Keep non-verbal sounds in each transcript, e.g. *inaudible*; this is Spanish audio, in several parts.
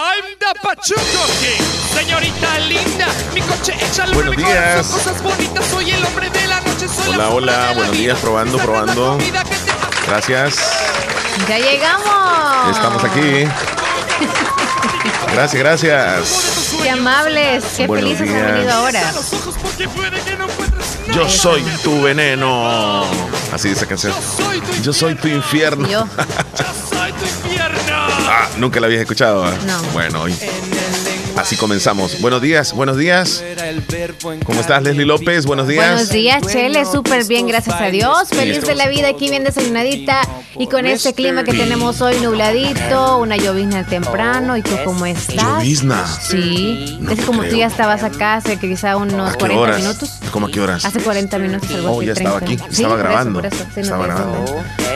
I'm the Pachuco King, señorita linda. Mi coche echa lo Buenos mejor, días. son cosas bonitas. Soy el hombre de la noche. Soy Hola, la hola, la buenos vida. días, probando, probando. Gracias. Ya llegamos. Estamos aquí. Gracias, gracias. Qué amables, qué Buenos felices han días. venido ahora. Yo soy tu veneno. Así dice la canción. Yo soy tu Yo soy tu infierno. Yo. *laughs* Yo soy tu infierno. Nunca la habías escuchado. ¿eh? No. Bueno, hoy así comenzamos. Buenos días, buenos días. ¿Cómo estás, Leslie López? Buenos días. Buenos días, Chele, súper bien, gracias a Dios. Feliz de la vida aquí bien desayunadita y con este clima que tenemos hoy nubladito, una llovizna temprano. ¿Y tú cómo estás? Llovizna. Sí, No es como creo. tú ya estabas acá hace quizá unos ¿A qué 40 horas? minutos. ¿Cómo a qué horas? Hace 40 minutos, algo Oh, así. ya estaba 30. aquí, Sí, estaba por eso, grabando. por eso, sí, no estaba grabando.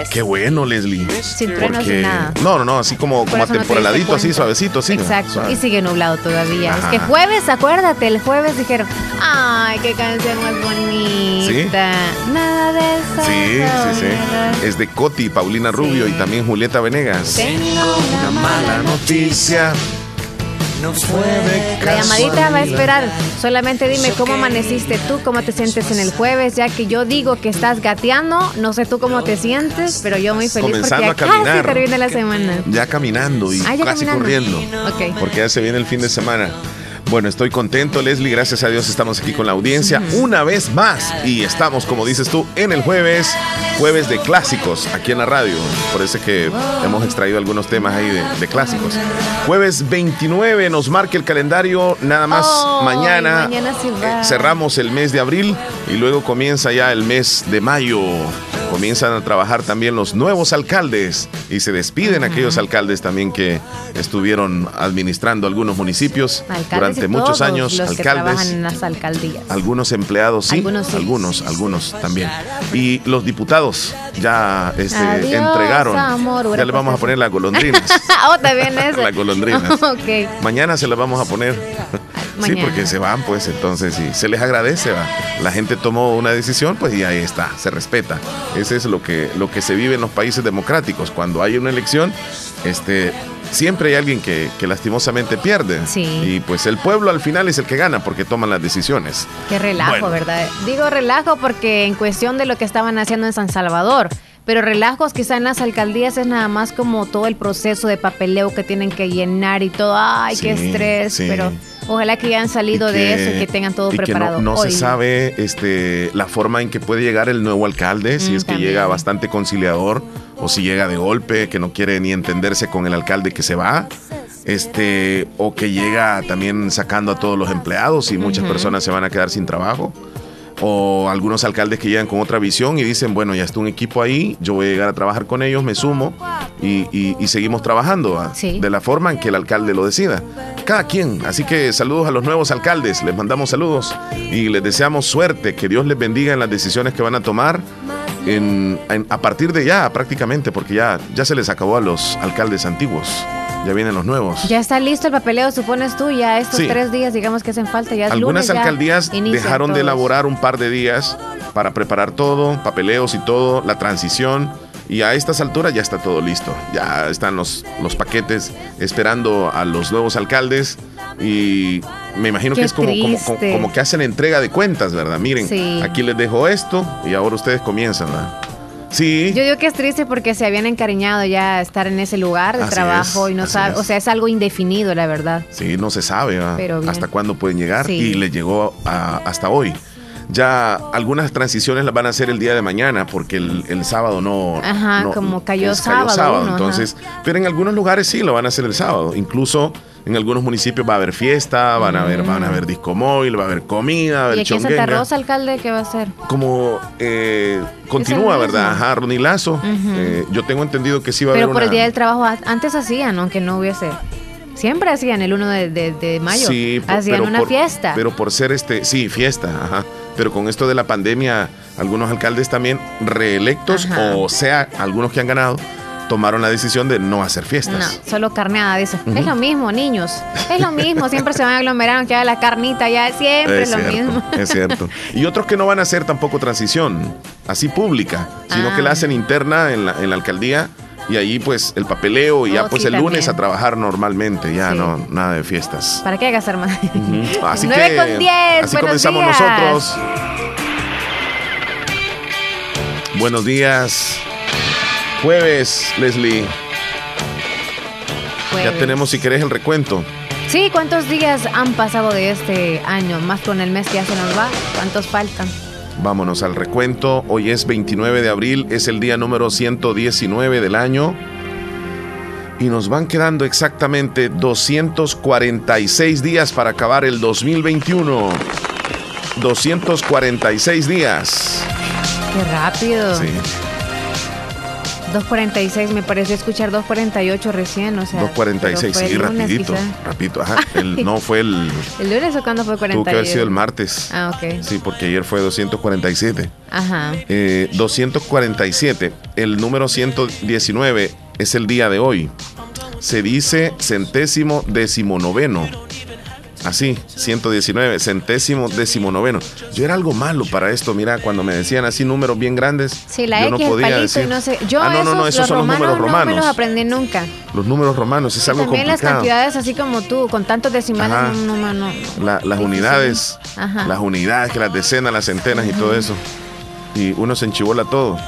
Cuenta. Qué bueno, Leslie. Sin truenos, nada. No, no, no, así como, como no atemporaladito, así suavecito, así. Exacto. Y sigue nublado todavía. Es que jueves, acuérdate, el jueves dijeron, ay, qué canción más bonita. Nada de eso. Sí, sí, sí. Es de Coti, Paulina Rubio y también Julieta Venegas. Tengo una mala noticia. Fue La llamadita va a esperar. Solamente dime cómo amaneciste tú, cómo te sientes en el jueves, ya que yo digo que estás gateando. No sé tú cómo te sientes, pero yo muy feliz Comenzando porque a ya casi caminar. termina la semana. Ya caminando y Ah, ya casi caminando. corriendo. Porque ya se viene el fin de semana. Bueno, estoy contento, Leslie. Gracias a Dios estamos aquí con la audiencia una vez más. Y estamos, como dices tú, en el jueves, jueves de clásicos, aquí en la radio. Por eso es que hemos extraído algunos temas ahí de, de clásicos. Jueves 29 nos marca el calendario. Nada más mañana, mañana sí va. eh, cerramos el mes de abril y luego comienza ya el mes de mayo. Comienzan a trabajar también los nuevos alcaldes y se despiden aquellos alcaldes también que estuvieron administrando algunos municipios Alcaldes durante muchos años, los que trabajan alcaldes. en las alcaldías. Algunos empleados, sí. Algunos sí. algunos, algunos también. Y los diputados ya este, Adiós, entregaron. amor, ya le vamos a poner las golondrinas. oh, también eso. Las golondrinas. *laughs* ok. Mañana se las vamos a poner. Sí, porque se van, pues entonces sí, se les agradece. va. La gente tomó una decisión, pues y ahí está, se respeta. Ese es lo que, lo que se vive en los países democráticos. Cuando hay una elección, este, siempre hay alguien que, que lastimosamente pierde. Sí. Y pues el pueblo al final es el que gana porque toman las decisiones. Qué relajo, Bueno. ¿verdad? Digo relajo porque en cuestión de lo que estaban haciendo en San Salvador. Pero relajos quizá en las alcaldías es nada más como todo el proceso de papeleo que tienen que llenar y todo. Ay, qué estrés. sí. Pero ojalá que hayan salido de eso y que tengan todo y que preparado. no, se sabe este, la forma en que puede llegar el nuevo alcalde, si Mm, es que también. llega bastante conciliador o si llega de golpe, que no quiere ni entenderse con el alcalde que se va. Este, o que llega también sacando a todos los empleados y muchas personas se van a quedar sin trabajo. O algunos alcaldes que llegan con otra visión y dicen, bueno, ya está un equipo ahí, yo voy a llegar a trabajar con ellos, me sumo y, y- y seguimos trabajando. Sí. de la forma en que el alcalde lo decida. Cada quien. Así que saludos a los nuevos alcaldes, les mandamos saludos y les deseamos suerte, que Dios les bendiga en las decisiones que van a tomar en- en- a partir de ya prácticamente, porque ya, ya se les acabó a los alcaldes antiguos, ya vienen los nuevos. Ya está listo el papeleo, supones tú, ya estos Sí. tres días, digamos que hacen falta. Ya es Algunas lunes, alcaldías dejaron de elaborar un par de días para preparar todo, papeleos y todo, la transición. Y a estas alturas ya está todo listo. Ya están los, los paquetes esperando a los nuevos alcaldes. Y me imagino Qué que es como, como, como- triste. como que hacen entrega de cuentas, ¿verdad? Miren, Sí. aquí les dejo esto y ahora ustedes comienzan, ¿verdad? Sí. Yo digo que es triste porque se habían encariñado ya a estar en ese lugar de Así trabajo es, y no sabe, es. o sea, es algo indefinido, la verdad. Sí, no se sabe. Pero hasta cuándo pueden llegar Sí. y les llegó a- hasta hoy. Ya algunas transiciones las van a hacer el día de mañana porque el, el sábado no. Ajá, no- como cayó sábado uno, entonces, pero en algunos lugares sí lo van a hacer el sábado. Incluso en algunos municipios va a haber fiesta, van a haber, van a haber disco móvil, va a haber comida, va a haber ¿Y aquí en Santa. Rosa, alcalde, qué va a hacer? Como eh, continúa. ¿verdad? Ajá, Ronnie Lazo. Eh, yo tengo entendido que sí va a Pero haber por el Día del Trabajo, antes hacían, aunque no hubiese. Siempre hacían el 1 de, de- de mayo. Sí, hacían pero una por- fiesta. Pero por ser este, sí, fiesta, ajá. Pero con esto de la pandemia, algunos alcaldes también reelectos, Ajá. o sea, algunos que han ganado, tomaron la decisión de no hacer no, fiestas. solo carneada, dice. Es lo mismo, niños. Es lo mismo. Siempre se van a aglomerar, aunque haga la carnita ya. Siempre es, lo cierto, mismo. es cierto. *laughs* Y otros que no van a hacer tampoco transición, así pública, sino Ah. que la hacen interna en la, en la alcaldía y ahí pues el papeleo y ya pues sí, el lunes también. a trabajar normalmente, ya Sí. no, nada de fiestas. ¿Para qué gastar más? Así 9 que con 10. así comenzamos días. nosotros. Buenos días. Jueves, Leslie. Ya tenemos, si querés, el recuento. Sí, ¿cuántos días han pasado de este año? Más con el mes que ya se nos va. ¿Cuántos faltan? Vámonos al recuento. Hoy es 29 de abril, es el día número 119 del año. Y nos van quedando exactamente 246 días para acabar el 2021. 246 días. Qué rápido. Sí, 2.46, me pareció escuchar 2.48 recién, o sea. 246, pero fue sí, rapidito. quizá. Rapidito, ajá. *laughs* El- no fue el. ¿El lunes o cuándo fue 48? Tuvo que haber sido el martes. Ah, ok. Sí, porque ayer fue 247. Ajá. Eh, 247. El número 119 es el día de hoy. Se dice centésimo decimonoveno. Así, 119, centésimo decimonoveno. Yo era algo malo para esto, mira, cuando me decían así números bien grandes. Sí, la yo X, no el podía palito decir. y no sé. Yo ah, no, no, no, esos, esos son los números no me romanos. los aprendí nunca. los números romanos es algo También las complicado. cantidades así como tú, con tantos decimales, Ajá. no, no, no, no. La- las unidades, Ajá. las unidades, que las decenas, las centenas y todo eso. Y uno se enchivola todo.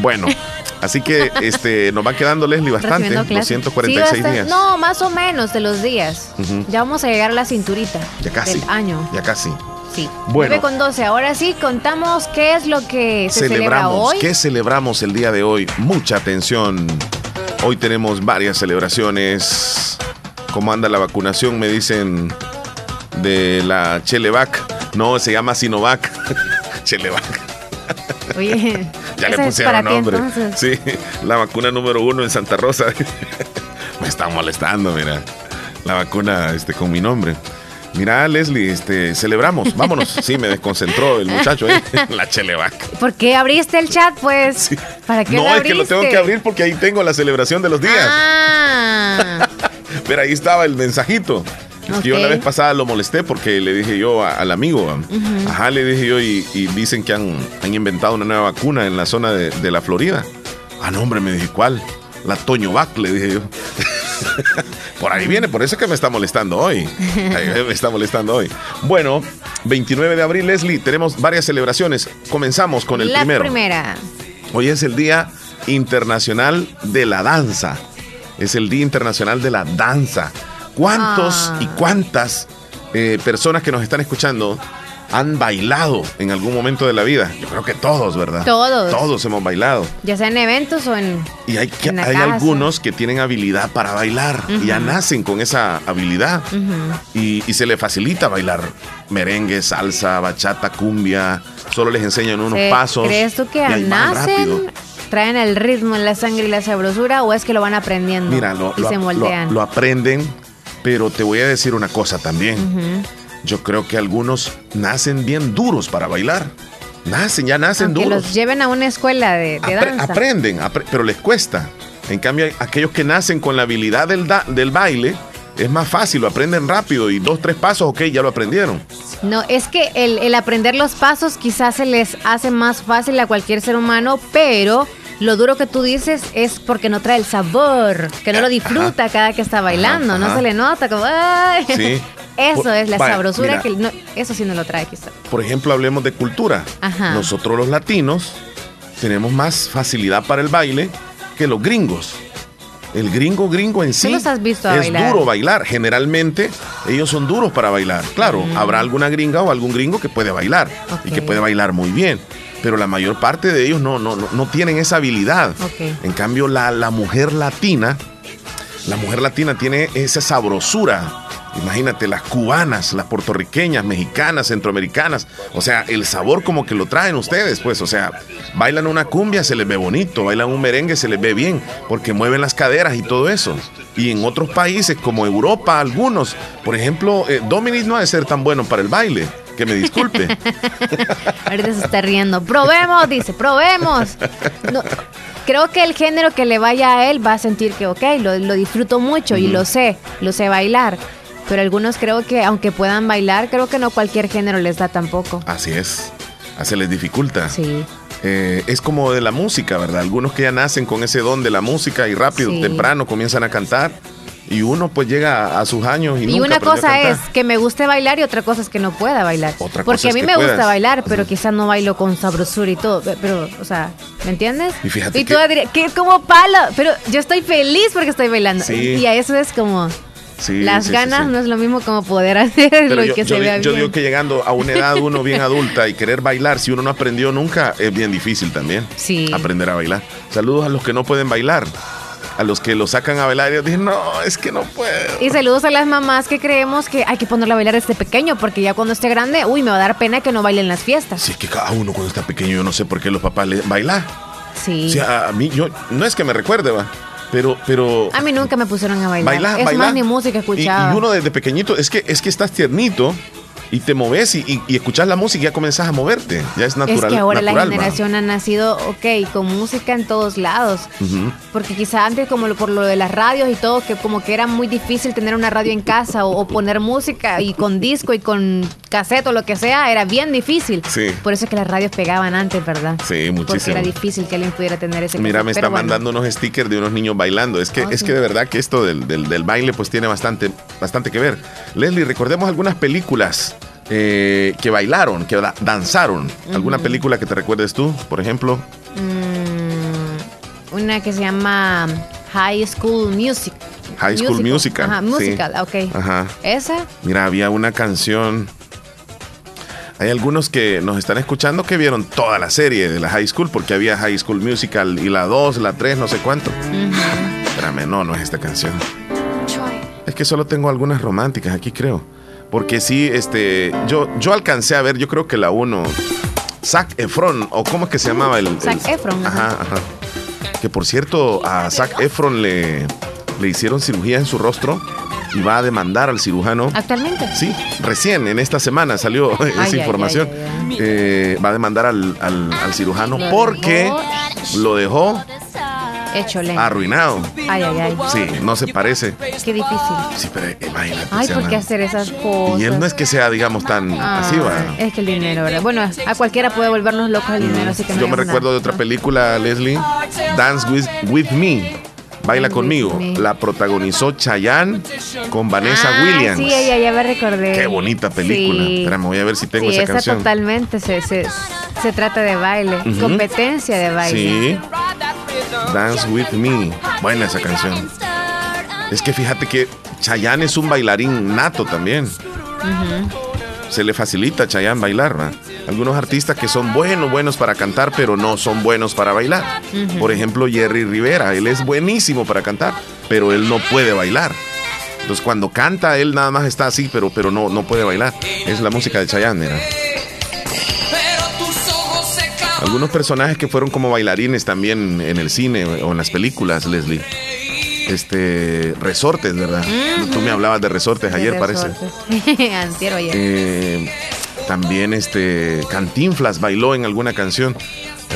Bueno, *laughs* así que este nos va quedando Leslie bastante, Recibiendo clases. 246 Sí, bastante. días. No, más o menos de los días. Ya vamos a llegar a la cinturita ya casi. del año. Ya casi. Sí. Bueno. 9 con 12. Ahora sí, contamos qué es lo que se celebra celebramos. hoy. ¿Qué celebramos el día de hoy? Mucha atención. Hoy tenemos varias celebraciones. ¿Cómo anda la vacunación? Me dicen de la Chelevac. No, se llama Sinovac. *laughs* Chelevac. Oye, Ya le pusieron nombre. Sí, la vacuna número uno en Santa Rosa. *laughs* Me están molestando, mira. La vacuna este, con mi nombre. Mira, Leslie, este, celebramos. Vámonos. Sí, me desconcentró el muchacho ahí. *laughs* La Chelevac. ¿Por qué abriste el chat, pues? Sí. ¿Para qué No, lo es que lo tengo que abrir porque ahí tengo la celebración de los días. Ah, *laughs* Pero ahí estaba el mensajito. Que yo la vez pasada lo molesté porque le dije yo a- al amigo, ajá, le dije yo y, y dicen que han, han inventado una nueva vacuna en la zona de, de la Florida. Ah, no, hombre, me dije, ¿cuál? La Toño Vac, le dije yo. *laughs* por ahí viene, por eso es que me está molestando hoy. *laughs* Me está molestando hoy. Bueno, 29 de abril, Leslie, tenemos varias celebraciones. Comenzamos con el la primero. primera. Hoy es el Día Internacional de la Danza. Es el Día Internacional de la Danza. ¿Cuántos Ah. y cuántas eh, personas que nos están escuchando han bailado en algún momento de la vida? Yo creo que todos, ¿verdad? Todos. Todos hemos bailado. Ya sea en eventos o en. Y hay, que- En la hay casa. algunos que tienen habilidad para bailar. Y ya nacen con esa habilidad. y, y se les facilita bailar merengue, salsa, bachata, cumbia. Solo les enseñan unos ¿Se- pasos. ¿Crees tú que y nacen, traen el ritmo en la sangre y la sabrosura o es que lo van aprendiendo Mira, lo, y lo- se lo- moldean? lo aprenden, pero te voy a decir una cosa también. Yo creo que algunos nacen bien duros para bailar. Nacen, ya nacen Aunque duros. los lleven a una escuela de, de Apre- danza. aprenden, apre- pero les cuesta. En cambio, aquellos que nacen con la habilidad del, del baile, es más fácil, lo aprenden rápido y dos, tres pasos, ok, ya lo aprendieron. No, es que el, el aprender los pasos quizás se les hace más fácil a cualquier ser humano, pero lo duro que tú dices es porque no trae el sabor, que no lo disfruta cada que está bailando, Ajá, no se le nota como ¡ay! Sí. *laughs* Eso Por- es la vaya, sabrosura mira. que no- eso sí no lo trae quizás. Por ejemplo, hablemos de cultura. Ajá. Nosotros los latinos tenemos más facilidad para el baile que los gringos. El gringo gringo en sí has visto es bailar? duro bailar. Generalmente ellos son duros para bailar. Claro, habrá alguna gringa o algún gringo que puede bailar y que puede bailar muy bien. Pero la mayor parte de ellos no, no, no, no tienen esa habilidad. En cambio, la, la mujer latina, la mujer latina tiene esa sabrosura Imagínate, las cubanas, las puertorriqueñas, mexicanas, centroamericanas. O sea, el sabor como que lo traen ustedes, pues. O sea, bailan una cumbia, se les ve bonito. Bailan un merengue, se les ve bien. Porque mueven las caderas y todo eso. Y en otros países, como Europa, algunos. Por ejemplo, eh, Dominic no ha de ser tan bueno para el baile. Que me disculpe. *laughs* Ahorita se está riendo. Probemos, dice, probemos. creo que el género que le vaya a él va a sentir que, ok, lo, disfruto mucho y lo sé, lo sé bailar pero algunos creo que aunque puedan bailar, creo que no cualquier género les da tampoco. Así es, se les dificulta. Sí. Eh, es como de la música, ¿verdad? Algunos que ya nacen con ese don de la música y rápido, temprano comienzan a cantar. Y uno pues llega a sus años y, y una cosa es que me guste bailar y otra cosa es que no pueda bailar. Otra Porque a mí me gusta bailar, pero quizás no bailo con sabrosura y todo. Pero, o sea, ¿me entiendes? Y fíjate. Y tú que... que es como palo. Pero yo estoy feliz porque estoy bailando. Y a eso es como. Las ganas no es lo mismo como poder *laughs* hacer lo que se vea bien. Yo digo que llegando a una edad uno bien adulta y querer bailar, si uno no aprendió nunca, es bien difícil también. Sí. Aprender a bailar. Saludos a los que no pueden bailar. A los que lo sacan a bailar y dicen, no, es que no puedo. Y saludos a las mamás que creemos que hay que ponerla a bailar desde pequeño, porque ya cuando esté grande, uy, me va a dar pena que no baile en las fiestas. Sí, que cada uno cuando está pequeño, yo no sé por qué los papás le bailan. Sí. O sea, a mí, yo, no es que me recuerde, va pero, pero. A mí nunca me pusieron a bailar. Bailar, es más, ni música escuchaba. Y, y, uno desde pequeñito, es que, es que estás tiernito y te moves y, y, escuchas la música y ya comenzás a moverte. Ya es natural. Es que ahora la generación ha nacido, ok, con música en todos lados. Porque quizá antes, como por lo de las radios y todo, que como que era muy difícil tener una radio en casa o, poner música y con disco y con cassette o lo que sea, era bien difícil. Sí. Por eso es que las radios pegaban antes, ¿verdad? Sí, muchísimo. Porque era difícil que alguien pudiera tener ese Mira, me está mandando unos stickers de unos niños bailando. Es que, oh, es que de verdad que esto del, del, del baile pues tiene bastante, bastante que ver. Leslie, recordemos algunas películas eh, que bailaron, que danzaron. ¿Alguna película que te recuerdes tú, por ejemplo? Mm, una que se llama High School Music. High School Musical. Ajá, musical, ok. Ajá. ¿Esa? Mira, había una canción. Hay algunos que nos están escuchando que vieron toda la serie de la High School, porque había High School Musical y la 2, la 3, no sé cuánto. Espérame, no, no es esta canción. Es que solo tengo algunas románticas aquí, creo. Porque sí, este, yo, yo alcancé a ver, yo creo que la uno, Zac Efron, o cómo es que se llamaba el... Zac Efron. Ajá, ajá. Que por cierto, a Zac Efron le, le hicieron cirugía en su rostro y va a demandar al cirujano. ¿Actualmente? Sí, recién, en esta semana salió *laughs* esa información. Eh, va a demandar al, al, al cirujano porque lo dejó Échole. Arruinado. Ay, ay, ay. Sí, no se parece. Qué difícil. Sí, pero imagínate. Ay, ¿por qué hacer esas cosas? Y él no es que sea, digamos, tan así, va. Es que el dinero, ¿verdad? Bueno, a cualquiera puede volvernos locos el dinero, así que Yo me recuerdo de otra película, Leslie, Dance with, with Me. Baila conmigo. La protagonizó Chayanne con Vanessa ah, Williams. Sí, ya, ya me recordé. Qué bonita película. Sí. Espérame, voy a ver si tengo esa, esa canción. totalmente se, se, se, trata de baile. Competencia de baile. Sí. Dance with Me. Buena esa canción. Es que fíjate que Chayanne es un bailarín nato también. Se le facilita a Chayanne bailar, ¿va? Algunos artistas que son buenos, buenos para cantar, pero no son buenos para bailar. Por ejemplo, Jerry Rivera, él es buenísimo para cantar, pero él no puede bailar. Entonces cuando canta, él nada más está así, pero, pero no, no puede bailar. Es la música de Chayanne, ¿verdad? Algunos personajes que fueron como bailarines también en el cine o en las películas, Leslie. Este, resortes, ¿verdad? Tú me hablabas de resortes ayer, parece. *laughs* Antiero ayer. Eh, también este Cantinflas bailó en alguna canción.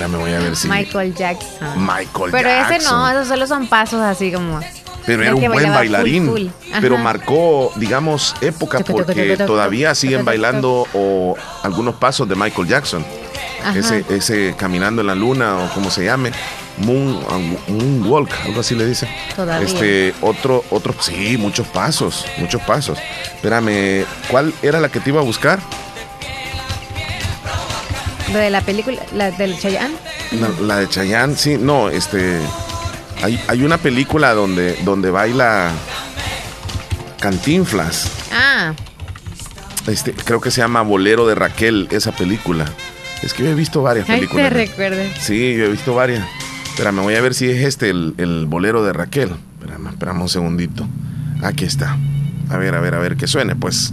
me voy a ver si. Michael Jackson. Michael Pero ese no, esos solo son pasos así como. Pero era un buen bailarín. Pero marcó, digamos, época porque todavía siguen bailando o algunos pasos de Michael Jackson ese, ese caminando en la luna o como se llame. Moon, walk, algo así le dice. Este, otro, otro, sí, muchos pasos, muchos pasos. Espérame, ¿cuál era la que te iba a buscar? ¿La de la película, la del Chayanne? La, de Chayanne, sí, no, este, hay, hay una película donde, donde baila Cantinflas. Ah. Este, creo que se llama Bolero de Raquel, esa película. Es que yo he visto varias películas. Ay, te recuerdes. Sí, yo he visto varias. Espérame, voy a ver si es este el, bolero de Raquel. Espérame, espérame un segundito. Aquí está. A ver, a ver, a ver, que suene, pues.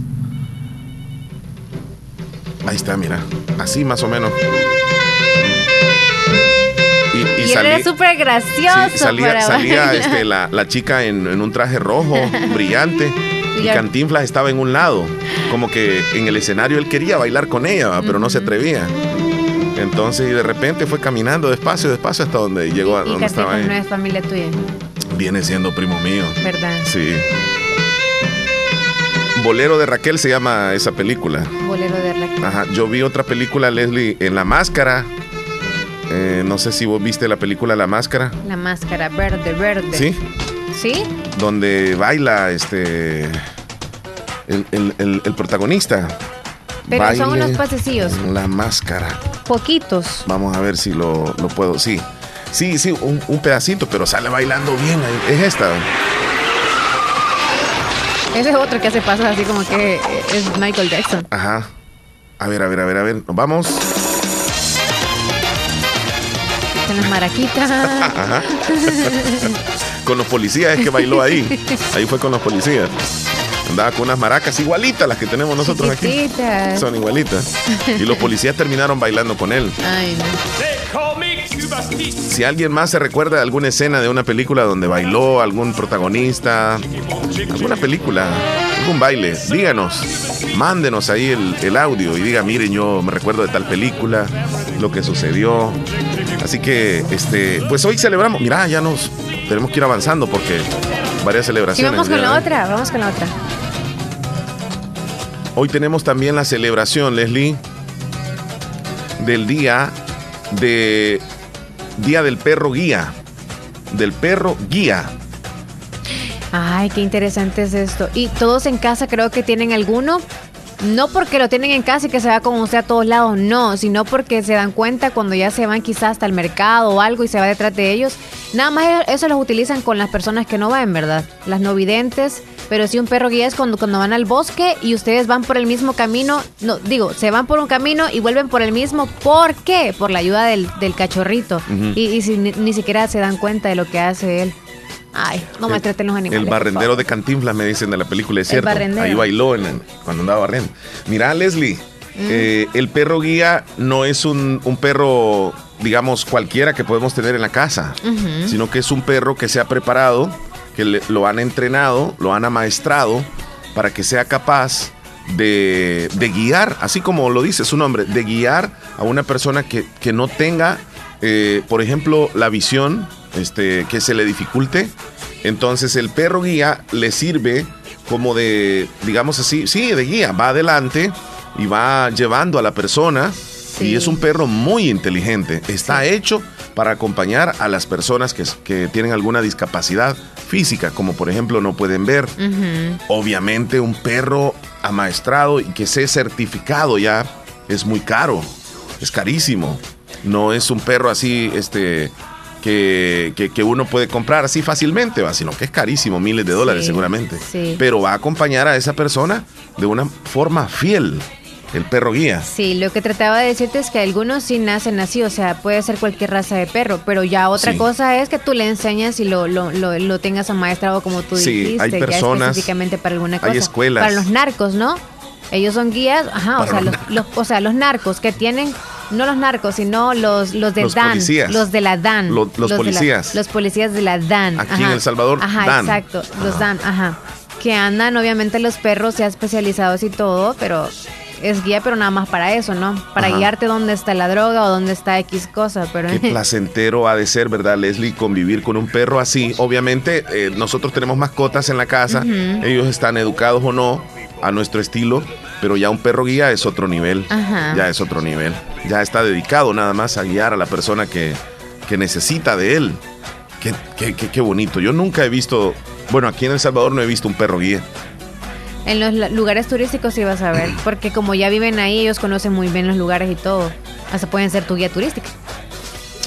Ahí está, mira. Así más o menos. Y, y, era súper gracioso. salía, este, la, chica en, un traje rojo, *laughs* brillante. Y Cantinflas estaba en un lado. Como que en el escenario él quería bailar con ella, pero no se atrevía. Entonces, y de repente fue caminando despacio, despacio hasta donde llegó a donde estaba no es familia tuya. Viene siendo primo mío. ¿Verdad? Sí. Bolero de Raquel se llama esa película. Bolero de Raquel. Ajá. Yo vi otra película, Leslie, en La Máscara. Eh, no sé si vos viste la película La Máscara. La Máscara, verde, verde. ¿Sí? ¿Sí? Donde baila este. El, protagonista. Pero son unos pasecillos. La Máscara. Poquitos. Vamos a ver si lo, puedo. Sí. Sí, sí, un, un pedacito, pero sale bailando bien. Es esta. Ese es otro que hace pasos así como que es Michael Jackson. Ajá. A ver, a ver, a ver, a ver. Nos vamos. Con las maraquitas. Ajá. *laughs* con los policías es que bailó ahí. Ahí fue con los policías. Andaba con unas maracas igualitas las que tenemos nosotros aquí. Son igualitas. Y los policías terminaron bailando con él. Ay, no. Si alguien más se recuerda de alguna escena de una película donde bailó algún protagonista, alguna película, algún baile, díganos, mándenos ahí el, audio y diga, miren, yo me recuerdo de tal película, lo que sucedió. Así que, este, pues hoy celebramos, mira, ya nos tenemos que ir avanzando porque varias celebraciones. vamos con la otra, vamos con la otra. Hoy tenemos también la celebración, Leslie, del día de Día del Perro Guía. Del Perro Guía. Ay, qué interesante es esto. Y todos en casa creo que tienen alguno. No porque lo tienen en casa y que se va con usted a todos lados, no, sino porque se dan cuenta cuando ya se van quizás hasta el mercado o algo y se va detrás de ellos. Nada más eso los utilizan con las personas que no van, ¿verdad? Las no videntes, pero si un perro guía es cuando, cuando van al bosque y ustedes van por el mismo camino, no, digo, se van por un camino y vuelven por el mismo. ¿Por qué? Por la ayuda del, cachorrito. Y, si, ni, siquiera se dan cuenta de lo que hace él. Ay, no me traten los animales. El barrendero de Cantinflas, me dicen de la película, es cierto. Ahí bailó cuando andaba barriendo. Mira, Leslie, mm. eh, el perro guía no es un, perro, digamos, cualquiera que podemos tener en la casa, sino que es un perro que se ha preparado que lo han entrenado, lo han amaestrado para que sea capaz de, guiar, así como lo dice su nombre, de guiar a una persona que, no tenga, eh, por ejemplo, la visión, este, que se le dificulte. Entonces el perro guía le sirve como de, digamos así, sí, de guía, va adelante y va llevando a la persona. Y es un perro muy inteligente. Está hecho para acompañar a las personas que, que, tienen alguna discapacidad física, como por ejemplo no pueden ver. Obviamente un perro amaestrado y que sea certificado ya es muy caro, es carísimo. No es un perro así, este, que, que, uno puede comprar así fácilmente, ¿va? sino que es carísimo, miles de dólares seguramente. Pero va a acompañar a esa persona de una forma fiel el perro guía. Sí, lo que trataba de decirte es que algunos sí nacen así, o sea, puede ser cualquier raza de perro, pero ya otra cosa es que tú le enseñas y lo, lo, lo, tengas amaestrado como tú sí, dijiste, hay personas, ya específicamente para alguna cosa. Hay escuelas. Para los narcos, ¿no? Ellos son guías, ajá, o sea, los, o sea, los narcos que tienen no los narcos, sino los, los de Dan. Los de la Dan. los, policías. los policías de la Dan. Aquí en El Salvador. Ajá, exacto. Los Dan, ajá. Que andan, obviamente, los perros ya especializados y todo, pero es guía, pero nada más para eso, ¿no? Para guiarte dónde está la droga o dónde está X cosa. Pero... Qué *laughs* placentero ha de ser, ¿verdad, Leslie? Convivir con un perro así. Obviamente, eh, nosotros tenemos mascotas en la casa, ellos están educados o no a nuestro estilo, pero ya un perro guía es otro nivel. Ya es otro nivel. Ya está dedicado nada más a guiar a la persona que, que necesita de él. Qué, qué, qué, qué bonito. Yo nunca he visto, bueno, aquí en El Salvador no he visto un perro guía. En los lugares turísticos sí vas a ver, *clears throat* porque como ya viven ahí, ellos conocen muy bien los lugares y todo. Hasta pueden ser tu guía turística.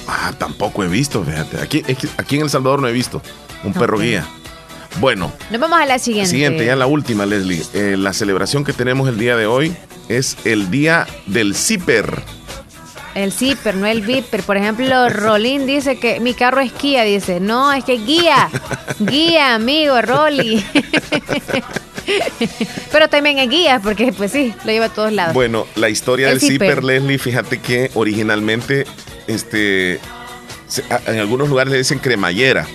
Ah, tampoco he visto, fíjate. Aquí, aquí en El Salvador no he visto un perro guía. Bueno. Nos vamos a la siguiente. Siguiente, ya la última, Leslie. Eh, la celebración que tenemos el día de hoy es el día del zipper. El zipper, no el viper. Por ejemplo, Rolín dice que mi carro es Kia. Dice, no, es que guía. Guía, amigo, Rolly. *laughs* Pero también en guías, porque pues sí, lo lleva a todos lados. Bueno, la historia El del zipper, zipper. Leslie, fíjate que originalmente, este, en algunos lugares le dicen cremallera,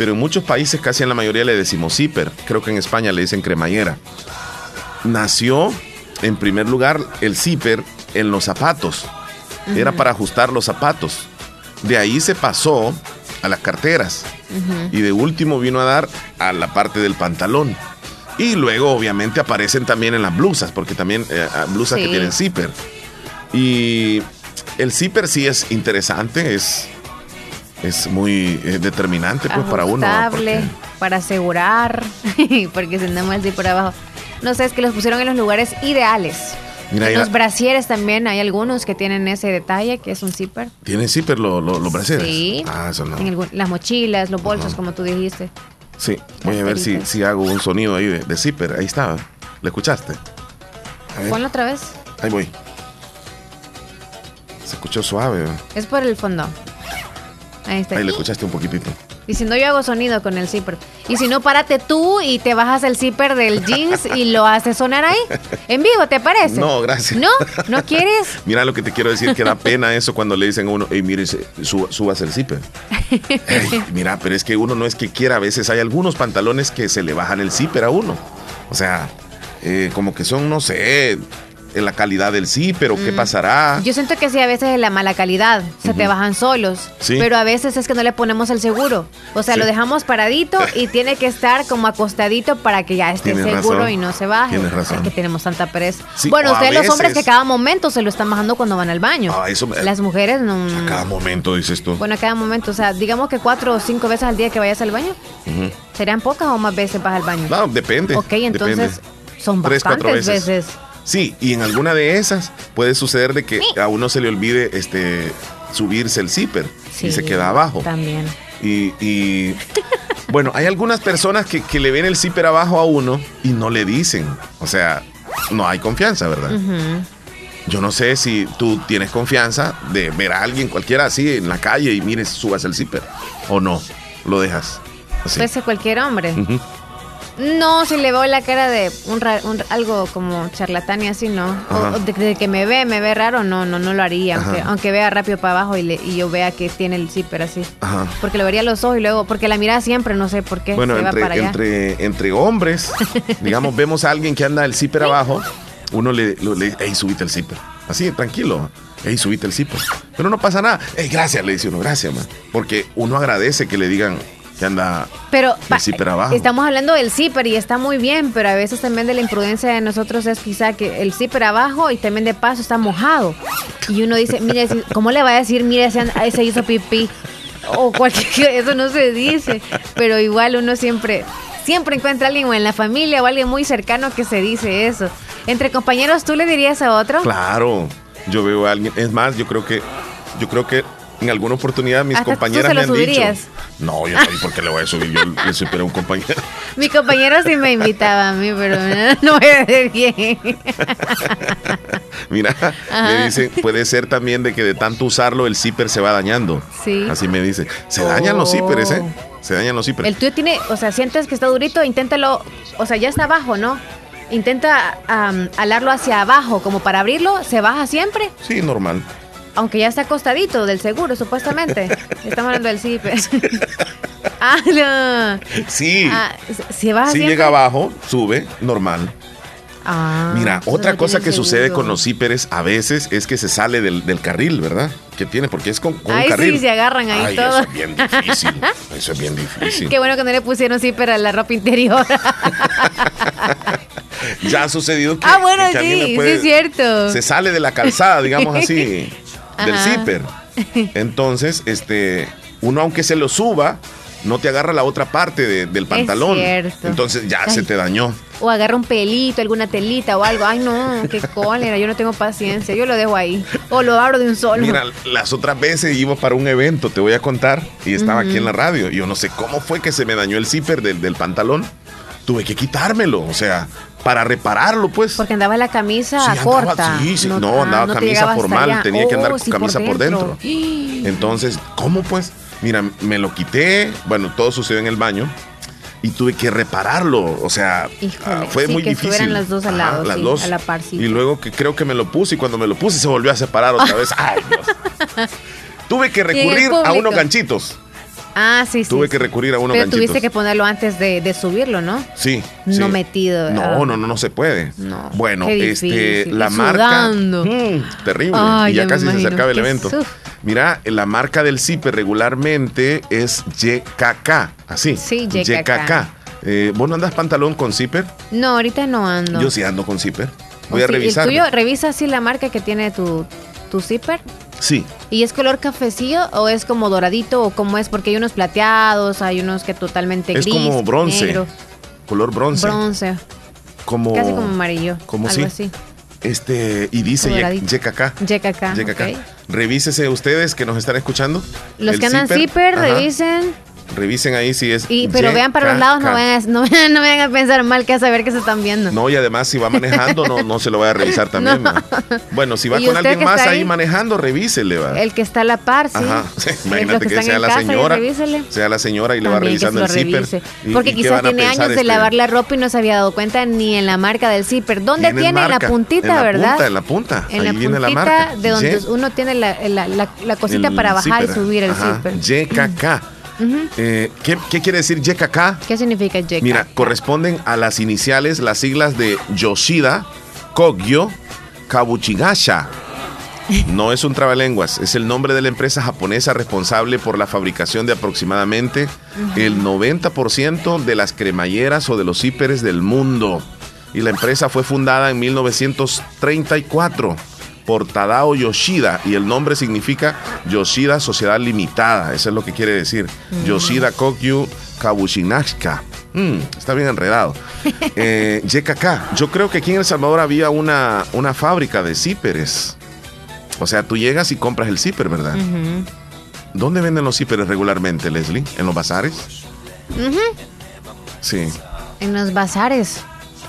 pero en muchos países, casi en la mayoría, le decimos zipper. Creo que en España le dicen cremallera. Nació, en primer lugar, el zipper en los zapatos. Era para ajustar los zapatos. De ahí se pasó a las carteras. Y de último vino a dar a la parte del pantalón. Y luego, obviamente, aparecen también en las blusas, porque también eh, blusas que tienen zipper. Y el zipper sí es interesante, es, es muy eh, determinante pues, para uno. Porque- para asegurar, *laughs* porque si andamos así por abajo. No sé, es que los pusieron en los lugares ideales. Mira, los la- brasieres también hay algunos que tienen ese detalle, que es un zipper. ¿Tienen zipper lo- lo- los brasiles? Sí. Ah, eso no. En las mochilas, los bolsos, como tú dijiste. Sí, voy a ver si, si hago un sonido ahí de, de zipper. Ahí está. ¿Le escuchaste? Ponlo otra vez. ahí voy. Se escuchó suave. Es por el fondo. Ahí está. Ahí le escuchaste un poquitito. Y si no, yo hago sonido con el zipper. Y si no, párate tú y te bajas el zipper del jeans y lo haces sonar ahí. En vivo, ¿te parece? No, gracias. ¿No? ¿No quieres? *laughs* Mira lo que te quiero decir, que da pena eso cuando le dicen a uno, hey, mire, suba- subas el zipper. Ey, mira, pero es que uno no es que quiera, a veces hay algunos pantalones que se le bajan el zipper a uno. O sea, eh, como que son, no sé, en la calidad del zipper o qué pasará. Mm. Yo siento que sí, a veces es la mala calidad, se te bajan solos, Sí. pero a veces es que no le ponemos el seguro. O sea, Sí. lo dejamos paradito *laughs* y tiene que estar como acostadito para que ya esté Tienes seguro razón. y no se baje. Tienes razón. Es que tenemos tanta pereza. Sí, bueno, a ustedes los hombres que cada momento se lo están bajando cuando van al baño. Ah, eso me- Las mujeres no... A cada momento dices tú. Bueno, a cada momento, o sea, digamos que cuatro o cinco veces al día que vayas al baño, Ujú. ¿serían pocas o más veces vas al baño? No, depende. ok, entonces depende. son Tres, cuatro bastantes veces. veces. Sí, y en alguna de esas puede suceder de que a uno se le olvide este subirse el zipper y se queda abajo. También. Y, y, bueno, hay algunas personas que, que le ven el zipper abajo a uno y no le dicen. O sea, no hay confianza, ¿verdad? Yo no sé si tú tienes confianza de ver a alguien cualquiera así en la calle y mires, subas el zipper. O no, lo dejas. Así. Puede ser cualquier hombre. No, si le veo la cara de un, ra- un- algo como charlatán y así, no. O- Ajá. o de, de que me ve, me ve raro, no, no, no lo haría. Aunque, Ajá. aunque vea rápido para abajo y, le- y yo vea que tiene el zipper así. Ajá. Porque lo vería a los ojos y luego, porque la mirada siempre, no sé por qué, Bueno, se va para entre, allá. entre, entre hombres, *laughs* digamos, vemos a alguien que anda el zipper abajo, uno le, lo- le hey, subite el zipper. Así, tranquilo. Hey, subite el zipper. Pero no pasa nada. Hey, gracias, le dice uno, gracias, man. Porque uno agradece que le digan que anda Pero el zipper abajo. estamos hablando del zipper y está muy bien, pero a veces también de la imprudencia de nosotros es quizá que el zipper abajo y también de paso está mojado. Y uno dice, mire, ¿cómo le va a decir, mire, ese, ese hizo pipí? O cualquier, *laughs* eso no se dice, pero igual uno siempre, siempre encuentra a alguien o en la familia o alguien muy cercano que se dice eso. Entre compañeros, ¿tú le dirías a otro? Claro, yo veo a alguien. Es más, yo creo que, yo creo que en alguna oportunidad mis Hasta tú compañeras se me han subirías. dicho. No, yo no, ¿y ¿por qué le voy a subir? Yo le superé a un compañero. *laughs* Mi compañero sí me invitaba a mí, pero no voy a quién. *laughs* Mira, Ajá. me dicen, puede ser también de que de tanto usarlo el zipper se va dañando. Sí. Así me dice. Se dañan los Oh. zippers, ¿eh? Se dañan los zippers. El tuyo tiene, o sea, sientes que está durito, inténtalo, o sea, ya está abajo, ¿no? Intenta am, alarlo hacia abajo, como para abrirlo, se baja siempre, Sí, normal. Aunque ya está acostadito del seguro, supuestamente. *laughs* Estamos hablando del zipper. *laughs* *laughs* ah, no. Sí. Ah, se- baja siempre. llega abajo, sube, normal. Ah, Mira, otra cosa que sucede con los zippers a veces es que se sale del, del carril, ¿verdad? Que tiene, porque es con, con Ay, un sí, carril. se agarran ahí Ay, todo. Eso es bien difícil. Eso es bien difícil. Qué bueno que no le pusieron zipper a la ropa interior. *laughs* Ya ha sucedido que. ah, bueno, que sí, puede- sí es cierto. Se sale de la calzada, digamos así, *laughs* del Ajá. zipper. Entonces, este, uno aunque se lo suba, no te agarra la otra parte de- del pantalón. cierto. Entonces ya Ay. se te dañó. O agarra un pelito, alguna telita o algo. Ay, no, qué *laughs* cólera, yo no tengo paciencia. Yo lo dejo ahí. O lo abro de un solo. Mira, las otras veces iba para un evento, te voy a contar, y estaba aquí en la radio. Y yo no sé cómo fue que se me dañó el zipper del, del pantalón. Tuve que quitármelo, o sea, para repararlo, pues. Porque andaba la camisa Sí, andaba- corta. sí, sí, no, andaba te camisa formal, tenía que andar Oh, con sí, camisa por dentro. *gasps* Entonces, ¿cómo pues? Mira, me lo quité, bueno, todo sucedió en el baño. y tuve que repararlo. O sea, Híjole, ah, fue sí, muy que difícil. las dos al Ajá, lado, las sí, dos. a la par, sí. Y luego que creo que me lo puse y cuando me lo puse se volvió a separar otra vez. *laughs* Ay, Dios. Tuve que recurrir a unos ganchitos. Ah, sí, sí. Tuve que recurrir a unos Pero ganchitos. tuviste que ponerlo antes de, de subirlo, ¿no? Sí. No metido, No, ah. no, no, no se puede. No, Bueno, qué este, la marca. Mm, terrible. Ay, y ya casi se acercaba el evento. suf. Mira, la marca del zipper regularmente es YKK. Así. Sí, YKK. Eh, ¿Vos no andas pantalón con zipper? No, ahorita no ando. Yo sí ando con zipper. ¿O Voy a sí? revisar. ¿El tuyo revisa así la marca que tiene tu, tu zipper? Sí. ¿Y es color cafecillo o es como doradito o cómo es? Porque hay unos plateados, hay unos que totalmente Es gris, como bronce. negro, Color bronce. bronce, como, casi como amarillo, como algo sí. así. Este, y dice. YKK. YKK, YKK. Revísese ustedes que nos están escuchando. Los que andan zipper, revisen. Revisen ahí si es. Y, pero vean para los lados, no vayan, a, no, *laughs* no vayan a pensar mal que a saber que se están viendo. No, y además si va manejando, no, no se lo vaya a revisar *laughs* también. No. Bueno, si va con alguien que más ahí, ahí, manejando, revísele, va. El que está a la par, sí. Ajá. Los *laughs* Imagínate que, están sea la señora, sea la señora y le va que revisando el zipper. Y- Porque y quizás tiene años de este, lavar la ropa y no se había dado cuenta ni en la marca del zipper. ¿Dónde tiene? En la puntita, en la ¿verdad? punta, en la punta. En Ahí la viene la puntita marca. de donde uno tiene la, cosita para bajar y subir el zipper. YKK. Eh, ¿qué, qué quiere decir YKK? ¿Qué significa YK? Mira, corresponden a las iniciales, las siglas de Yoshida, Kogyo, Kabuchigasha. *laughs* No es un trabalenguas, es el nombre de la empresa japonesa responsable por la fabricación de aproximadamente el 90% de las cremalleras o de los zíperes del mundo. Y la empresa fue fundada en 1934 por Tadao Yoshida y el nombre significa Yoshida Sociedad Limitada, eso es lo que quiere decir. Yoshida Kogyo Kabushinashika. Mm, está bien enredado. *laughs* Eh, YKK. Yo creo que aquí en El Salvador había una, una fábrica de zíperes. O sea, tú llegas y compras el zipper, ¿verdad? ¿Dónde venden los zíperes regularmente, Leslie? ¿En los bazares? Sí. En los bazares.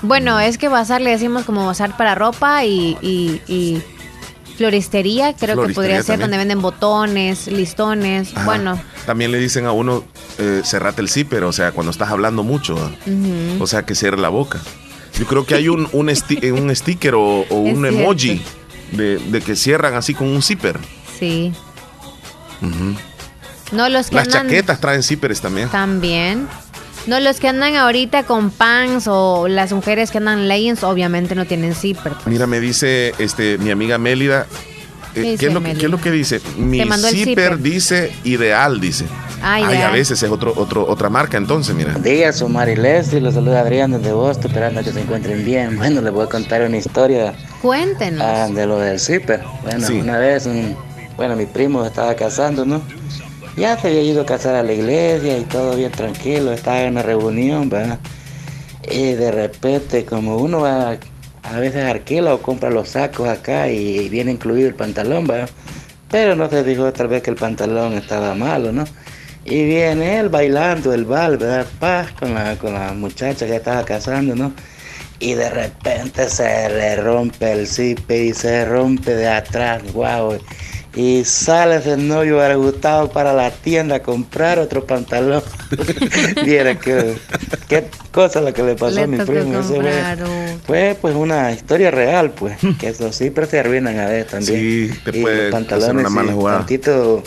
Bueno, es que bazar le decimos como bazar para ropa y, y- y floristería, creo que podría ser, donde venden botones, listones. Ajá. Bueno, También le dicen a uno, eh, cerrate el zipper, o sea, cuando estás hablando mucho. O sea, que cierre la boca. Yo creo que hay un, un, eh, un sticker o, un cierto. emoji de, de que cierran así con un zipper. sí. No los que Las andan chaquetas traen zíperes también. también. No los que andan ahorita con pants o las mujeres que andan leggings obviamente no tienen zipper. pues. Mira, me dice este mi amiga Mélida. eh, ¿Qué ¿Qué, dice es lo Mélida? qué es lo que dice? Mi zipper zipper. dice ideal, dice. Ah, Ay, a ideal. veces es otro, otro, otra marca, entonces, mira. Buenos días, soy Mari Leslie, los saluda Adrián desde Boston, esperando que se encuentren bien. Bueno, les voy a contar una historia Cuéntenos. ah, de lo del zipper. Bueno, Sí. una vez, un- bueno, mi primo estaba casando, ¿no? Ya se había ido a casar a la iglesia y todo bien tranquilo, estaba en una reunión, ¿verdad? Y de repente, como uno va, a veces alquila o compra los sacos acá y viene incluido el pantalón, ¿verdad? Pero no se dijo tal vez que el pantalón estaba malo, ¿no? Y viene él bailando el bal, ¿verdad? Paz con la, con la muchacha que estaba casando, ¿no? Y de repente se le rompe el zipe y se rompe de atrás, guau. Y sale ese novio argustado para la tienda a comprar otro pantalón. *laughs* Viera qué, qué cosa la que le pasó Le a mi primo. Eso fue, pues una historia real, pues. Que esos zipers se arruinan a veces también. Sí, te Y puede los hacer pantalones, una mala tantito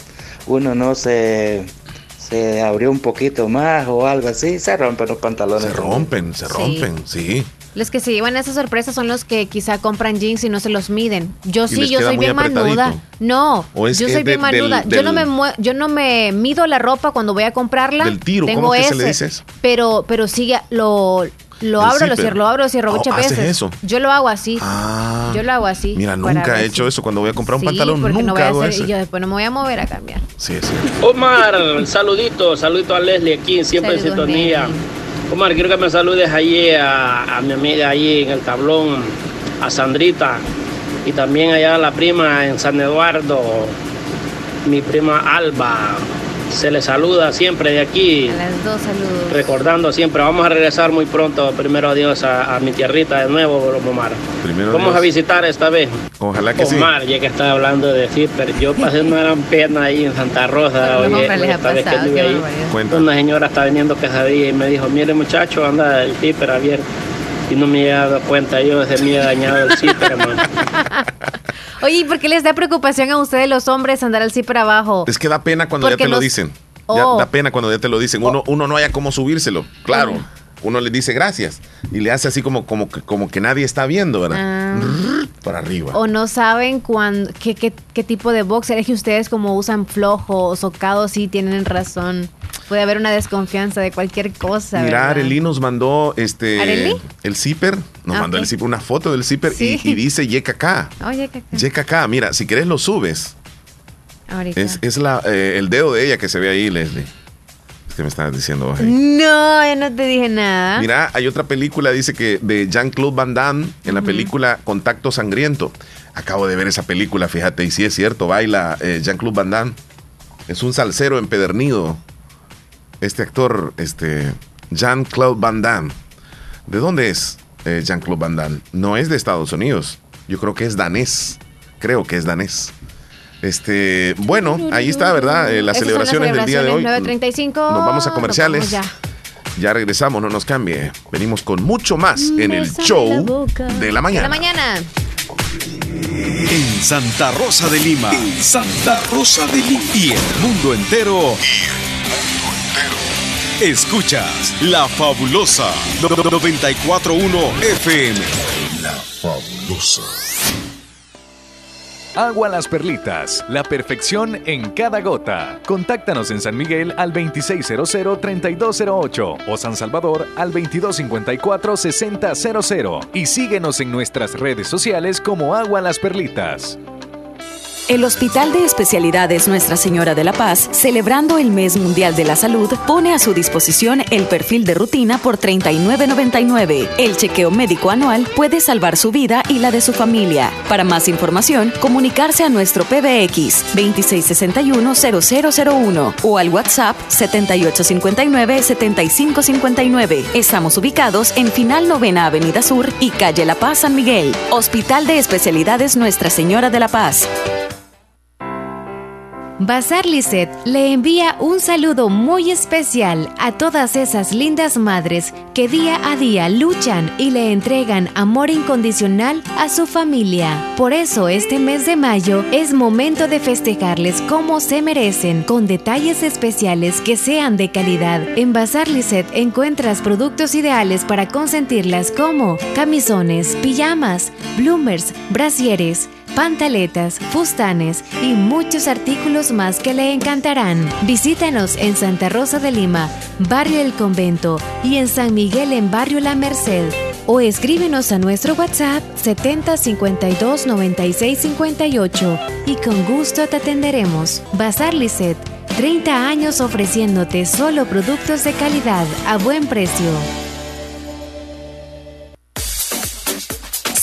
uno no se, se abrió un poquito más o algo así, se rompen los pantalones. Se rompen, se Sí. rompen, sí. Los que se llevan esas sorpresas son los que quizá compran jeans y no se los miden. Yo sí, yo soy bien manuda. No, ¿O es yo soy de- bien manuda. del- yo no me mue- yo no me mido la ropa cuando voy a comprarla. Del tiro, Tengo ¿cómo que ese, se le dice eso? Pero pero sí lo lo abro, lo cierro, lo abro, lo cierro Oh, muchas ¿haces veces. eso? Yo lo hago así. Ah. Yo lo hago así. Mira, nunca he hecho si- eso cuando voy a comprar un Sí, pantalón. porque Nunca no voy a hago hacer, eso. y yo después no me voy a mover a cambiar. Sí, sí. Omar, saludito, saludito a Leslie aquí, siempre en sintonía. Omar, quiero que me saludes allí a, a mi amiga allí en el tablón, a Sandrita, y también allá a la prima en San Eduardo, mi prima Alba. Se les saluda siempre de aquí. A las dos saludos. Recordando siempre, vamos a regresar muy pronto, primero Dios, a, a mi tierrita de nuevo, Omar. Primero vamos Dios. a visitar esta vez. Ojalá que sí. Omar, ya que está hablando de Zipper, yo pasé una gran pena ahí en Santa Rosa. No, oye, ha esta vez que pasado, ahí. Una señora está vendiendo quesadilla y me dijo, mire muchacho, anda el zipper abierto. Y no me había dado cuenta yo, se me había dañado el zipper, hermano. *laughs* Oye, ¿y por qué les da preocupación a ustedes los hombres andar al para abajo? Es que da pena cuando ya te lo dicen. Oh. Ya da pena cuando ya te lo dicen. Uno, uno no haya cómo subírselo. Claro. Uno le dice gracias. Y le hace así como, como, que- como que nadie está viendo, ¿verdad? Ah. Para arriba. O no saben cuán, qué, qué, qué tipo de boxer es que ustedes como usan flojo o socado, sí tienen razón. Puede haber una desconfianza de cualquier cosa. Mira. Arely nos mandó este ¿Arely? el zipper. Nos Ah, mandó el zipper, una foto del zipper Sí. y, y dice YKK. Que YKK. Mira, si querés lo subes. ahorita. Es, es la, eh, el dedo de ella que se ve ahí, Leslie. Que me estabas diciendo. No, yo no te dije nada. Mira, hay otra película, dice que de Jean-Claude Van Damme, en la película Contacto Sangriento. Acabo de ver esa película, fíjate, y sí es cierto, baila eh, Jean-Claude Van Damme. Es un salsero empedernido. Este actor, este, Jean-Claude Van Damme. ¿De dónde es eh, Jean-Claude Van Damme? No es de Estados Unidos. Yo creo que es danés. Creo que es danés. Este, bueno, ahí está, ¿verdad? Eh, las celebraciones del día de hoy. celebraciones, 9:35. Nos vamos a comerciales. vamos Ya regresamos, no nos cambie. Venimos con mucho más en el la show de la De la mañana. En Santa Rosa de Lima. En Santa Rosa de Lima. Y el mundo entero. Escuchas La Fabulosa 941 FM. La Fabulosa. Agua Las Perlitas, la perfección en cada gota. Contáctanos en San Miguel al 2600-3208 o San Salvador al 2254-6000 y síguenos en nuestras redes sociales como Agua Las Perlitas. El Hospital de Especialidades Nuestra Señora de la Paz, celebrando el Mes Mundial de la Salud, pone a su disposición el perfil de rutina por $39.99. El chequeo médico anual puede salvar su vida y la de su familia. Para más información, comunicarse a nuestro PBX 2661-0001 o al WhatsApp 7859-7559. Estamos ubicados en Final Novena Avenida Sur y Calle La Paz San Miguel. Hospital de Especialidades Nuestra Señora de la Paz. Bazar Lisset le envía un saludo muy especial a todas esas lindas madres que día a día luchan y le entregan amor incondicional a su familia. Por eso este mes de mayo es momento de festejarles como se merecen, con detalles especiales que sean de calidad. En Bazar Lisset encuentras productos ideales para consentirlas como camisones, pijamas, bloomers, brasieres, pantaletas, fustanes y muchos artículos más que le encantarán. Visítanos en Santa Rosa de Lima, Barrio El Convento y en San Miguel en Barrio La Merced. O escríbenos a nuestro WhatsApp 7052 9658 y con gusto te atenderemos. Bazar Lisset, 30 años ofreciéndote solo productos de calidad a buen precio.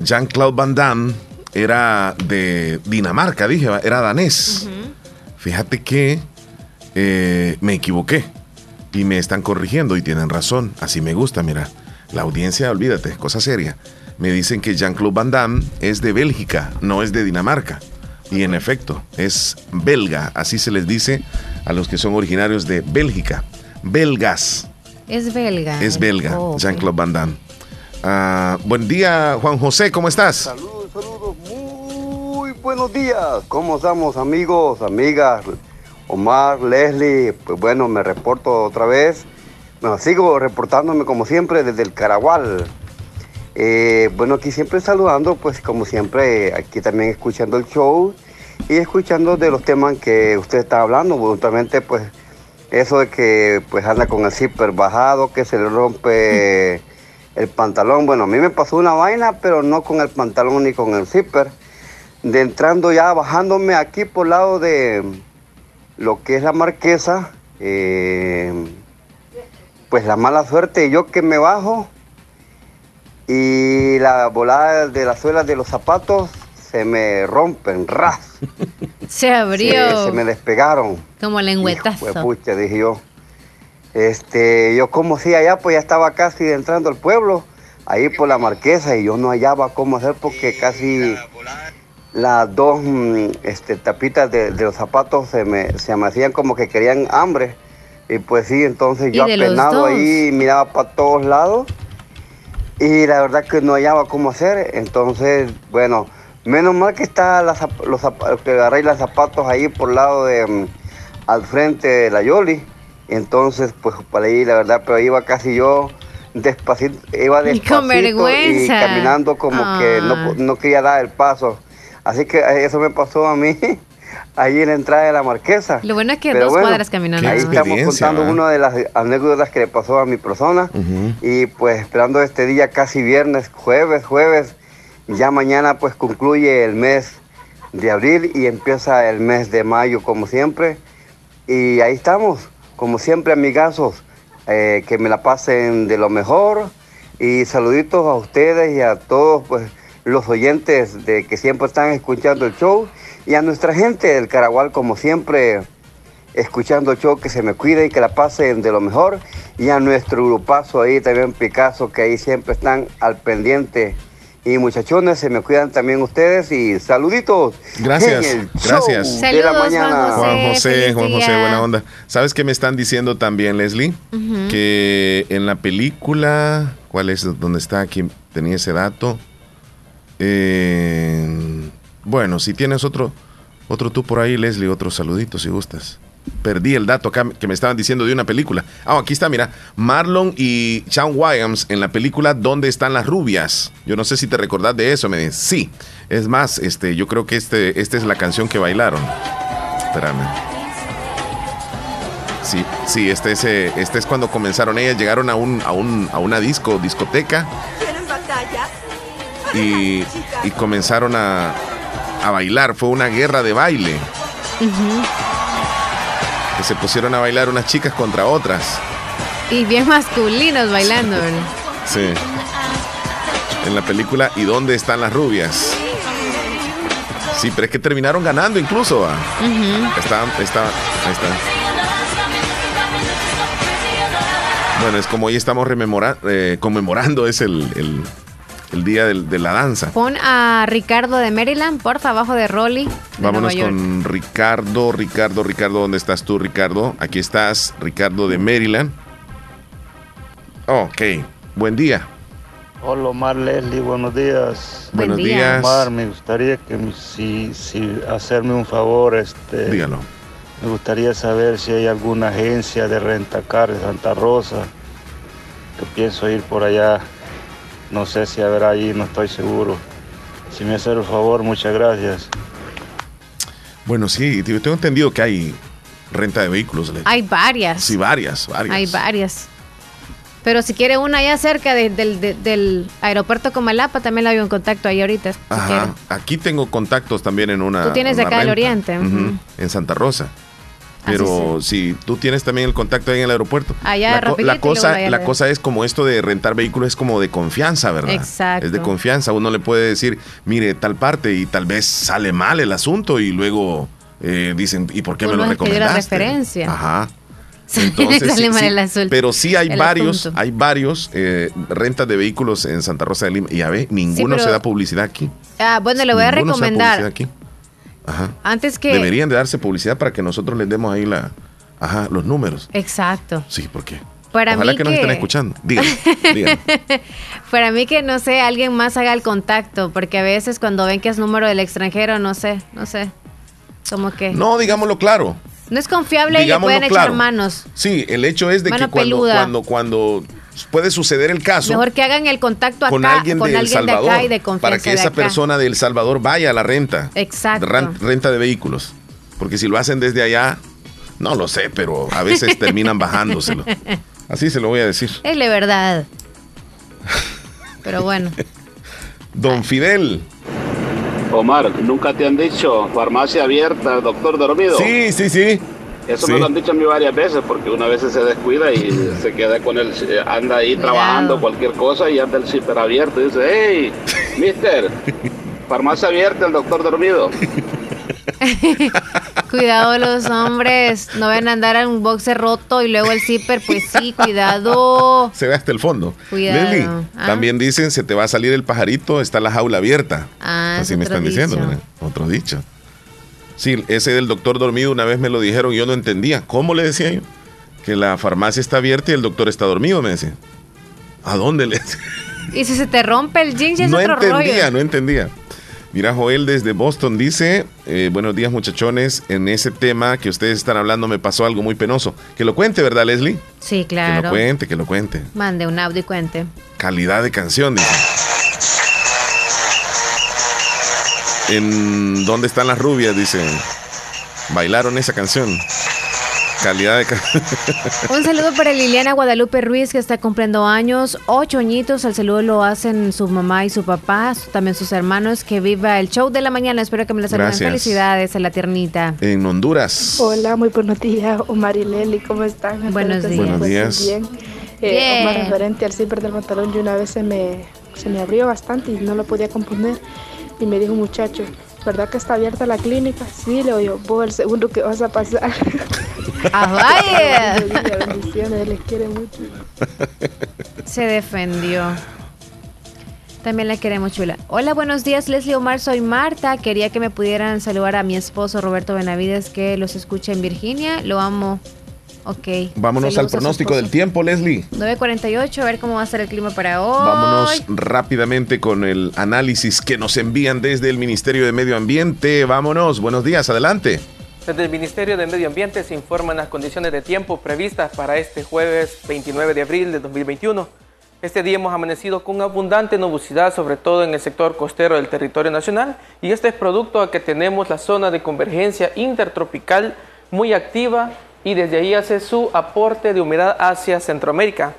Jean-Claude Van Damme era de Dinamarca, dije, era danés. Fíjate que eh, me equivoqué y me están corrigiendo y tienen razón. Así me gusta, mira. La audiencia, olvídate, cosa seria. Me dicen que Jean-Claude Van Damme es de Bélgica, no es de Dinamarca. Y en efecto, es belga, así se les dice a los que son originarios de Bélgica. Belgas. Es belga. Es belga, Oh. Jean-Claude Van Damme. Ah, buen día, Juan José, ¿cómo estás? Saludos, saludos, muy buenos días. ¿Cómo estamos, amigos, amigas? Omar, Leslie, pues bueno, me reporto otra vez. Bueno, sigo reportándome como siempre desde el Caragual. Eh, bueno, aquí siempre saludando, pues como siempre, aquí también escuchando el show y escuchando de los temas que usted está hablando. Voluntariamente, pues eso de que pues anda con el zipper bajado, que se le rompe *laughs* el pantalón. Bueno, a mí me pasó una vaina, pero no con el pantalón ni con el zipper. De entrando ya, bajándome aquí por el lado de lo que es la marquesa, eh, pues la mala suerte, yo que me bajo y la volada de las suelas de los zapatos se me rompen, ras. *laughs* Se abrió. Se, se me despegaron. Como lengüetazo. Pues pucha, dije yo. Este, yo como si allá, pues ya estaba casi entrando al pueblo, ahí por la marquesa, y yo no hallaba cómo hacer porque casi las dos mm, este, tapitas de, de los zapatos se me, se me hacían como que querían hambre. Y pues sí, entonces ¿Y yo apenado ahí miraba para todos lados. Y la verdad que no hallaba cómo hacer. Entonces, bueno, menos mal que está la los que agarré los zapatos ahí por el lado de mm, al frente de la Yoli. Entonces, pues para ahí, la verdad, pero iba casi yo *laughs* despacito, iba Y despacito con vergüenza. y caminando como que no, Ah. no quería dar el paso. Así que eh, eso me pasó a mí, *laughs* ahí en la entrada de la marquesa. Lo bueno es que Pero dos bueno, cuadras caminando. Ahí estamos contando una de las anécdotas que le pasó a mi persona. Y pues esperando este día casi viernes, jueves, jueves. Ya mañana pues concluye el mes de abril y empieza el mes de mayo como siempre. Y ahí estamos, como siempre amigazos, eh, que me la pasen de lo mejor. Y saluditos a ustedes y a todos pues los oyentes de que siempre están escuchando el show. Y a nuestra gente del Caragual como siempre escuchando el show, que se me cuiden y que la pasen de lo mejor. Y a nuestro grupazo ahí también, Picasso, que ahí siempre están al pendiente. Y muchachones, se me cuidan también ustedes y saluditos. Gracias, gracias. de la mañana. Juan José, Juan José, día. buena onda. ¿Sabes qué me están diciendo también, Leslie? Que en la película, ¿cuál es? ¿Dónde está? Aquí tenía ese dato. Eh, bueno, si tienes otro, otro tú por ahí, Leslie, otro saludito si gustas. Perdí el dato acá que me estaban diciendo de una película. Ah, aquí está, mira. Marlon y Sean Williams en la película ¿Dónde están las rubias? Yo no sé si te recordás de eso. Me dice, sí. Es más, este, yo creo que este, esta es la canción que bailaron. Espérame. Sí, sí, este es, eh, este es cuando comenzaron ellas, llegaron a, un, a, un, a una disco, discoteca, y, y comenzaron a, a bailar. Fue una guerra de baile, que se pusieron a bailar unas chicas contra otras. Y bien masculinos bailando, ¿verdad? Sí. En la película ¿Y dónde están las rubias? Sí, pero es que terminaron ganando incluso. ¿va? Está, está, ahí está. Bueno, es como hoy estamos rememora- eh, conmemorando, es el, el- el día del- de la danza. Pon a Ricardo de Maryland, porfa, abajo de Rolly. de Vámonos Nueva York. con Ricardo, Ricardo, Ricardo, ¿dónde estás tú, Ricardo? Aquí estás, Ricardo de Maryland. Ok, buen día. Hola Omar Leslie, buenos días. Buen Buenos día. días. Omar, me gustaría que si, si hacerme un favor, este Dígalo. me gustaría saber si hay alguna agencia de rentacar de Santa Rosa. Que pienso ir por allá. No sé si habrá ahí, no estoy seguro. Si me hace el favor, muchas gracias. Bueno, sí, yo tengo entendido que hay renta de vehículos. Hay varias. Sí, varias, varias. Hay varias. Pero si quiere una allá cerca de- del- de- del aeropuerto Comalapa, también la veo en contacto ahí ahorita. si quiere. Ajá. Aquí tengo contactos también en una. Tú tienes una acá del renta. Oriente. En Santa Rosa. Pero si tú tienes también el contacto ahí en el aeropuerto. Allá, la, co- rapidito la luego cosa, la cosa es como esto de rentar vehículos es como de confianza, ¿verdad? Exacto. Es de confianza. Uno le puede decir, mire, tal parte y tal vez sale mal el asunto y luego eh, dicen, ¿y por qué me lo la recomendaste? referencia. Ajá. *laughs* Sale sí, mal sí, el asunto. pero sí hay el varios, asunto. hay varios eh, rentas de vehículos en Santa Rosa de Lima. Y ya ve, ninguno pero- se da publicidad aquí. Ah, bueno, le voy a Ninguno se da recomendar. Ajá. Antes que. Deberían de darse publicidad para que nosotros les demos ahí la, ajá, los números. Exacto. Sí, ¿por qué? Para Ojalá mí que, nos que- estén escuchando. Díganme, díganme. *laughs* Para mí que no sé, alguien más haga el contacto, porque a veces cuando ven que es número del extranjero, no sé, no sé. Como que. No, No, digámoslo claro. es confiable y le pueden claro. echar manos. Sí, el hecho es de Mano que cuando, peluda. cuando, cuando puede suceder el caso Mejor que hagan el contacto acá con alguien, con de Salvador acá y de confianza para que de esa acá. persona de El Salvador vaya a la renta. Exacto. Renta de vehículos. Porque si lo hacen desde allá, no lo sé, pero a veces *laughs* terminan bajándoselo. Así se lo voy a decir. Es la verdad. *laughs* Pero bueno. Don Fidel. Omar, ¿nunca te han dicho farmacia abierta, doctor dormido? Sí, sí, sí. Eso Sí. me lo han dicho a mí varias veces porque una vez se descuida y *laughs* se queda con el, eh, anda ahí trabajando cualquier cosa y anda el zipper abierto y dice, hey, *laughs* mister, farmacia abierta, el doctor dormido. *laughs* Cuidado los hombres, no ven a andar en un boxe roto y luego el zipper, pues sí, cuidado. Se ve hasta el fondo. Cuidado. Ah. también dicen, se te va a salir el pajarito, está la jaula abierta. Ah, es Así me otro están diciendo. Otro dicho. Sí, ese del doctor dormido una vez me lo dijeron y yo no entendía. ¿Cómo le decía yo? Que la farmacia está abierta y el doctor está dormido, me decía. ¿A dónde le decía? Y si se te rompe el ya es No otro entendía, rollo. no entendía. Mira, Joel desde Boston dice, eh, buenos días muchachones, en ese tema que ustedes están hablando me pasó algo muy penoso. Que lo cuente, ¿verdad, Leslie? Sí, Que lo claro. cuente, que lo cuente. Mande un audio y cuente. Calidad de canción, dice. ¿En dónde están las rubias? Dice. Bailaron esa canción. Calidad de. *laughs* Un saludo para Liliana Guadalupe Ruiz, que está cumpliendo años, ocho añitos. El saludo lo hacen su mamá y su papá, también sus hermanos. Que viva el show de la mañana. Espero que me la saluden. Gracias. Felicidades a la tiernita. en Honduras. Hola, muy buenos días, Omar y Leli, ¿cómo están? Buenos días. Buenos días. Bien. Eh. Omar, referente al zipper del pantalón, yo una vez se me, se me abrió bastante y no lo podía componer. Y me dijo muchacho, ¿verdad que está abierta la clínica? Sí, le digo, vos el segundo que vas a pasar. ¡Ah, vaya! *laughs* Bendiciones, les quiere mucho. Se defendió. También la queremos chula. Hola, buenos días, Leslie Omar. Soy Marta. Quería que me pudieran saludar a mi esposo Roberto Benavides, que los escucha en Virginia. Lo amo. Ok. Vámonos al pronóstico del tiempo, Leslie. 9.48, a ver cómo va a ser el clima para hoy. Vámonos rápidamente con el análisis que nos envían desde el Ministerio de Medio Ambiente. Vámonos, buenos días, adelante. Desde el Ministerio de Medio Ambiente se informan las condiciones de tiempo previstas para este jueves 29 de abril de 2021. Este día hemos amanecido con abundante nubosidad, sobre todo en el sector costero del territorio nacional, y este es producto a que tenemos la zona de convergencia intertropical muy activa y desde ahí hace su aporte de humedad hacia Centroamérica.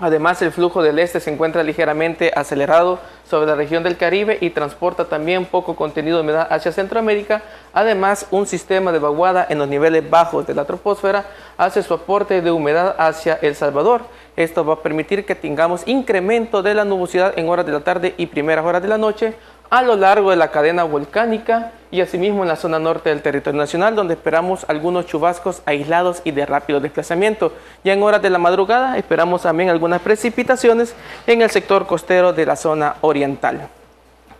Además, el flujo del este se encuentra ligeramente acelerado sobre la región del Caribe y transporta también poco contenido de humedad hacia Centroamérica. Además, un sistema de vaguada en los niveles bajos de la troposfera hace su aporte de humedad hacia El Salvador. Esto va a permitir que tengamos incremento de la nubosidad en horas de la tarde y primeras horas de la noche a lo largo de la cadena volcánica y asimismo en la zona norte del territorio nacional, donde esperamos algunos chubascos aislados y de rápido desplazamiento. Ya en horas de la madrugada esperamos también algunas precipitaciones en el sector costero de la zona oriental.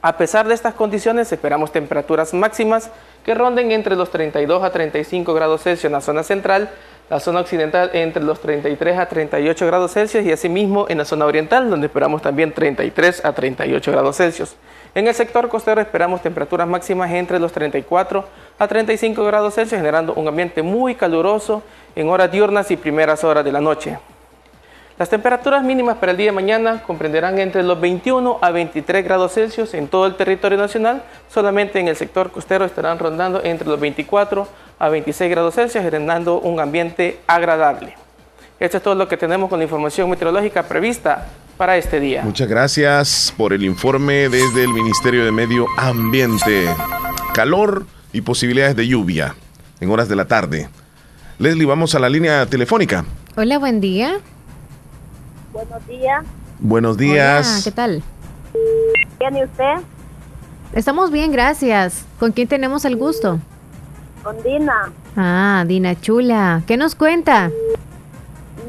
A pesar de estas condiciones, esperamos temperaturas máximas que ronden entre los 32 a 35 grados Celsius en la zona central, la zona occidental entre los 33 a 38 grados Celsius y asimismo en la zona oriental, donde esperamos también 33 a 38 grados Celsius. En el sector costero esperamos temperaturas máximas entre los 34 a 35 grados Celsius, generando un ambiente muy caluroso en horas diurnas y primeras horas de la noche. Las temperaturas mínimas para el día de mañana comprenderán entre los 21 a 23 grados Celsius en todo el territorio nacional. Solamente en el sector costero estarán rondando entre los 24 a 26 grados Celsius, generando un ambiente agradable. Esto es todo lo que tenemos con la información meteorológica prevista para este día. Muchas gracias por el informe desde el Ministerio de Medio Ambiente. Calor y posibilidades de lluvia en horas de la tarde. Leslie, vamos a la línea telefónica. Hola, buen día. Buenos días. Buenos días. Hola, ¿qué tal? ¿Bien y usted? Estamos bien, gracias. ¿Con quién tenemos el gusto? Con Dina. Ah, Dina Chula. ¿Qué nos cuenta?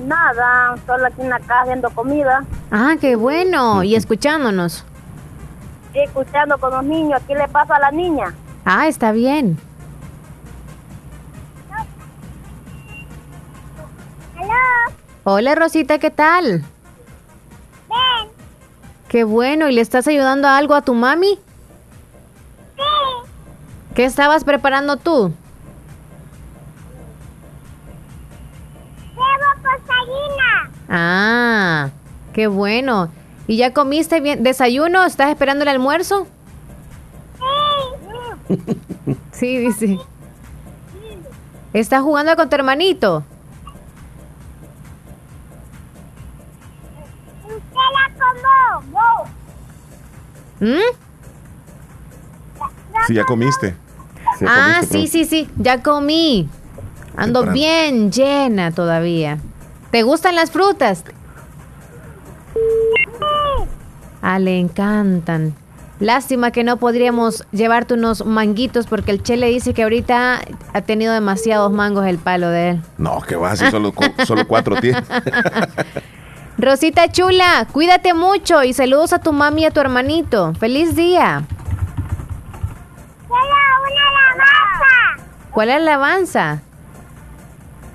Nada, solo aquí en la casa haciendo comida. Ah, qué bueno. Y escuchándonos. Sí, escuchando con los niños. ¿Qué le pasa a la niña? Ah, está bien. Hola. Hola, Rosita, ¿qué tal? Qué bueno. ¿Y le estás ayudando a algo a tu mami? Sí. ¿Qué estabas preparando tú? Llevo costarina. Ah, qué bueno. ¿Y ya comiste bien? ¿Desayuno? ¿Estás esperando el almuerzo? Sí. *laughs* Sí, dice. ¿Estás jugando con tu hermanito? ¿Mm? Si ya comiste. Sí, ya ah, comiste, sí, sí, sí, ya comí. Ando Temprano. bien llena todavía. ¿Te gustan las frutas? Ah, le encantan. Lástima que no podríamos llevarte unos manguitos porque el Che le dice que ahorita ha tenido demasiados mangos el palo de él. No, que va, si solo, solo cuatro tiene. *laughs* Rosita chula, cuídate mucho y saludos a tu mami y a tu hermanito. Feliz día. Quiero una alabanza. ¿Cuál es la alabanza?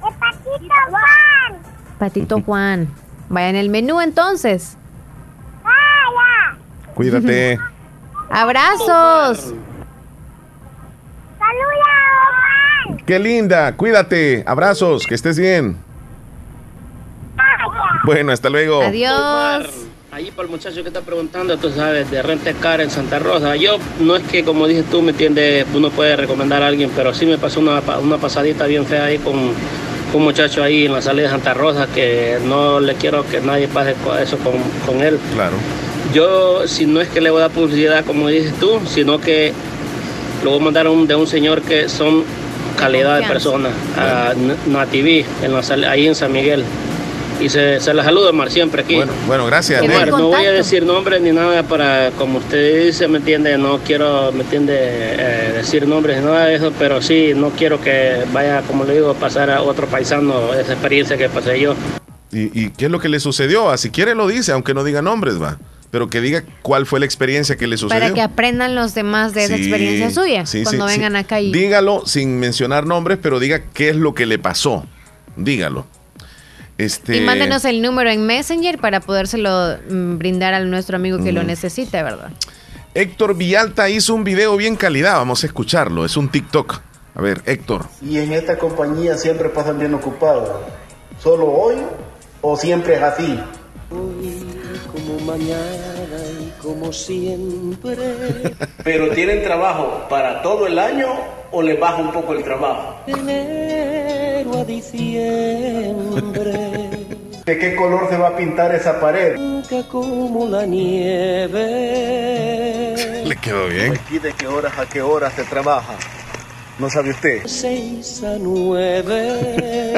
De Patito Juan. Patito Juan. Vaya en el menú entonces. Vaya. Cuídate. *laughs* Abrazos. Saluda Juan. Qué linda. Cuídate. Abrazos. Que estés bien. Bueno, hasta luego. Adiós. Ahí para el muchacho que está preguntando, tú sabes, de renta car en Santa Rosa. Yo no es que, como dices tú, me entiendes, uno puede recomendar a alguien, pero sí me pasó una, una pasadita bien fea ahí con, con un muchacho ahí en la salida de Santa Rosa que no le quiero que nadie pase eso con, con él. Claro. Yo, si no es que le voy a dar publicidad, como dices tú, sino que lo voy a mandar a un- de un señor que son calidad de persona, a N- Nativí, en la ahí en San Miguel. Y se, se la saluda, Omar, siempre aquí. Bueno, bueno, gracias. Omar, no voy a decir nombres ni nada para, como usted dice, ¿me entiende? No quiero, ¿me entiende? Eh, decir nombres ni nada de eso, pero sí, no quiero que vaya, como le digo, pasar a otro paisano esa experiencia que pasé yo. ¿Y, y qué es lo que le sucedió? Ah, Si quiere lo dice, aunque no diga nombres, va. Pero que diga cuál fue la experiencia que le sucedió. Para que aprendan los demás de esa Sí, experiencia suya sí, cuando sí, sí. vengan acá y Dígalo sin mencionar nombres, pero diga qué es lo que le pasó. Dígalo. Este, Y mándenos el número en Messenger para podérselo mm, brindar a nuestro amigo que lo Mm. necesite, ¿verdad? Héctor Villalta hizo un video bien calidad. Vamos a escucharlo. Es un TikTok. A ver, Héctor. Y en esta compañía siempre pasan bien ocupados. ¿Solo hoy o siempre es así? Como mañana y como siempre. *laughs* ¿Pero tienen trabajo para todo el año o les baja un poco el trabajo? De enero a diciembre, ¿De qué color se va a pintar esa pared? blanca como la nieve. *laughs* Le quedó bien. Aquí de qué horas a qué horas se trabaja. ¿No sabe usted? Seis a nueve.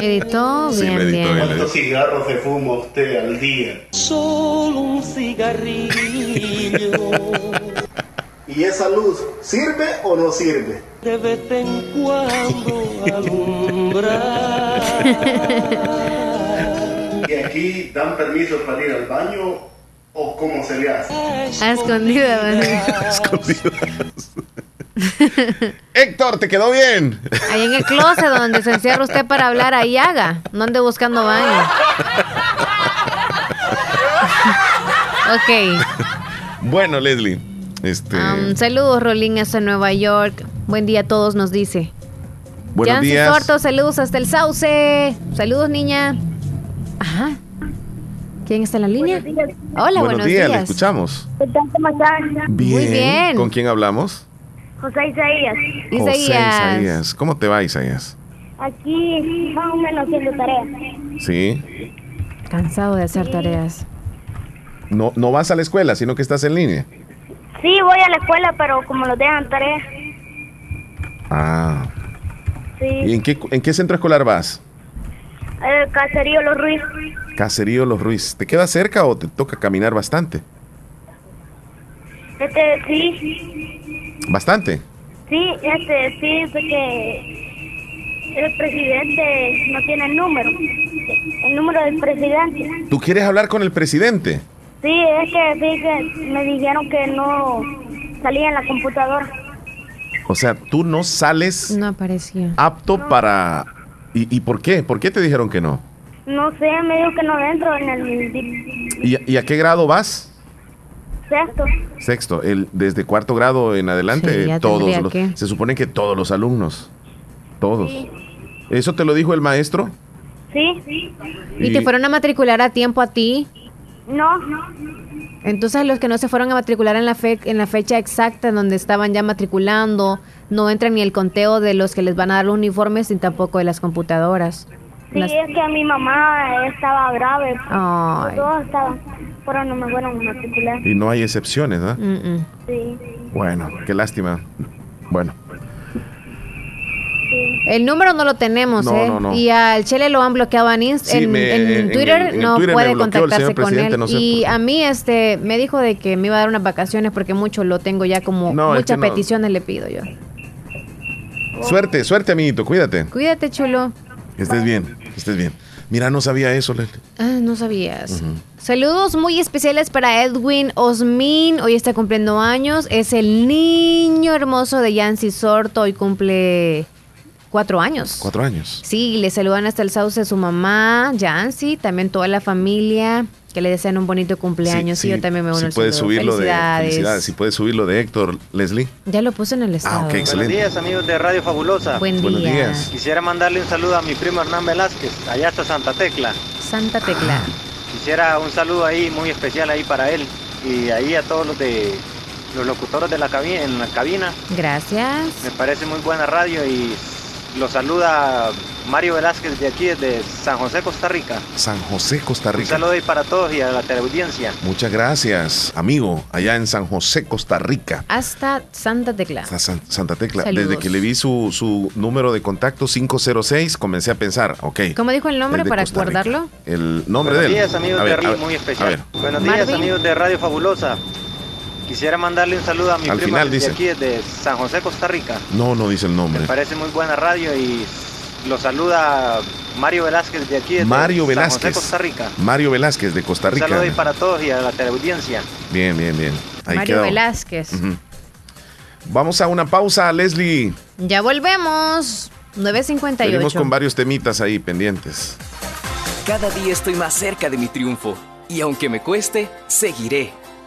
Editó Sí, bien, lo editó bien. bien. ¿Cuántos cigarros se fuma usted al día? Solo un cigarrillo. ¿Y esa luz sirve o no sirve? De vez en cuando alumbra. *laughs* ¿Y aquí dan permiso para ir al baño o cómo se le hace? A escondida, Escondido. *laughs* Héctor, ¿te quedó bien? Ahí en el closet donde se encierra usted para hablar, ahí haga. No ande buscando baño. *laughs* ok. Bueno, Leslie. Este, Um, saludos, Rolín, hasta Nueva York. Buen día a todos, nos dice. buenos Yancy días. Torto, saludos hasta el Sauce. Saludos, niña. Ajá. ¿Quién está en la línea? Hola, buenos, días. le escuchamos. ¿Qué tal? ¿Cómo están? Bien. Muy bien. ¿Con quién hablamos? José Isaías. José Isaías. ¿Cómo te va, Isaías? Aquí más o menos haciendo tareas. Sí. Cansado de hacer tareas. No, no vas a la escuela, sino que estás en línea. Sí, voy a la escuela, pero como nos dejan tareas. Ah. Sí. ¿Y en qué, en qué centro escolar vas? El caserío Los Ruiz. Caserío Los Ruiz. ¿Te queda cerca o te toca caminar bastante? Este, sí. Bastante. Sí, este, sí, porque el presidente no tiene el número. El número del presidente. ¿Tú quieres hablar con el presidente? Sí, es que, sí, que me dijeron que no salía en la computadora. O sea, tú no sales No aparecía. apto para... ¿Y, ¿Y por qué? ¿Por qué te dijeron que no? No sé, me dijo que no dentro en el ¿Y, a- y a qué grado vas? sexto. Sexto. El, desde cuarto grado en adelante, Sí, todos los- que. Se supone que todos los alumnos. Todos. ¿Eso te lo dijo el maestro? Sí. ¿Y te fueron a matricular a tiempo a ti? No. Entonces los que no se fueron a matricular en la, fe- en la fecha exacta en donde estaban ya matriculando, no entran ni el conteo de los que les van a dar los uniformes ni tampoco de las computadoras. Sí, Las- es que mi mamá estaba grave. Ay. Todos estaban, pero no me fueron a matricular. Y no hay excepciones, ¿verdad? Mm, mm. Sí. Bueno, qué lástima. Bueno, El número no lo tenemos, No, ¿eh? no, no. Y al Chele lo han bloqueado en, Inst- Sí, en, me- en en Twitter, en no Twitter puede contactarse con él. sé y a mí este me dijo de que me iba a dar unas vacaciones porque mucho lo tengo ya como muchas peticiones le pido yo. suerte, suerte, amiguito, cuídate. Cuídate, chulo. Que estés bien, que estés bien. Mira, no sabía eso, Leslie. Ah, no sabías. Saludos muy especiales para Edwin Osmin. Hoy está cumpliendo años. Es el niño hermoso de Yancy Sorto. Hoy cumple cuatro años. Cuatro años. Sí, le saludan hasta el sauce su mamá, Yancy, también toda la familia, que le desean un bonito cumpleaños. Sí, yo también me uno si al puedes subirlo de Felicidades. si puedes subirlo de Héctor, Leslie. Ya lo puse en el estado. ok, excelente. Buenos días amigos de Radio Fabulosa. Buen Buenos día. días. Quisiera mandarle un saludo a mi primo Hernán Velázquez, allá hasta Santa Tecla. Santa Tecla. Quisiera un saludo ahí muy especial ahí para él y ahí a todos los de los locutores de la cabina, en la cabina. Gracias. Me parece muy buena radio y los saluda Mario Velázquez de aquí desde San José, Costa Rica. San José, Costa Un Rica. saludo ahí para todos y a la teleaudiencia. Muchas gracias, amigo, allá en San José, Costa Rica. Hasta Santa Tecla. Hasta San- Santa Tecla. Saludos. Desde que le vi su, su número de contacto 506, comencé a pensar, ok. ¿Cómo dijo el nombre para guardarlo? El nombre Buenos de él. días amigos A de ver, Radio muy especial. Buenos días Marvin. amigos de Radio Fabulosa. Quisiera mandarle un saludo a mi Al prima final de dice. aquí desde San José, Costa Rica. No, no dice el nombre. Me parece muy buena radio y lo saluda Mario Velázquez de aquí desde Mario San Velázquez. José, Costa Rica. Mario Velázquez de Costa Un Rica. saludo ahí para todos y a la teleaudiencia. Bien, bien, bien. Ahí Mario quedó. Velázquez. Vamos a una pausa, Leslie. Ya volvemos. 9.58. Venimos con varios temitas ahí pendientes. Cada día estoy más cerca de mi triunfo. Y aunque me cueste, seguiré.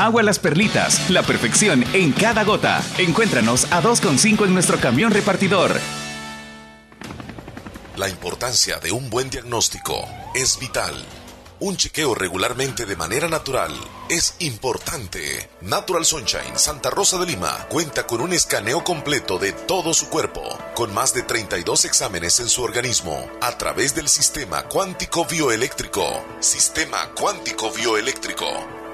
Agua Las Perlitas, la perfección en cada gota. Encuéntranos a 2.5 en nuestro camión repartidor. La importancia de un buen diagnóstico es vital. Un chequeo regularmente de manera natural es importante. Natural Sunshine Santa Rosa de Lima cuenta con un escaneo completo de todo su cuerpo, con más de 32 exámenes en su organismo, a través del sistema cuántico bioeléctrico. Sistema cuántico bioeléctrico.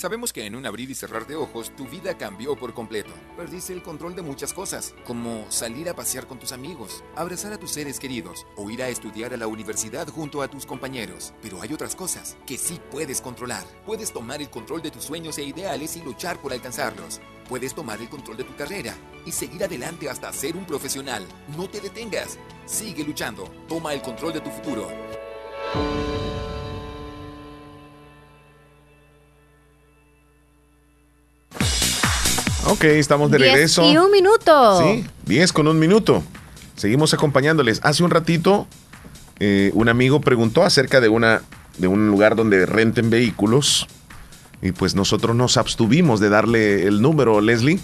Sabemos que en un abrir y cerrar de ojos tu vida cambió por completo. Perdiste el control de muchas cosas, como salir a pasear con tus amigos, abrazar a tus seres queridos o ir a estudiar a la universidad junto a tus compañeros. Pero hay otras cosas que sí puedes controlar. Puedes tomar el control de tus sueños e ideales y luchar por alcanzarlos. Puedes tomar el control de tu carrera y seguir adelante hasta ser un profesional. No te detengas. Sigue luchando. Toma el control de tu futuro. Ok, estamos de Diez regreso. Y un minuto. Sí, 10 con un minuto. Seguimos acompañándoles. Hace un ratito, eh, un amigo preguntó acerca de, una, de un lugar donde renten vehículos. Y pues nosotros nos abstuvimos de darle el número, Leslie,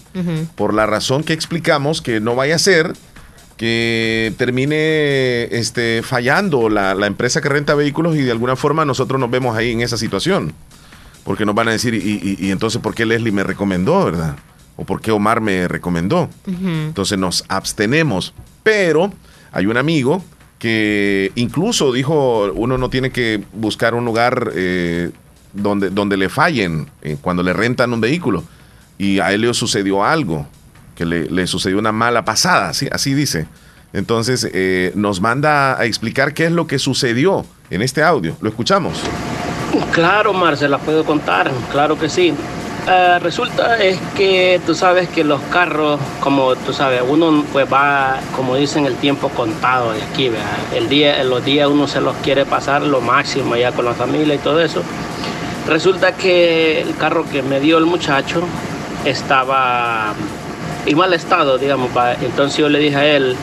por la razón que explicamos que no vaya a ser que termine este, fallando la, la empresa que renta vehículos y de alguna forma nosotros nos vemos ahí en esa situación. Porque nos van a decir, y, y- y entonces, ¿por qué Leslie me recomendó, verdad? ¿O por qué Omar me recomendó? Entonces nos abstenemos. Pero hay un amigo que incluso dijo, uno no tiene que buscar un lugar eh, donde, donde le fallen eh, cuando le rentan un vehículo. Y a él le sucedió algo, que le, le sucedió una mala pasada, así, así dice. Entonces eh, nos manda a explicar qué es lo que sucedió en este audio. Lo escuchamos. Claro, Mar, se la puedo contar, claro que sí. Eh, resulta es que tú sabes que los carros, como tú sabes, uno pues va, como dicen, el tiempo contado de aquí. El día, los días uno se los quiere pasar lo máximo allá con la familia y todo eso. Resulta que el carro que me dio el muchacho estaba en mal estado, digamos, entonces yo le dije a él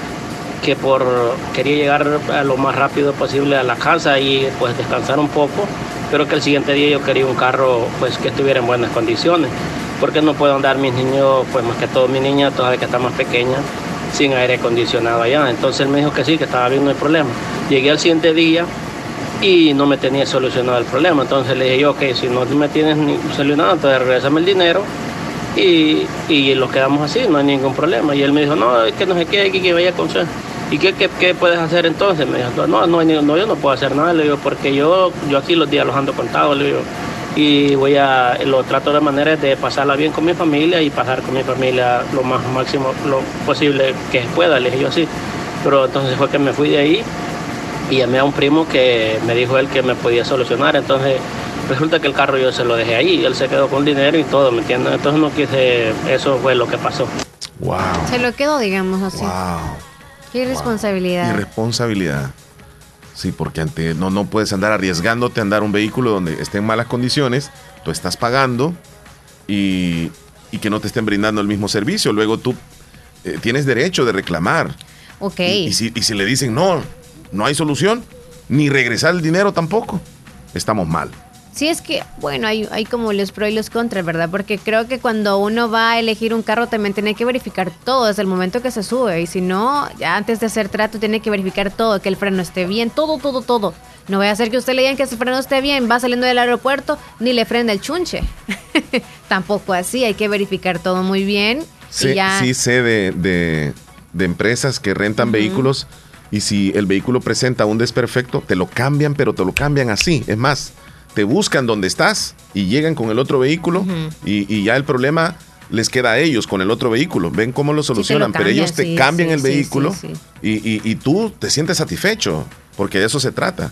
que por quería llegar a lo más rápido posible a la casa y pues descansar un poco, pero que el siguiente día yo quería un carro pues que estuviera en buenas condiciones, porque no puedo andar mis niños, pues más que todo mi niña, todavía que está más pequeña, sin aire acondicionado allá. Entonces él me dijo que sí, que estaba bien, no hay problema. Llegué al siguiente día y no me tenía solucionado el problema, entonces le dije yo, ok, si no me tienes ni solucionado, entonces regresame el dinero y, y lo quedamos así, no hay ningún problema. Y él me dijo, no, es que no sé qué, que, que vaya con usted. ¿Y qué, qué, qué puedes hacer entonces? Me dijo, no, no, no, yo no puedo hacer nada, le digo, porque yo, yo aquí los días los ando contados, le digo, y voy a, lo trato de manera de pasarla bien con mi familia y pasar con mi familia lo más máximo, lo posible que pueda, le dije yo así. Pero entonces fue que me fui de ahí y llamé a un primo que me dijo él que me podía solucionar, entonces resulta que el carro yo se lo dejé ahí, él se quedó con dinero y todo, ¿me entiendes? Entonces no quise, eso fue lo que pasó. Wow. Se lo quedó, digamos así. Wow. Qué irresponsabilidad. Irresponsabilidad. Sí, porque ante, no, no puedes andar arriesgándote a andar un vehículo donde esté en malas condiciones, tú estás pagando y, y que no te estén brindando el mismo servicio. Luego tú eh, tienes derecho de reclamar. ok. Y, y si, y si le dicen no, no hay solución, ni regresar el dinero tampoco, estamos mal. Sí, es que, bueno, hay, hay como los pros y los contras, ¿verdad? Porque creo que cuando uno va a elegir un carro también tiene que verificar todo desde el momento que se sube. Y si no, ya antes de hacer trato tiene que verificar todo, que el freno esté bien, todo, todo, todo. No vaya a ser que usted le digan que ese freno esté bien, va saliendo del aeropuerto, ni le frena el chunche. *laughs* Tampoco así, hay que verificar todo muy bien. Sí, ya, sí sé de, de- de empresas que rentan vehículos y si el vehículo presenta un desperfecto, te lo cambian, pero te lo cambian así. Es más, te buscan donde estás y llegan con el otro vehículo y, y ya el problema les queda a ellos con el otro vehículo. Ven cómo lo solucionan, pero cambian, ellos te sí, cambian sí, el vehículo y- y tú te sientes satisfecho, porque de eso se trata.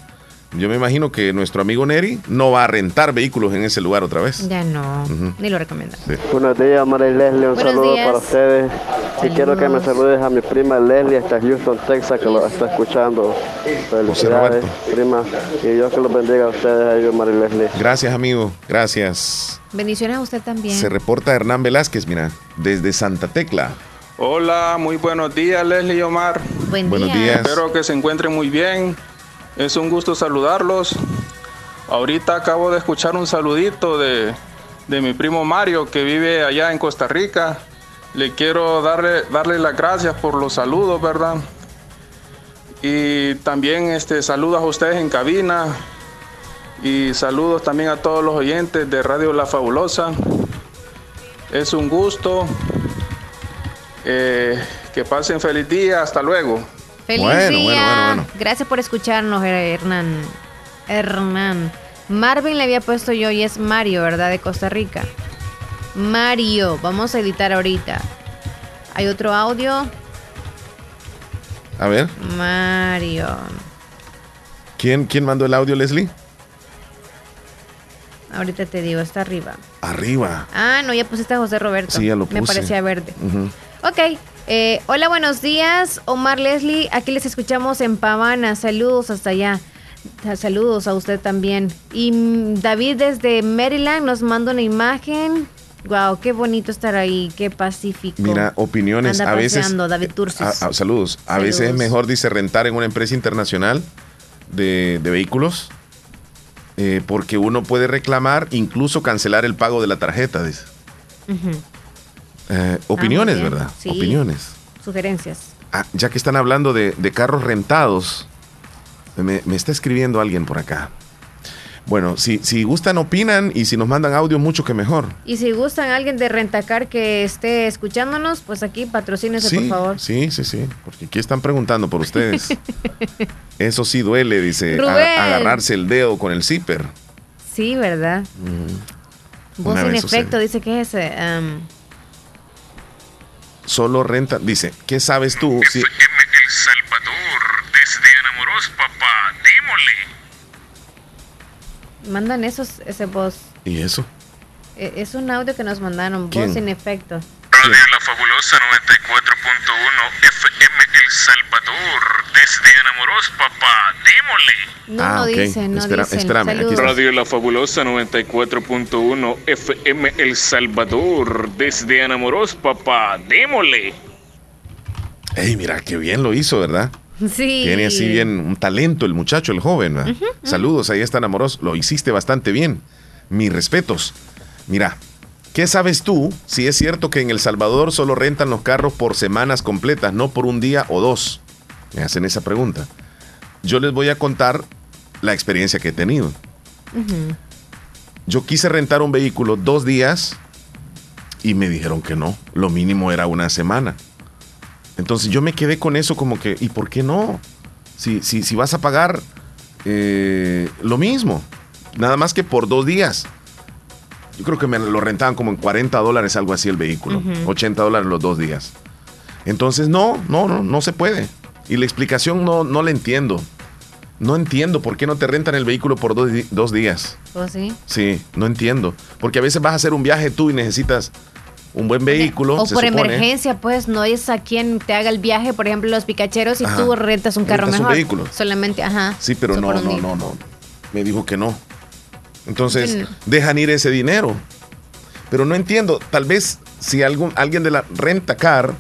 Yo me imagino que nuestro amigo Neri no va a rentar vehículos en ese lugar otra vez. ya no, ni lo recomiendo. Sí. Buenos días, María y Leslie. Un Buenos saludo días. para ustedes. Y quiero que me saludes a mi prima Leslie hasta Houston, Texas, que lo está escuchando. Felicidades, prima. Y Dios que los bendiga a ustedes, a ellos, María Leslie. Gracias, amigo. Gracias. Bendiciones a usted también. Se reporta Hernán Velázquez, mira, desde Santa Tecla. Hola, muy buenos días, Leslie y Omar. Buen Buenos día. días. Espero que se encuentren muy bien. Es un gusto saludarlos. Ahorita acabo de escuchar un saludito de, de mi primo Mario que vive allá en Costa Rica. Le quiero darle, darle las gracias por los saludos, ¿verdad? Y también este, saludos a ustedes en cabina. Y saludos también a todos los oyentes de Radio La Fabulosa. Es un gusto. Eh, que pasen feliz día. Hasta luego. Feliz día. Gracias por escucharnos, Hernán. Hernán. Marvin le había puesto yo y es Mario, ¿verdad? De Costa Rica. Mario. Vamos a editar ahorita. Hay otro audio. A ver, Mario. ¿quién, quién mandó el audio, Leslie? Ahorita te digo, está arriba. Arriba. Ah, no, ya pusiste a José Roberto. Sí, ya lo Me puse. parecía verde. Ujú. Ok. Eh, hola, buenos días. Omar Leslie, aquí les escuchamos en Pavana. Saludos hasta allá. Saludos a usted también. Y mm, David desde Maryland nos manda una imagen. Wow, qué bonito estar ahí, qué pacífico. Mira, opiniones. Anda a veces. David Tursis. a- a- saludos. A veces es mejor, dice, rentar en una empresa internacional de, de vehículos. eh, porque uno puede reclamar, incluso cancelar el pago de la tarjeta. Dice. Eh, opiniones, bien. ¿verdad? Sí. Opiniones. Sugerencias. Ah, ya que están hablando de, de carros rentados, me, me está escribiendo alguien por acá. Bueno, si, si gustan, opinan y si nos mandan audio, mucho que mejor. Y si gustan alguien de Rentacar que esté escuchándonos, pues aquí patrocínese, Sí, por favor. sí, sí, sí, porque aquí están preguntando por ustedes. *laughs* Eso sí duele, dice, a- agarrarse el dedo con el zipper. Sí, ¿verdad? Voz vez efecto, dice que es ese. Solo renta, dice, ¿qué sabes tú? Si, El Salvador, desde Anamoros, papá, démosle. mandan esos, ese voz. ¿Y eso? E- Es un audio que nos mandaron, ¿Quién? voz en efecto. Radio La Fabulosa 94.1 FM Salvador, desde Anamoros, papá, démosle. No, no dicen, no Espera- dicen. espérame, aquí está. Radio La Fabulosa 94.1 FM El Salvador, desde Anamoros, papá, démosle. Ey, mira, qué bien lo hizo, ¿verdad? Sí. Tiene así bien un talento el muchacho, el joven. Saludos, ahí están amorosos. Lo hiciste bastante bien. Mis respetos. Mira, ¿qué sabes tú si es cierto que en El Salvador solo rentan los carros por semanas completas, no por un día o dos? Me hacen esa pregunta. Yo les voy a contar la experiencia que he tenido. Yo quise rentar un vehículo dos días y me dijeron que no. Lo mínimo era una semana. Entonces yo me quedé con eso como que, ¿y por qué no? Si, si, si vas a pagar eh, lo mismo, nada más que por dos días. Yo creo que me lo rentaban como en 40 dólares, algo así el vehículo. Ujú. 80 dólares los dos días. Entonces no, no, no, no se puede. Y la explicación no, no la entiendo. No entiendo por qué no te rentan el vehículo por dos, dos días. ¿O sí? Sí, no entiendo. Porque a veces vas a hacer un viaje tú y necesitas un buen vehículo. O se por supone. emergencia, pues no es a quien te haga el viaje, por ejemplo, los picacheros y Ajá. tú rentas un carro Rentas un mejor. vehículo. Solamente, ajá. Sí, pero no, un no, no, no. Me dijo que no. Entonces, dejan ir ese dinero. Pero no entiendo. Tal vez si algún, alguien de la renta car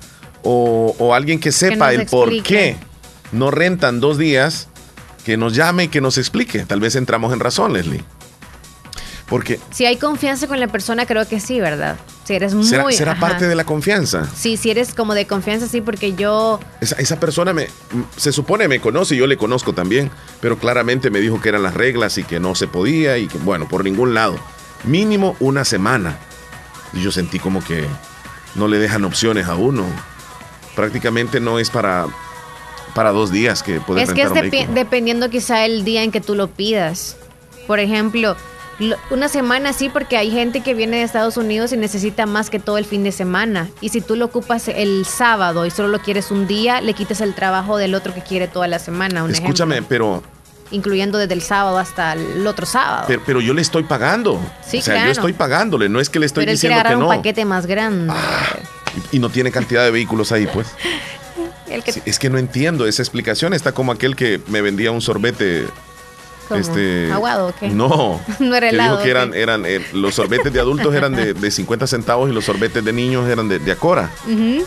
o, o alguien que sepa el por qué no rentan dos días, que nos llame y que nos explique. Tal vez entramos en razón, Leslie. Porque Si hay confianza con la persona, creo que sí, ¿verdad? Si eres muy... será, será parte de la confianza. Sí, si eres como de confianza, sí, porque yo... Esa, esa persona me, se supone me conoce, yo le conozco también, pero claramente me dijo que eran las reglas y que no se podía y que, bueno, por ningún lado. Mínimo una semana. Y yo sentí como que no le dejan opciones a uno. Prácticamente no es para, para dos días que puedes es que es vehículo. dependiendo quizá el día en que tú lo pidas. Por ejemplo, lo- una semana sí, porque hay gente que viene de Estados Unidos y necesita más que todo el fin de semana. Y si tú lo ocupas el sábado y solo lo quieres un día, le quitas el trabajo del otro que quiere toda la semana. Un Escúchame, ejemplo. pero, Incluyendo desde el sábado hasta el otro sábado. pero, pero yo le estoy pagando. Sí, o sea, claro. yo estoy pagándole, no es que le estoy Pero él quiere diciendo agarrar que un no. paquete más grande. Y no tiene cantidad de vehículos ahí, pues. *laughs* El que- Sí, es que no entiendo esa explicación. Está como aquel que me vendía un sorbete. ¿Cómo? Este, ¿Aguado o qué? No. *laughs* No era que helado, dijo que eran, eran eh, los sorbetes de adultos eran de, de 50 centavos y los sorbetes de niños eran de, de Acora.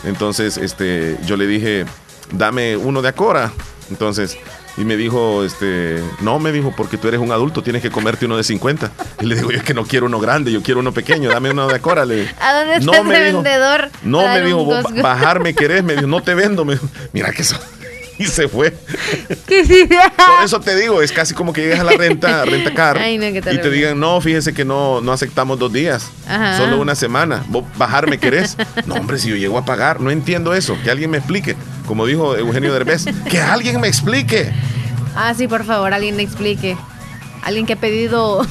Entonces, este, yo le dije, dame uno de Acora. Entonces, y me dijo, este, no, me dijo, porque tú eres un adulto, tienes que comerte uno de 50. Y le digo, yo es que no quiero uno grande, yo quiero uno pequeño, dame uno de Acora. Le. *laughs* ¿A dónde No, está me ese dijo, vendedor? No, me dijo, un "Vos Costco? bajarme querés, me dijo, no te vendo. Me dijo, mira que eso. *laughs* *laughs* Y se fue. Por eso te digo, es casi como que llegas a la renta, a renta car, Ay, no, y te digan, no, fíjese que no, no aceptamos dos días, Ajá. solo una semana. ¿Vos bajarme querés? No, hombre, si yo llego a pagar, no entiendo eso. Que alguien me explique. Como dijo Eugenio Derbez, que alguien me explique. Ah, sí, por favor, alguien me explique. Alguien que ha pedido *laughs*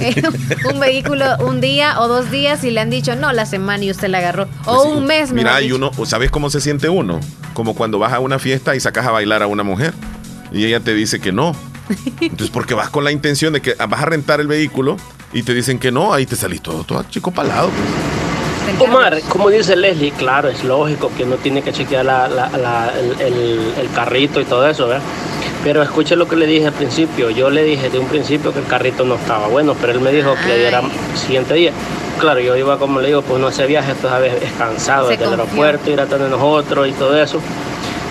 *laughs* un vehículo un día o dos días y le han dicho, no, la semana y usted la agarró. O un mes, Mira, mejor y uno, ¿sabes cómo se siente uno? Como cuando vas a una fiesta y sacas a bailar a una mujer y ella te dice que no. Entonces, porque vas con la intención de que vas a rentar el vehículo y te dicen que no, ahí te salís todo, todo chico palado. pues. Omar, como dice Leslie, claro, es lógico que uno tiene que chequear la- la- la- el, el- el carrito y todo eso, ¿verdad? Pero escuche lo que le dije al principio. Yo le dije de un principio que el carrito no estaba bueno, pero él me dijo que le diera el siguiente día. Claro, yo iba, como le digo, pues no ese viaje, tú sabes, es cansado desde el aeropuerto, ir a tener nosotros y todo eso.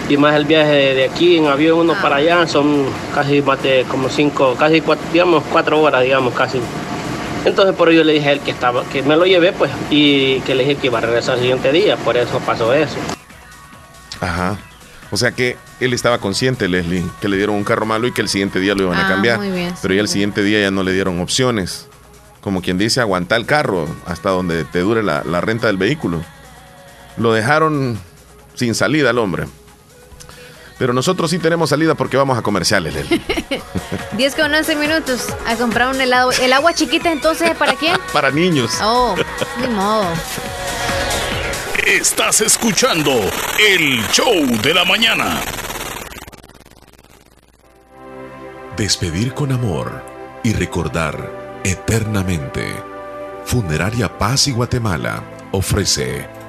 Y más el viaje de, de aquí en avión uno para allá son casi más de como cinco, casi cuatro, digamos cuatro horas, digamos casi. Entonces por ello le dije a él que estaba, que me lo llevé pues y que le dije que iba a regresar el siguiente día, por eso pasó eso. Ajá. O sea que él estaba consciente, Leslie, que le dieron un carro malo y que el siguiente día lo iban a Ah, cambiar. muy bien, Pero ya el siguiente día ya no le dieron opciones. Como quien dice, aguantar el carro hasta donde te dure la, la renta del vehículo. Lo dejaron sin salida al hombre. Pero nosotros sí tenemos salida porque vamos a comerciales, Leslie. *laughs* 10 con 11 minutos a comprar un helado. ¿El agua chiquita entonces para quién? *laughs* Para niños. Oh, ni modo. Estás escuchando el show de la mañana. Despedir con amor y recordar eternamente. Funeraria Paz y Guatemala ofrece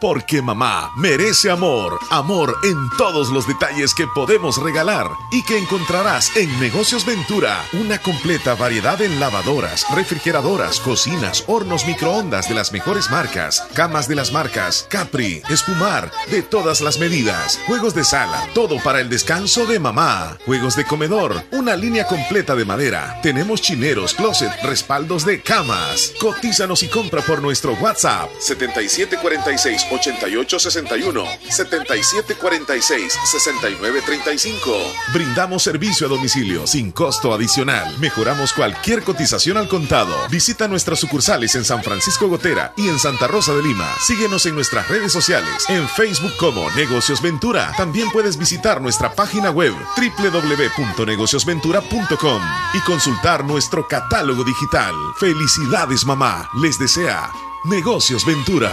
Porque mamá merece amor, amor en todos los detalles que podemos regalar y que encontrarás en Negocios Ventura. Una completa variedad en lavadoras, refrigeradoras, cocinas, hornos microondas de las mejores marcas, camas de las marcas Capri, Espumar, de todas las medidas, juegos de sala, todo para el descanso de mamá, juegos de comedor, una línea completa de madera. Tenemos chineros, closet, respaldos de camas. Cotízanos y compra por nuestro WhatsApp 7746 8861 7746 6935. Brindamos servicio a domicilio sin costo adicional. Mejoramos cualquier cotización al contado. Visita nuestras sucursales en San Francisco Gotera y en Santa Rosa de Lima. Síguenos en nuestras redes sociales, en Facebook como Negocios Ventura. También puedes visitar nuestra página web www.negociosventura.com y consultar nuestro catálogo digital. Felicidades mamá, les desea Negocios Ventura.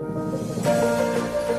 MUZIEK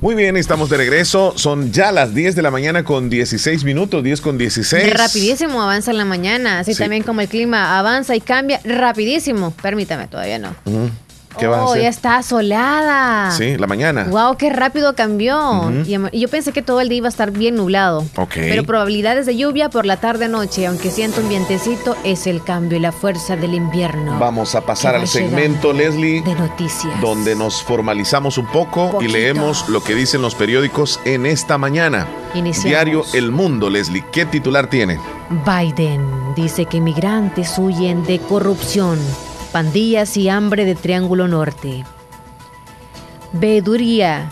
Muy bien, estamos de regreso. Son ya las 10 de la mañana con 16 minutos, 10 con 16. Rapidísimo avanza en la mañana, así también como el clima avanza y cambia rapidísimo. Permítame, todavía no. ¿Qué oh, va a hacer? ya está solada. Sí, la mañana. Wow, qué rápido cambió. Y yo pensé que todo el día iba a estar bien nublado. Ok. Pero probabilidades de lluvia por la tarde-noche, aunque siento un vientecito, es el cambio y la fuerza del invierno. Vamos a pasar al segmento, Leslie, De noticias. donde nos formalizamos un poco y leemos lo que dicen los periódicos en esta mañana. Iniciamos. Diario El Mundo, Leslie. ¿Qué titular tiene? Biden dice que migrantes huyen de corrupción, pandillas y hambre de Triángulo Norte. Veeduría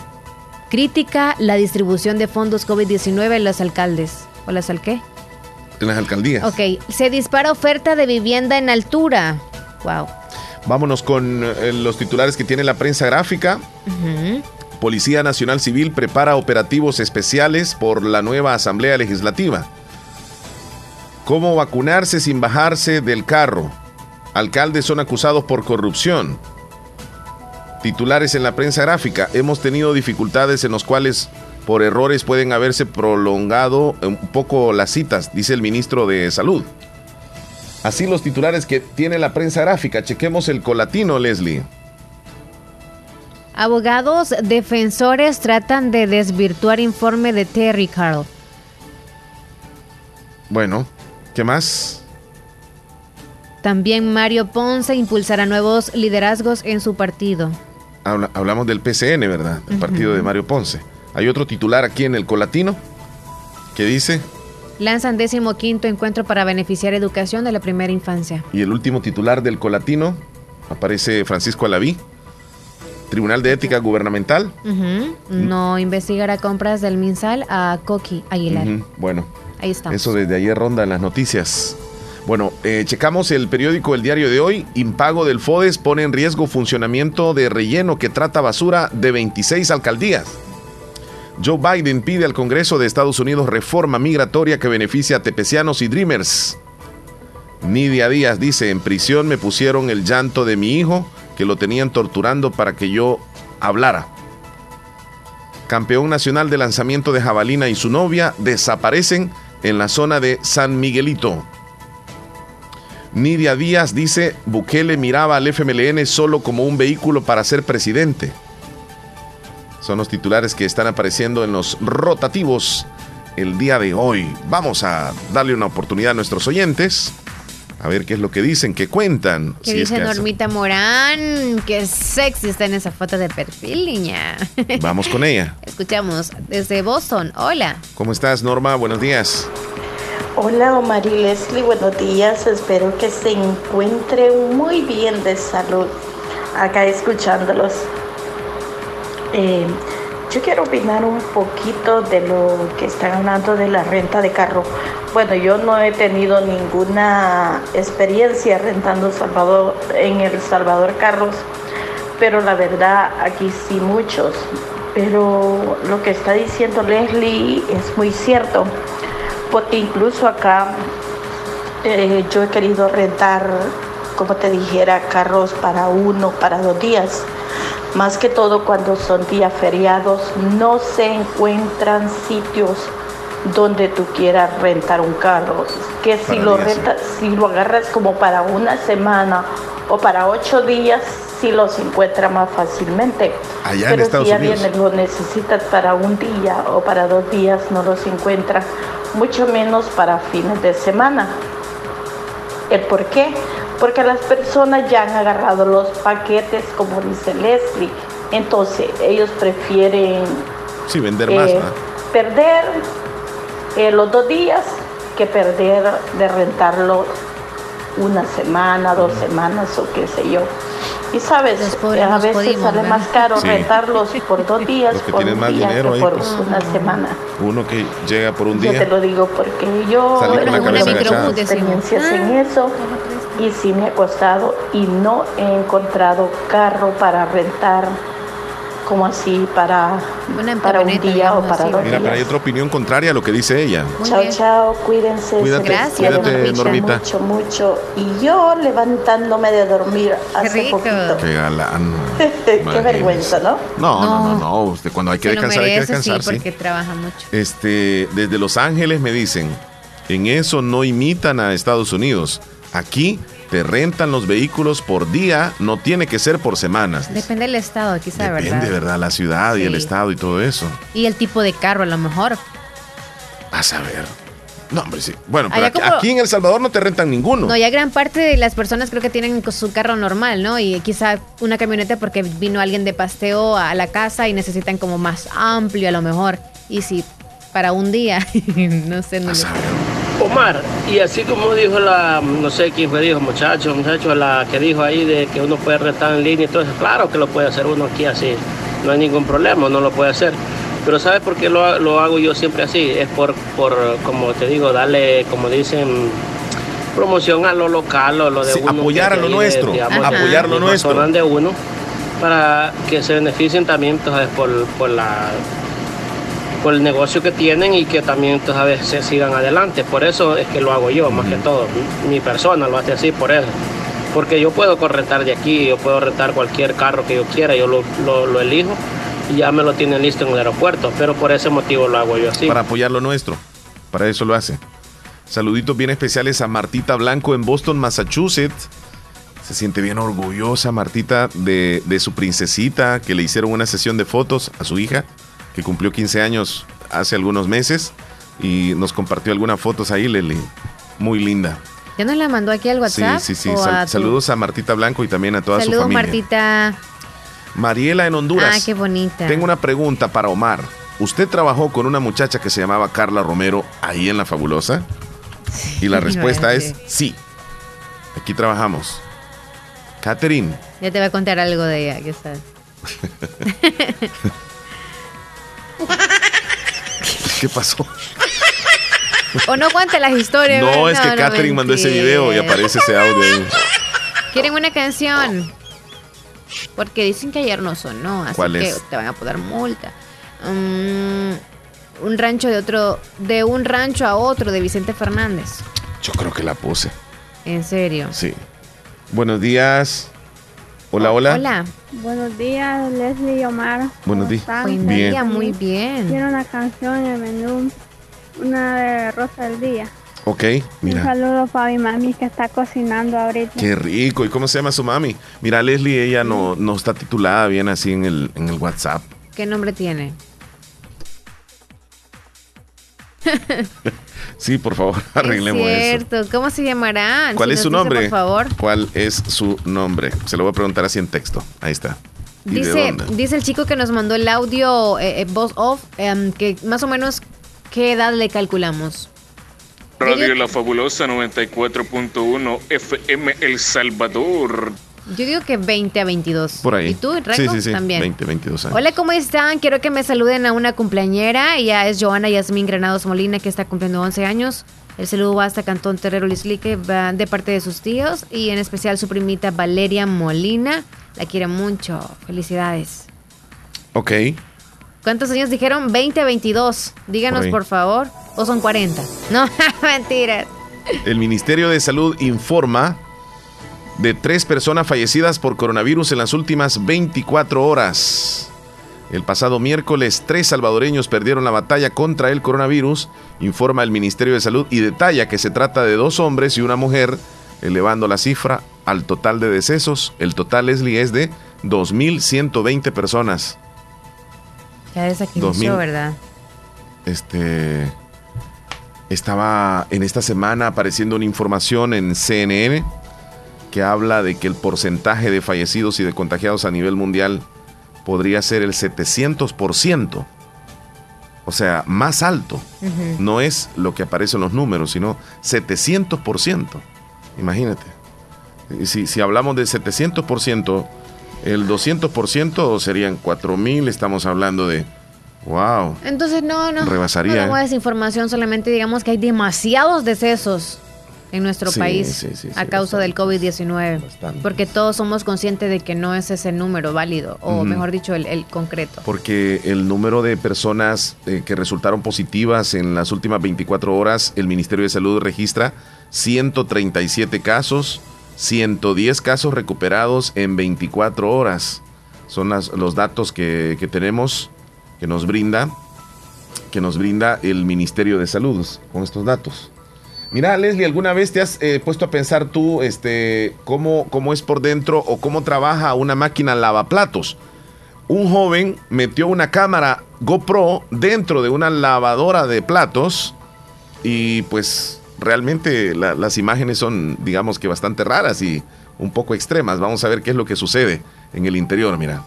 critica la distribución de fondos COVID-19 en los alcaldes. ¿O las al qué? En las alcaldías. Ok, se dispara oferta de vivienda en altura. Wow. Vámonos con eh, los titulares que tiene la prensa gráfica. Policía Nacional Civil prepara operativos especiales por la nueva Asamblea Legislativa. ¿Cómo vacunarse sin bajarse del carro? Alcaldes son acusados por corrupción. Titulares en la prensa gráfica. Hemos tenido dificultades en los cuales por errores pueden haberse prolongado un poco las citas, dice el ministro de Salud. Así los titulares que tiene la prensa gráfica. Chequemos el colatino, Leslie. Abogados defensores tratan de desvirtuar informe de Terry Carl. Bueno, ¿qué más? También Mario Ponce impulsará nuevos liderazgos en su partido. Habla- hablamos del PCN, ¿verdad? El partido de Mario Ponce. Hay otro titular aquí en el Colatino que dice, Lanzan décimo quinto encuentro para beneficiar educación de la primera infancia. y el último titular del Colatino, aparece Francisco Alaví, Tribunal de Ética Gubernamental. Ujú. No investigará compras del MinSal a Coqui Aguilar. Bueno, Ahí estamos. eso desde ayer ronda en las noticias. Bueno, eh, checamos el periódico El Diario de hoy. Impago del FODES pone en riesgo funcionamiento de relleno que trata basura de 26 alcaldías. Joe Biden pide al Congreso de Estados Unidos reforma migratoria que beneficie a tepecianos y dreamers. Nidia Díaz dice, en prisión me pusieron el llanto de mi hijo, que lo tenían torturando para que yo hablara. campeón nacional de lanzamiento de jabalina y su novia, desaparecen en la zona de San Miguelito. Nidia Díaz dice, Bukele miraba al FMLN solo como un vehículo para ser presidente. Son los titulares que están apareciendo en los rotativos el día de hoy. Vamos a darle una oportunidad a nuestros oyentes. A ver qué es lo que dicen, qué cuentan. ¿Qué dice Normita Morán? Qué sexy está en esa foto de perfil, niña. Vamos con ella. *laughs* Escuchamos desde Boston. Hola. ¿Cómo estás, Norma? Buenos días. Hola, Omar y Leslie. Buenos días. Espero que se encuentre muy bien de salud. Acá escuchándolos. Eh, yo quiero opinar un poquito de lo que están hablando de la renta de carro. Bueno, yo no he tenido ninguna experiencia rentando Salvador, en El Salvador carros, pero la verdad aquí sí muchos. Pero lo que está diciendo Leslie es muy cierto, porque incluso acá eh, yo he querido rentar, como te dijera, carros para uno, para dos días más que todo cuando son días feriados, no se encuentran sitios donde tú quieras rentar un carro. Que si lo rentas, si lo agarras como para una semana o para ocho días, sí los encuentra más fácilmente. Allá Pero en si ya Unidos. viene, lo necesitas para un día o para dos días, no los encuentras, mucho menos para fines de semana. ¿El por qué? Porque las personas ya han agarrado los paquetes, como dice Leslie. Entonces, ellos prefieren Sí, vender más. eh, perder eh, los dos días que perder de rentarlo una semana, dos semanas o qué sé yo. Y sabes, pobres a veces podimos, sale ¿verdad? más caro Sí. rentarlos *laughs* por dos días, Los que por un más día dinero que ahí, por pues. una semana. Uno que llega por un Yo día. te lo digo porque yo agachada. experiencias en eso y sí me ha costado y no he encontrado carro para rentar como así para, para un día o para dos Mira, pero hay días. otra opinión contraria a lo que dice ella. Chao, chao, cuídense. Cuídate, quiere cuídate, mucho, Normita. Mucho, mucho. Y yo levantándome de dormir hace poquito. Qué galán. *laughs* Qué vergüenza, ¿no? No, no, no, no. Usted cuando hay que Se descansar, hay que merece, sí, descansar, sí. porque trabaja mucho. Este, desde Los Ángeles me dicen, en eso no imitan a Estados Unidos. Aquí te rentan los vehículos por día, no tiene que ser por semanas. Depende del estado, quizá, Depende, ¿verdad? ¿verdad? La ciudad y el estado y todo eso. Y el tipo de carro, a lo mejor. A saber. No, hombre, sí. Bueno, pero aquí, como- aquí en El Salvador no te rentan ninguno. No, ya gran parte de las personas creo que tienen su carro normal, ¿no? Y quizá una camioneta porque vino alguien de pasteo a la casa y necesitan como más amplio a lo mejor. Y si para un día, *laughs* no sé, no lo- Omar, y así como dijo la, no sé quién fue, dijo muchacho, muchacho, la que dijo ahí de que uno puede rentar en línea y todo eso, claro que lo puede hacer uno aquí así, no hay ningún problema, uno lo puede hacer. Pero ¿sabes por qué lo, lo hago yo siempre así? Es por, por, como te digo, darle, como dicen, promoción a lo local o lo de Sí, uno. apoyar a lo ahí de- nuestro, digamos, apoyar lo nuestro. de uno, para que se beneficien también, entonces, por, por la por el negocio que tienen y que también a veces se sigan adelante. Por eso es que lo hago yo, más que todo. Mi persona lo hace así, por eso. Porque yo puedo correntar de aquí, yo puedo rentar cualquier carro que yo quiera, yo lo, lo- lo elijo y ya me lo tienen listo en el aeropuerto. Pero por ese motivo lo hago yo así. Para apoyar lo nuestro. Para eso lo hace. Saluditos bien especiales a Martita Blanco en Boston, Massachusetts. Se siente bien orgullosa Martita de, de su princesita que le hicieron una sesión de fotos a su hija que cumplió 15 años hace algunos meses y nos compartió algunas fotos ahí, Leli. Muy linda. ¿Ya nos la mandó aquí al WhatsApp? sí, sí, sí. o Sal- a tu- saludos a Martita Blanco y también a toda Saludos, su familia. Martita. Mariela en Honduras. Ah, qué bonita. Tengo una pregunta para Omar. ¿Usted trabajó con una muchacha que se llamaba Carla Romero ahí en La Fabulosa? y la respuesta vale. es sí. Aquí trabajamos. Catherine, Ya te voy a contar algo de ella, ¿qué sabes? *laughs* ¿qué pasó? O no cuente las historias. No, ¿verdad? es que Catherine mandó ese video y aparece ese audio ahí. ¿Quieren una canción? Porque dicen que ayer no sonó, así ¿Cuál que es? te van a poner multa. Mm, un rancho de otro, de un rancho a otro de Vicente Fernández. Yo creo que la puse. En serio. Sí. Buenos días. Hola, hola. Hola. Buenos días, Leslie y Omar. Buenos días. Buen Bien. día, muy bien. Quiero una canción en el menú, una de Rosa del Día. Ok, Un mira. saludo para mi mami que está cocinando ahorita. Qué rico. ¿Y cómo se llama su mami? Mira, Leslie, ella no, no está titulada bien así en el, en el WhatsApp. ¿Qué nombre tiene? *laughs* Sí, por favor, *laughs* arreglemos es eso. cierto. ¿Cómo se llamará? ¿Cuál Si es su dice, nombre? Por favor. ¿Cuál es su nombre? Se lo voy a preguntar así en texto. Ahí está. ¿Y de Dice, dice el chico que nos mandó el audio eh, eh, voz off, em, que más o menos, ¿qué edad le calculamos? Radio La Fabulosa 94.1 FM El Salvador. Yo digo que 20 a 22. Por ahí. ¿Y tú, Reco? Sí, sí, sí. También. 20, 22 años. Hola, ¿cómo están? Quiero que me saluden a una cumpleañera. Ella es Joana Yasmín Granados Molina, que está cumpliendo 11 años. El saludo va hasta Cantón Terrero Lislique, de parte de sus tíos y en especial su primita Valeria Molina. La quiere mucho. Felicidades. Ok. ¿Cuántos años dijeron? 20 a 22. Díganos, por favor. ¿O son 40? No, *laughs* mentiras. El Ministerio de Salud informa de tres personas fallecidas por coronavirus en las últimas 24 horas. El pasado miércoles, tres salvadoreños perdieron la batalla contra el coronavirus, informa el Ministerio de Salud y detalla que se trata de dos hombres y una mujer, elevando la cifra al total de decesos. El total, Leslie, es de 2.120 personas. Ya desde aquí 2000. inició, ¿verdad? Este estaba en esta semana apareciendo una información en CNN que habla de que el porcentaje de fallecidos y de contagiados a nivel mundial podría ser el 700%. O sea, más alto. No es lo que aparece en los números, sino 700%. Imagínate. Y Si, si hablamos de 700%, el 200% serían 4.000, estamos hablando de... ¡Wow! Entonces, no, no. Rebasaría, No damos ¿eh? desinformación, solamente digamos que hay demasiados decesos en nuestro Sí, país sí, sí, sí, a causa del COVID-19. Bastante. Porque todos somos conscientes de que no es ese número válido, o mejor dicho, el, el concreto. Porque el número de personas eh, que resultaron positivas en las últimas 24 horas, el Ministerio de Salud registra 137 casos, 110 casos recuperados en 24 horas. Son las- los datos que, que tenemos, que nos brinda, que nos brinda el Ministerio de Salud con estos datos. Mira, Leslie, ¿alguna vez te has eh, puesto a pensar tú este, cómo, cómo es por dentro o cómo trabaja una máquina lavaplatos? un joven metió una cámara GoPro dentro de una lavadora de platos y pues realmente la- las imágenes son digamos que bastante raras y un poco extremas. Vamos a ver qué es lo que sucede en el interior, mira.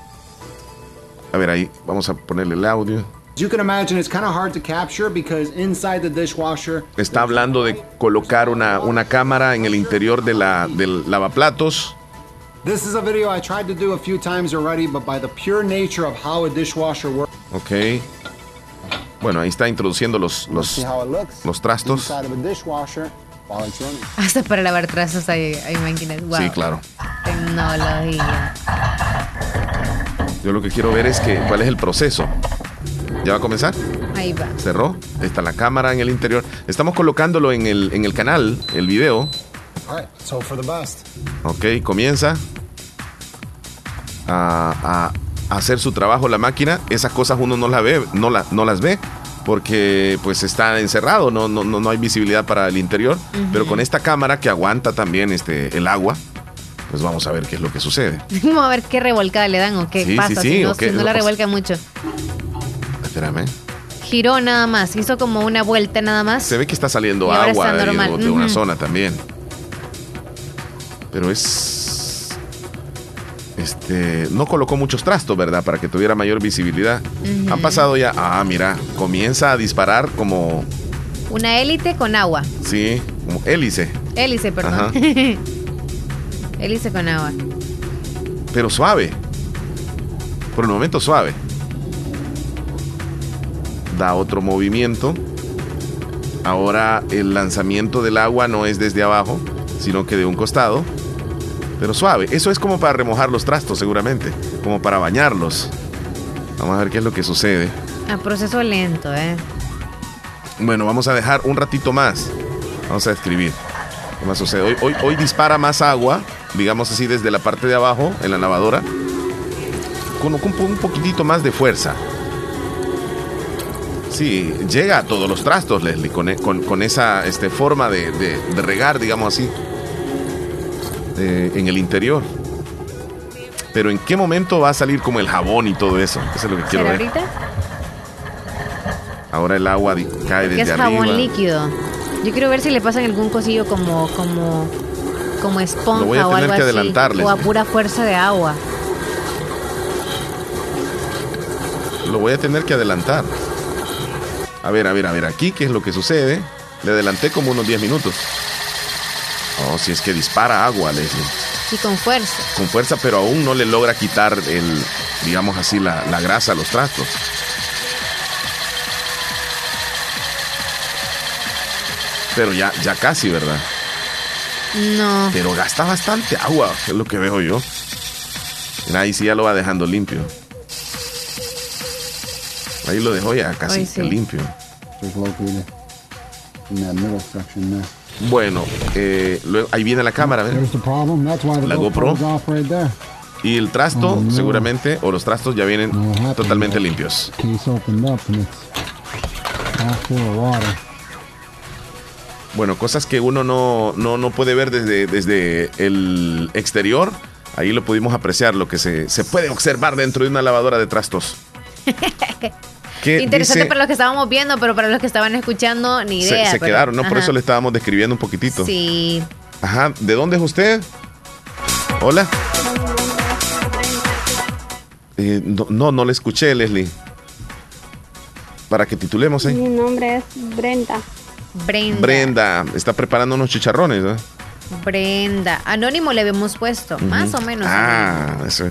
A ver ahí, vamos a ponerle el audio. As you can imagine, it's kind of hard to capture because inside the dishwasher, Está hablando de colocar una, una cámara en el interior de la, del lavaplatos. this is a video I tried to do a few times already, but by the pure nature of how a dishwasher works, Ok. Bueno, ahí está introduciendo los, los, los trastos. inside of a dishwasher while it's running. Hasta para lavar trazos hay, hay máquinas. Wow. Sí, claro. Tecnología. Yo lo que quiero ver es que cuál es el proceso. ¿Ya va a comenzar? Ahí va. Cerró. Está la cámara en el interior. Estamos colocándolo en el, en el canal, el video. All right, so for the best. Ok, comienza a, a hacer su trabajo la máquina. Esas cosas uno no las ve, no, la- no las ve porque pues está encerrado, no, no, no, no hay visibilidad para el interior. Pero con esta cámara que aguanta también este, el agua, pues vamos a ver qué es lo que sucede. *laughs* Vamos a ver qué revolcada le dan o qué Sí, sí, pasa sí, si no, si no la o- revuelca Giró nada más, hizo como una vuelta nada más. Se ve que está saliendo Y agua está de, una zona también. Pero es. Este. No colocó muchos trastos, ¿verdad? Para que tuviera mayor visibilidad. Ujú. Han pasado ya. Ah, mira. Comienza a disparar como. Una élite con agua. Sí, como hélice. Hélice, perdón. *laughs* Hélice con agua. Pero suave. Por el momento suave. Da otro movimiento. Ahora el lanzamiento del agua no es desde abajo, sino que de un costado. Pero suave. Eso es como para remojar los trastos, seguramente. Como para bañarlos. Vamos a ver qué es lo que sucede. A proceso lento, ¿eh? Bueno, vamos a dejar un ratito más. Vamos a escribir. ¿Qué más sucede? Hoy, hoy, hoy dispara más agua digamos así, desde la parte de abajo, en la lavadora, con un poquitito más de fuerza. Sí, llega a todos los trastos, Leslie, con, con, esa este, forma de, regar, digamos así, en el interior. Pero ¿en qué momento va a salir como el jabón y todo eso? Eso es lo que quiero ver. ahorita? Ahora el agua cae desde es jabón líquido. Yo quiero ver si le pasan algún cosillo como como como esponja voy a o algo que así, o a pura fuerza de agua. Lo voy a tener que adelantar. A ver, a ver, a ver, aquí qué es lo que sucede. Le adelanté como unos 10 minutos. Oh, si es que dispara agua, Leslie. Y con fuerza. Con fuerza, pero aún no le logra quitar el, digamos así, la, la grasa a los trastos. Pero ya, ya casi, ¿verdad? No. Pero gasta bastante agua, es lo que veo yo. ahí sí ya lo va dejando limpio. Ahí lo dejó ya casi limpio. Bueno, eh, ahí viene la cámara, La GoPro. Y el trasto, seguramente, o los trastos ya vienen totalmente limpios. Bueno, cosas que uno no, no, puede ver desde, desde el exterior. Ahí lo pudimos apreciar, lo que se, se puede observar dentro de una lavadora de trastos. *laughs* Interesante para los que estábamos viendo, pero para los que estaban escuchando, ni idea. Se, quedaron, ¿no? Por eso le estábamos describiendo un poquitito. Sí. Ajá, ¿de dónde es usted? Hola. Eh, no, no, le escuché, Leslie. Para que titulemos ahí. Mi nombre es Brenda. Brenda. Brenda, está preparando unos chicharrones, ¿eh? Brenda. Anónimo le habíamos puesto, más o menos. Ah, eso.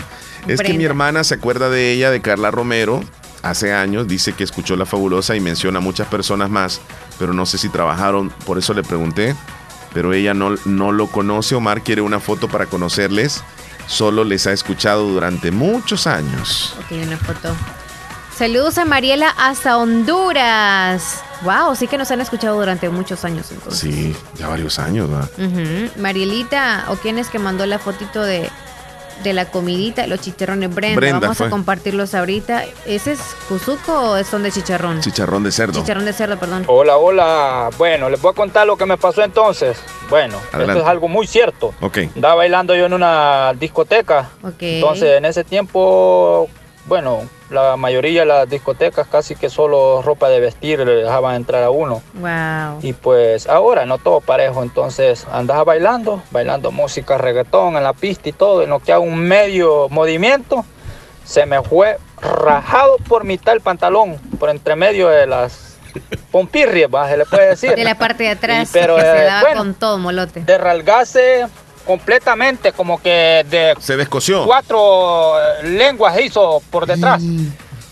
Es que mi hermana se acuerda de ella, de Carla Romero, hace años, dice que escuchó La Fabulosa y menciona a muchas personas más, pero no sé si trabajaron, por eso le pregunté, pero ella no, no lo conoce, Omar quiere una foto para conocerles, solo les ha escuchado durante muchos años. Ok, una foto. Saludos a Mariela hasta Honduras. Wow, sí que nos han escuchado durante muchos años entonces. Sí, ya varios años, ¿verdad? Marielita, o quién es que mandó la fotito de, de la comidita, los chicharrones Brenda. Vamos a compartirlos ahorita. ¿Ese es cuzuco o son de chicharrón? Chicharrón de cerdo. Chicharrón de cerdo, perdón. Hola, hola. Bueno, les voy a contar lo que me pasó entonces. Bueno, esto es algo muy cierto. Ok. Andaba bailando yo en una discoteca. Ok. Entonces, en ese tiempo, bueno, la mayoría de las discotecas casi que solo ropa de vestir le dejaban entrar a uno. Wow. Y pues ahora no todo parejo, entonces andaba bailando, bailando música reggaetón en la pista y todo, en lo que hago un medio movimiento, se me fue rajado por mitad el pantalón, por entre medio de las *laughs* pompirrias, se le puede decir. De la parte de atrás, pero, se eh, daba con todo molote. De ralgase completamente, como que de... Se descoció. Cuatro eh, lenguas hizo por detrás.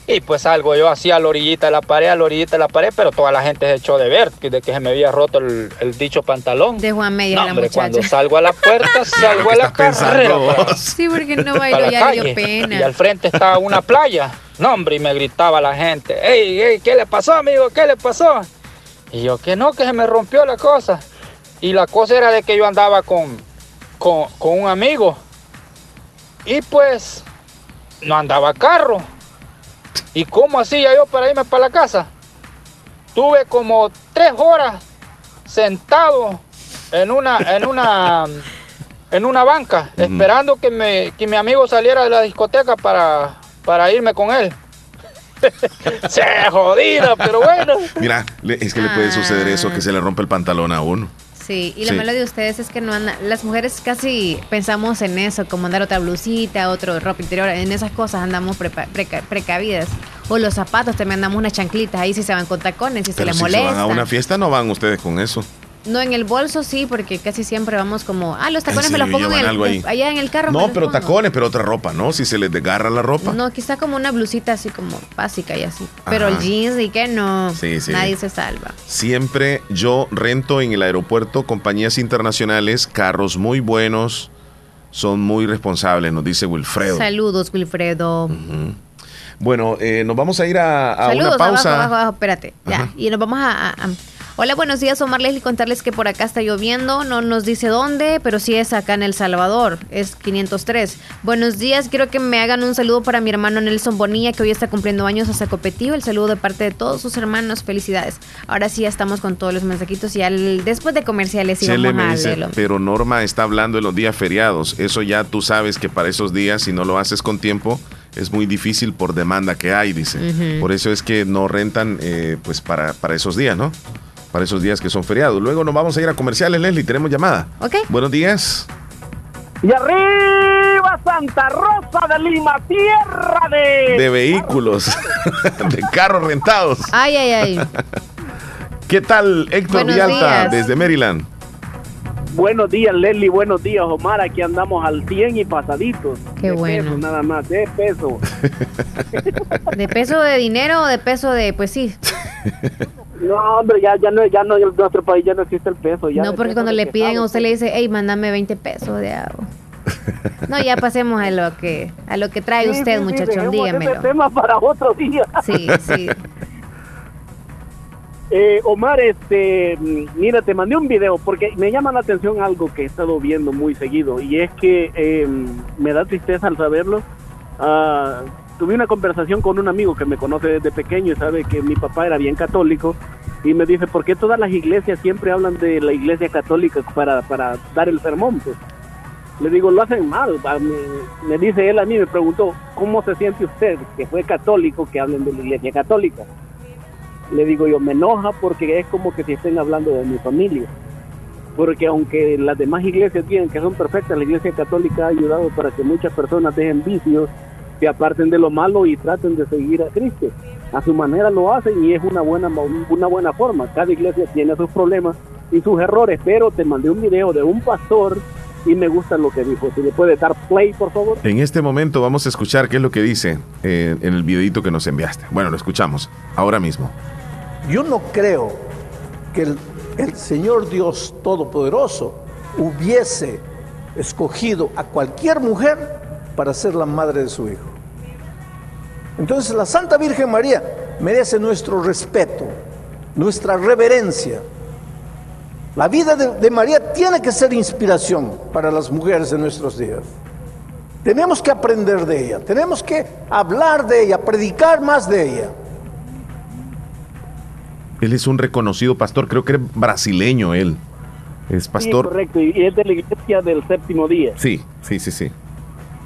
Y pues algo yo hacía a la orillita de la pared, a la orillita de la pared, pero toda la gente se echó de ver de que se me había roto el, dicho pantalón. De Juan Medio no, hombre, cuando salgo a la puerta, *laughs* salgo a la carrera. sí, porque no *laughs* bailo ya dio pena. Y al frente estaba una playa. No, hombre, y me gritaba la gente, ¡Ey, ey, qué le pasó, amigo? ¿Qué le pasó? Y yo, que no, que se me rompió la cosa. Y la cosa era de que yo andaba con, con, un amigo. Y pues no andaba carro. ¿Y cómo hacía yo para irme para la casa? Tuve como tres horas sentado en una, en una, en una banca, esperando que, me, que mi amigo saliera de la discoteca para, para irme con él. *laughs* se jodido, pero bueno. Mira, es que le puede suceder eso, que se le rompe el pantalón a uno. Sí, y lo malo de ustedes es que no andan, las mujeres casi pensamos en eso, como andar otra blusita, otro ropa interior, en esas cosas andamos precavidas. O los zapatos, también andamos unas chanclitas, ahí si se van con tacones, si se les molesta. Si van a una fiesta no van ustedes con eso. No, en el bolso sí, porque casi siempre vamos como, ah, los tacones me los pongo en el, allá en el carro. No, pero tacones, pero otra ropa, ¿no? Si se les desgarra la ropa. No, quizá como una blusita así como básica y así. Pero el jeans y que no, sí, sí. nadie se salva. Siempre yo rento en el aeropuerto compañías internacionales, carros muy buenos, son muy responsables, nos dice Wilfredo. Saludos, Wilfredo. Bueno, eh, nos vamos a ir a, una pausa. Abajo, abajo, espérate. Ya. Y nos vamos a Hola, buenos días, Omar Leslie. Contarles que por acá está lloviendo. No nos dice dónde, pero sí es acá en El Salvador. Es 503. Buenos días. Quiero que me hagan un saludo para mi hermano Nelson Bonilla, que hoy está cumpliendo años a Zacopetío. El saludo de parte de todos sus hermanos. Felicidades. Ahora sí ya estamos con todos los mensajitos y al, después de comerciales vamos me a pero Norma está hablando de los días feriados. Eso ya tú sabes que para esos días, si no lo haces con tiempo, es muy difícil por demanda que hay, dice. Por eso es que no rentan eh, pues para, para esos días, ¿no? Para esos días que son feriados. Luego nos vamos a ir a comerciales, Leslie. Tenemos llamada. Ok. Buenos días. Y arriba Santa Rosa de Lima, tierra de... De vehículos, *laughs* de carros rentados. Ay, ay, ay. *laughs* ¿Qué tal, Héctor Buenos días. desde Maryland? Buenos días, Leslie, buenos días, Omar. Aquí andamos al 100 y pasaditos. Qué De bueno. peso, nada más, de peso. *laughs* ¿De peso de dinero o de peso de, pues sí? No, hombre, ya, ya no, ya no, en nuestro país ya no existe el peso. Ya No, porque cuando le piden a usted le dice, hey, mándame 20 pesos de agua. *laughs* No, ya pasemos a lo que a lo que trae Sí, usted, sí, sí, muchachón, ese dígamelo. tema para otro día. Sí, sí. *laughs* Eh, Omar, este, mira, te mandé un video porque me llama la atención algo que he estado viendo muy seguido y es que eh, me da tristeza al saberlo. Ah, tuve una conversación con un amigo que me conoce desde pequeño y sabe que mi papá era bien católico y me dice, ¿por qué todas las iglesias siempre hablan de la iglesia católica para, para dar el sermón? Pues? Le digo, lo hacen mal. Me dice él a mí, me preguntó, ¿cómo se siente usted que fue católico que hablen de la iglesia católica? le digo yo, me enoja porque es como que si estén hablando de mi familia. Porque aunque las demás iglesias tienen que son perfectas, la iglesia católica ha ayudado para que muchas personas dejen vicios, se aparten de lo malo y traten de seguir a Cristo. A su manera lo hacen y es una buena, una buena forma. Cada iglesia tiene sus problemas y sus errores, pero te mandé un video de un pastor y me gusta lo que dijo. Si le puede dar play, por favor. En este momento vamos a escuchar qué es lo que dice eh, en el videito que nos enviaste. Bueno, lo escuchamos ahora mismo. Yo no creo que el, el Señor Dios Todopoderoso hubiese escogido a cualquier mujer para ser la madre de su hijo. Entonces la Santa Virgen María merece nuestro respeto, nuestra reverencia. La vida de, de María tiene que ser inspiración para las mujeres de nuestros días. Tenemos que aprender de ella, tenemos que hablar de ella, predicar más de ella. Él es un reconocido pastor, creo que es brasileño él. Es Sí, pastor. correcto, y es de la iglesia del séptimo día. Sí, sí, sí, sí.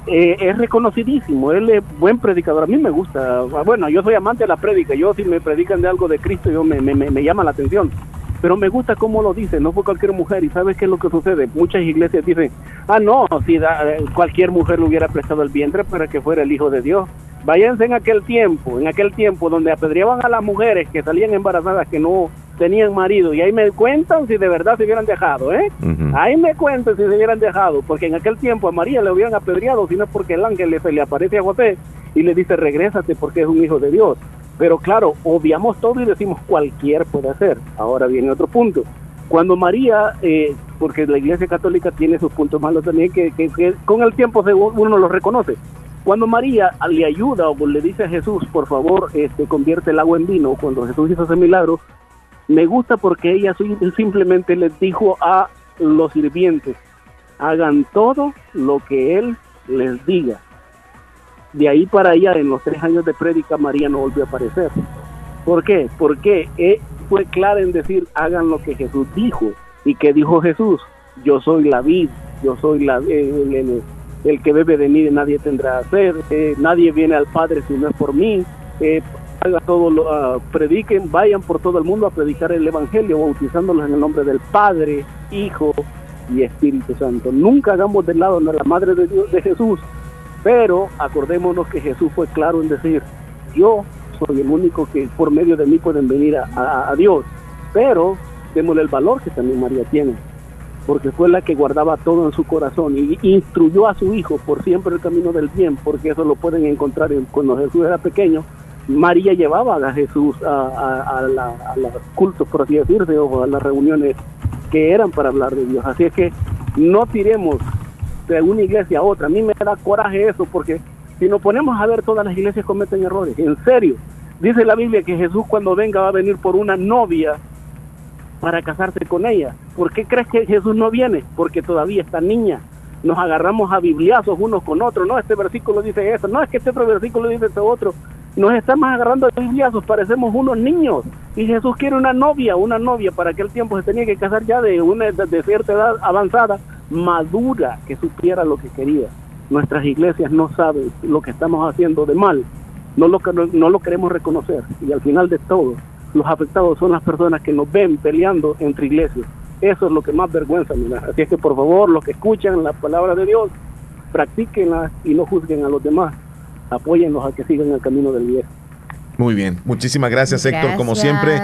Eh, es reconocidísimo, él es buen predicador, a mí me gusta, Ah, bueno, yo soy amante de la prédica, yo si me predican de algo de Cristo, yo me, me, me- llama la atención, pero me gusta cómo lo dice, no fue cualquier mujer, y ¿sabes qué es lo que sucede? Muchas iglesias dicen, ah, no, si da- eh, cualquier mujer le hubiera prestado el vientre para que fuera el Hijo de Dios. Váyanse en aquel tiempo, en aquel tiempo donde apedreaban a las mujeres que salían embarazadas que no tenían marido, y ahí me cuentan si de verdad se hubieran dejado, ¿eh? Ahí me cuentan si se hubieran dejado, porque en aquel tiempo a María le hubieran apedreado, sino porque el ángel se le aparece a José y le dice, regrésate porque es un hijo de Dios. Pero claro, obviamos todo y decimos cualquier puede hacer. Ahora viene otro punto. Cuando María, eh, porque la Iglesia Católica tiene sus puntos malos también, que, que- que con el tiempo uno los reconoce. Cuando María le ayuda o le dice a Jesús, por favor, este, convierte el agua en vino, cuando Jesús hizo ese milagro, me gusta porque ella sim- simplemente les dijo a los sirvientes, hagan todo lo que Él les diga. De ahí para allá, en los tres años de prédica, María no volvió a aparecer. ¿Por qué? Porque él fue clara en decir, hagan lo que Jesús dijo. ¿Y que dijo Jesús? Yo soy la vid, yo soy la, el, el- que bebe de mí nadie tendrá sed, eh, nadie viene al Padre si no es por mí. Eh, hagan todo prediquen, vayan por todo el mundo a predicar el Evangelio, bautizándolos en el nombre del Padre, Hijo y Espíritu Santo. Nunca hagamos de lado a la Madre de, Dios, de Jesús, pero acordémonos que Jesús fue claro en decir, yo soy el único que por medio de mí pueden venir a, a- Dios, pero démosle el valor que también María tiene, porque fue la que guardaba todo en su corazón y instruyó a su hijo por siempre el camino del bien, porque eso lo pueden encontrar en- cuando Jesús era pequeño. María llevaba a Jesús a, la- a los cultos, por así decirse, o a las reuniones que eran para hablar de Dios. Así es que no tiremos de una iglesia a otra. A mí me da coraje eso porque si nos ponemos a ver todas las iglesias cometen errores. En serio. Dice la Biblia que Jesús cuando venga va a venir por una novia para casarse con ella. ¿Por qué crees que Jesús no viene? Porque todavía está niña. Nos agarramos a bibliazos unos con otros. No, este versículo dice eso. No, es que este otro versículo dice este otro. Nos estamos agarrando a bibliazos. Parecemos unos niños. Y Jesús quiere una novia, una novia. Para aquel tiempo se tenía que casar ya de una de cierta edad avanzada, madura, que supiera lo que quería. Nuestras iglesias no saben lo que estamos haciendo de mal. No lo, no lo queremos reconocer. Y al final de todo, los afectados son las personas que nos ven peleando entre iglesias. Eso es lo que más vergüenza me da. Así es que por favor, los que escuchan la palabra de Dios, practíquenla y no juzguen a los demás. Apóyenlos a que sigan el camino del bien. Muy bien, muchísimas gracias, Héctor, como siempre.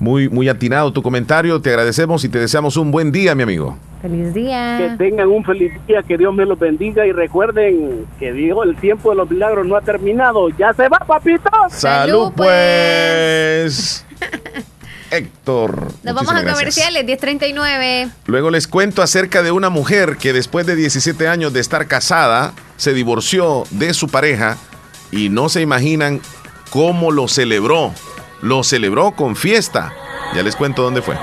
Muy, muy atinado tu comentario, te agradecemos y te deseamos un buen día, mi amigo. Feliz día. Que tengan un feliz día, que Dios me los bendiga y recuerden que digo, el tiempo de los milagros no ha terminado. Ya se va, papito. Salud, pues. *laughs* Héctor. Nos vamos a comerciales, 1039. Luego les cuento acerca de una mujer que después de 17 años de estar casada, se divorció de su pareja y no se imaginan cómo lo celebró. Lo celebró con fiesta. Ya les cuento dónde fue.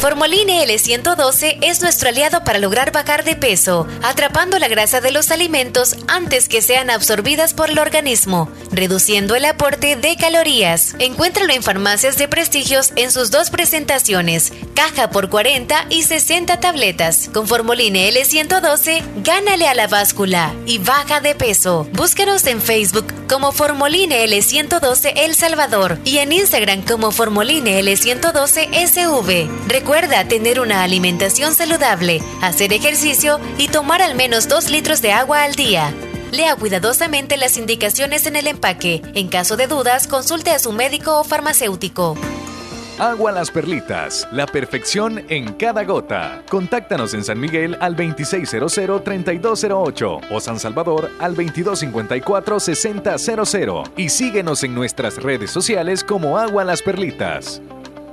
Formoline L112 es nuestro aliado para lograr bajar de peso, atrapando la grasa de los alimentos antes que sean absorbidas por el organismo, reduciendo el aporte de calorías. Encuéntralo en farmacias de prestigios en sus dos presentaciones, caja por 40 y 60 tabletas. Con Formoline L112, gánale a la báscula y baja de peso. Búsquenos en Facebook como Formoline L112 El Salvador y en Instagram como Formoline L112 SV. Recuerda tener una alimentación saludable, hacer ejercicio y tomar al menos 2 litros de agua al día. Lea cuidadosamente las indicaciones en el empaque. En caso de dudas, consulte a su médico o farmacéutico. Agua Las Perlitas, la perfección en cada gota. Contáctanos en San Miguel al 2600-3208 o San Salvador al 2254-6000 y síguenos en nuestras redes sociales como Agua Las Perlitas.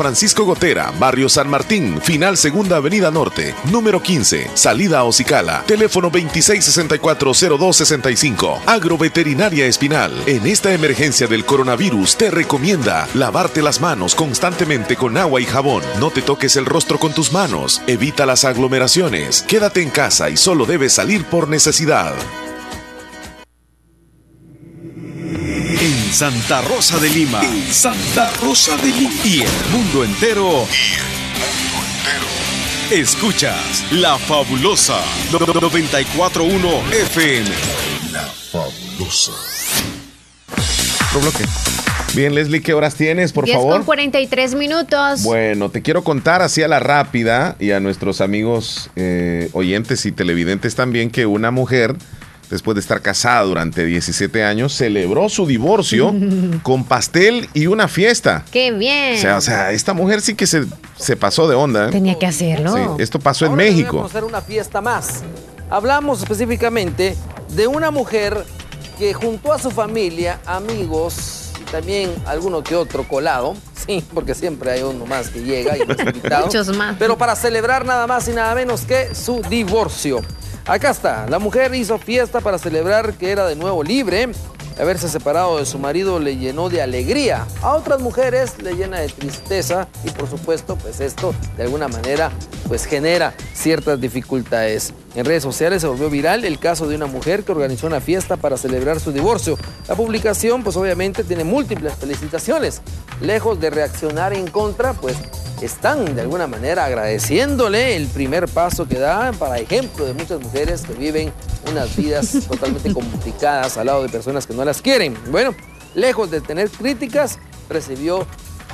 Francisco Gotera, Barrio San Martín, Final Segunda Avenida Norte, número 15, salida Ocicala, teléfono 2664-0265. Agroveterinaria Espinal. En esta emergencia del coronavirus te recomienda lavarte las manos constantemente con agua y jabón. No te toques el rostro con tus manos. Evita las aglomeraciones. Quédate en casa y solo debes salir por necesidad. En Santa Rosa de Lima. Santa Rosa de Lima. Y el mundo entero. Escuchas La Fabulosa 941 FM. La Fabulosa. Otro bloque. Bien, Leslie, ¿qué horas tienes, por 10 favor? con 43 minutos. Bueno, te quiero contar así a la rápida y a nuestros amigos eh, oyentes y televidentes también que una mujer, después de estar casada durante 17 años, celebró su divorcio *laughs* con pastel y una fiesta. ¡Qué bien! O sea, o sea, esta mujer sí que se, se pasó de onda. ¿eh? Tenía que hacerlo. Sí, esto pasó en les voy a México. conocer una fiesta más. Hablamos específicamente de una mujer que junto a su familia, amigos, también alguno que otro colado, *laughs* sí, porque siempre hay uno más que llega y no es *laughs* invitado. Muchos más. Pero para celebrar nada más y nada menos que su divorcio. Acá está, la mujer hizo fiesta para celebrar que era de nuevo libre. Haberse separado de su marido le llenó de alegría. A otras mujeres le llena de tristeza y por supuesto, pues esto de alguna manera pues genera ciertas dificultades. En redes sociales se volvió viral el caso de una mujer que organizó una fiesta para celebrar su divorcio. La publicación pues obviamente tiene múltiples felicitaciones. Lejos de reaccionar en contra, pues están de alguna manera agradeciéndole el primer paso que da para ejemplo de muchas mujeres que viven unas vidas *laughs* totalmente complicadas al lado de personas que no las quieren. Bueno, lejos de tener críticas, recibió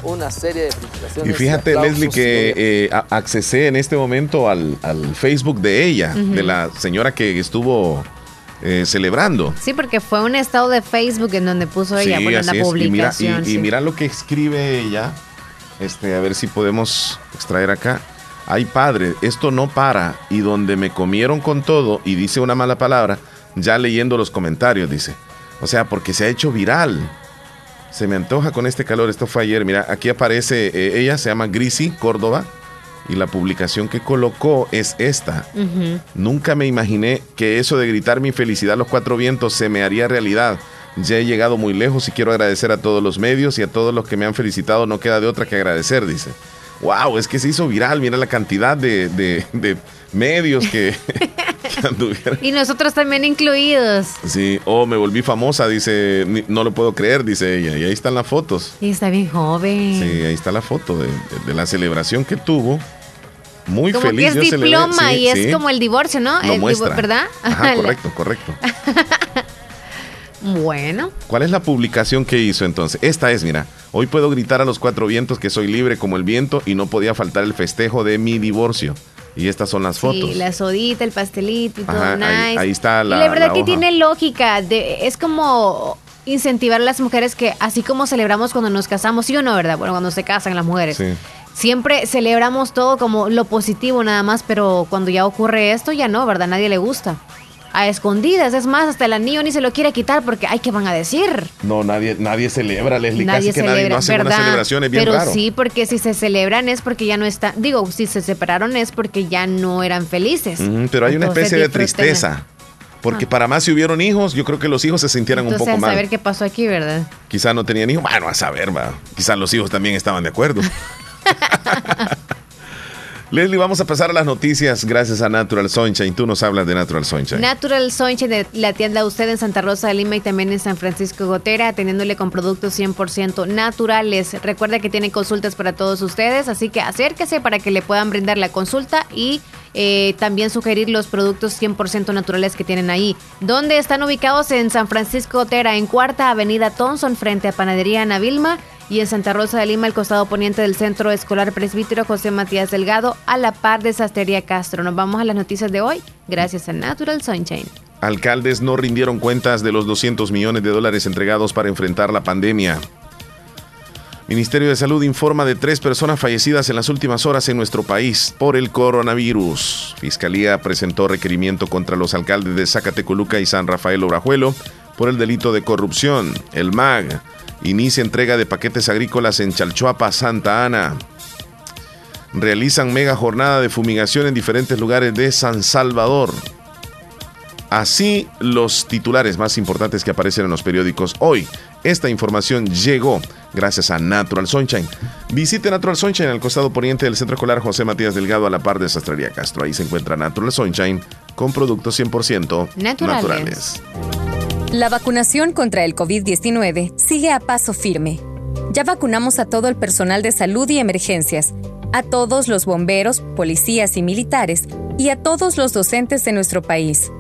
una serie de felicitaciones. Y fíjate, Leslie, que eh, accesé en este momento al, al Facebook de ella, de la señora que estuvo eh, celebrando. Sí, porque fue un estado de Facebook en donde puso ella, Sí, bueno, así una es. Y mira, y, mira lo que escribe ella. Este, a ver si podemos extraer acá. Ay, padre, esto no para. Y donde me comieron con todo y dice una mala palabra, ya leyendo los comentarios, dice. O sea, porque se ha hecho viral. Se me antoja con este calor. Esto fue ayer. Mira, aquí aparece eh, ella, se llama Grisi Córdoba. Y la publicación que colocó es esta. Nunca me imaginé que eso de gritar mi felicidad a los cuatro vientos se me haría realidad. Ya he llegado muy lejos y quiero agradecer a todos los medios y a todos los que me han felicitado. No queda de otra que agradecer, dice. Wow, es que se hizo viral. Mira la cantidad de, de- de medios que. *laughs* Y nosotros también incluidos. Sí, oh, me volví famosa, dice. No lo puedo creer, dice ella. Y ahí están las fotos. Y está bien joven. Sí, ahí está la foto de, de- de la celebración que tuvo. Muy como feliz. que es diploma sí, y es como el divorcio, ¿no? Lo El muestra. ¿Verdad? Ajá, *laughs* correcto, correcto. *laughs* Bueno, ¿Cuál es la publicación que hizo entonces? Esta es, mira, hoy puedo gritar a los cuatro vientos que soy libre como el viento y no podía faltar el festejo de mi divorcio. Y estas son las fotos. sí, la sodita, el pastelito y todo Ajá, nice. ahí- ahí está la- Y la verdad la que hoja. tiene lógica. De, es como incentivar a las mujeres que, así como celebramos cuando nos casamos, ¿sí o no, verdad? Bueno, cuando se casan las mujeres. Sí. Siempre celebramos todo como lo positivo nada más, pero cuando ya ocurre esto, ya no, ¿verdad? Nadie le gusta. A escondidas, es más, hasta el anillo ni se lo quiere quitar porque, ay, ¿qué van a decir? No, nadie, nadie celebra, Leslie. Nadie Casi que nadie no hace una celebración, es bien Pero raro. sí, porque si se celebran es porque ya no están, digo, si se separaron es porque ya no eran felices. Pero hay una especie de tristeza. Porque Ah. para más si hubieron hijos, yo creo que los hijos se sintieran Entonces, un poco a saber mal. qué pasó aquí, ¿verdad? Quizá no tenían hijos. Bueno, a saber, va. Quizá los hijos también estaban de acuerdo. *laughs* Leslie, vamos a pasar a las noticias gracias a Natural Sunshine. Tú nos hablas de Natural Sunshine. Natural Sunshine la tienda usted en Santa Rosa de Lima y también en San Francisco Gotera, atendiéndole con productos 100% naturales. Recuerda que tiene consultas para todos ustedes, así que acérquese para que le puedan brindar la consulta y eh, también sugerir los productos 100% naturales que tienen ahí. ¿Dónde están ubicados? En San Francisco Gotera, en Cuarta Avenida Thompson, frente a Panadería Ana Vilma. Y en Santa Rosa de Lima, el costado poniente del Centro Escolar Presbítero José Matías Delgado, a la par de Sastrería Castro. Nos vamos a las noticias de hoy, gracias a Natural Sunshine. Alcaldes no rindieron cuentas de los 200 millones de dólares entregados para enfrentar la pandemia. Ministerio de Salud informa de tres personas fallecidas en las últimas horas en nuestro país por el coronavirus. Fiscalía presentó requerimiento contra los alcaldes de Zacatecoluca y San Rafael Obrajuelo por el delito de corrupción. El MAG inicia entrega de paquetes agrícolas en Chalchuapa, Santa Ana. Realizan mega jornada de fumigación en diferentes lugares de San Salvador. Así los titulares más importantes que aparecen en los periódicos hoy. Esta información llegó gracias a Natural Sunshine. Visite Natural Sunshine al costado poniente del Centro Escolar José Matías Delgado a la par de Sastrería Castro. Ahí se encuentra Natural Sunshine con productos 100% Naturales. naturales. La vacunación contra el COVID-19 sigue a paso firme. Ya vacunamos a todo el personal de salud y emergencias, a todos los bomberos, policías y militares, y a todos los docentes de nuestro país.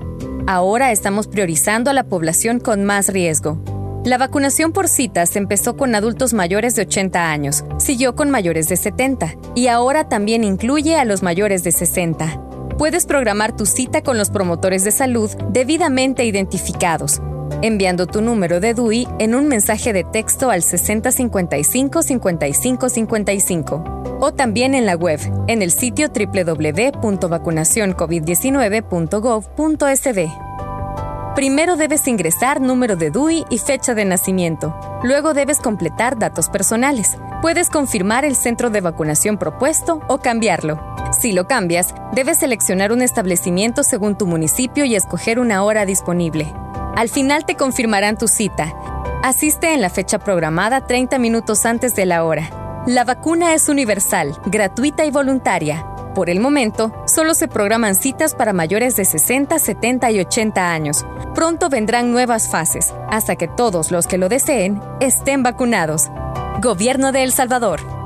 Ahora estamos priorizando a la población con más riesgo. La vacunación por citas empezó con adultos mayores de 80 años, siguió con mayores de 70 y ahora también incluye a los mayores de 60. Puedes programar tu cita con los promotores de salud debidamente identificados, enviando tu número de DUI en un mensaje de texto al 6055 5555 o también en la web en el sitio www.vacunacioncovid19.gov.sb. Primero debes ingresar número de DUI y fecha de nacimiento. Luego debes completar datos personales. Puedes confirmar el centro de vacunación propuesto o cambiarlo. Si lo cambias, debes seleccionar un establecimiento según tu municipio y escoger una hora disponible. Al final te confirmarán tu cita. Asiste en la fecha programada 30 minutos antes de la hora. La vacuna es universal, gratuita y voluntaria. Por el momento, solo se programan citas para mayores de 60, 70 y 80 años. Pronto vendrán nuevas fases, hasta que todos los que lo deseen estén vacunados. Gobierno de El Salvador.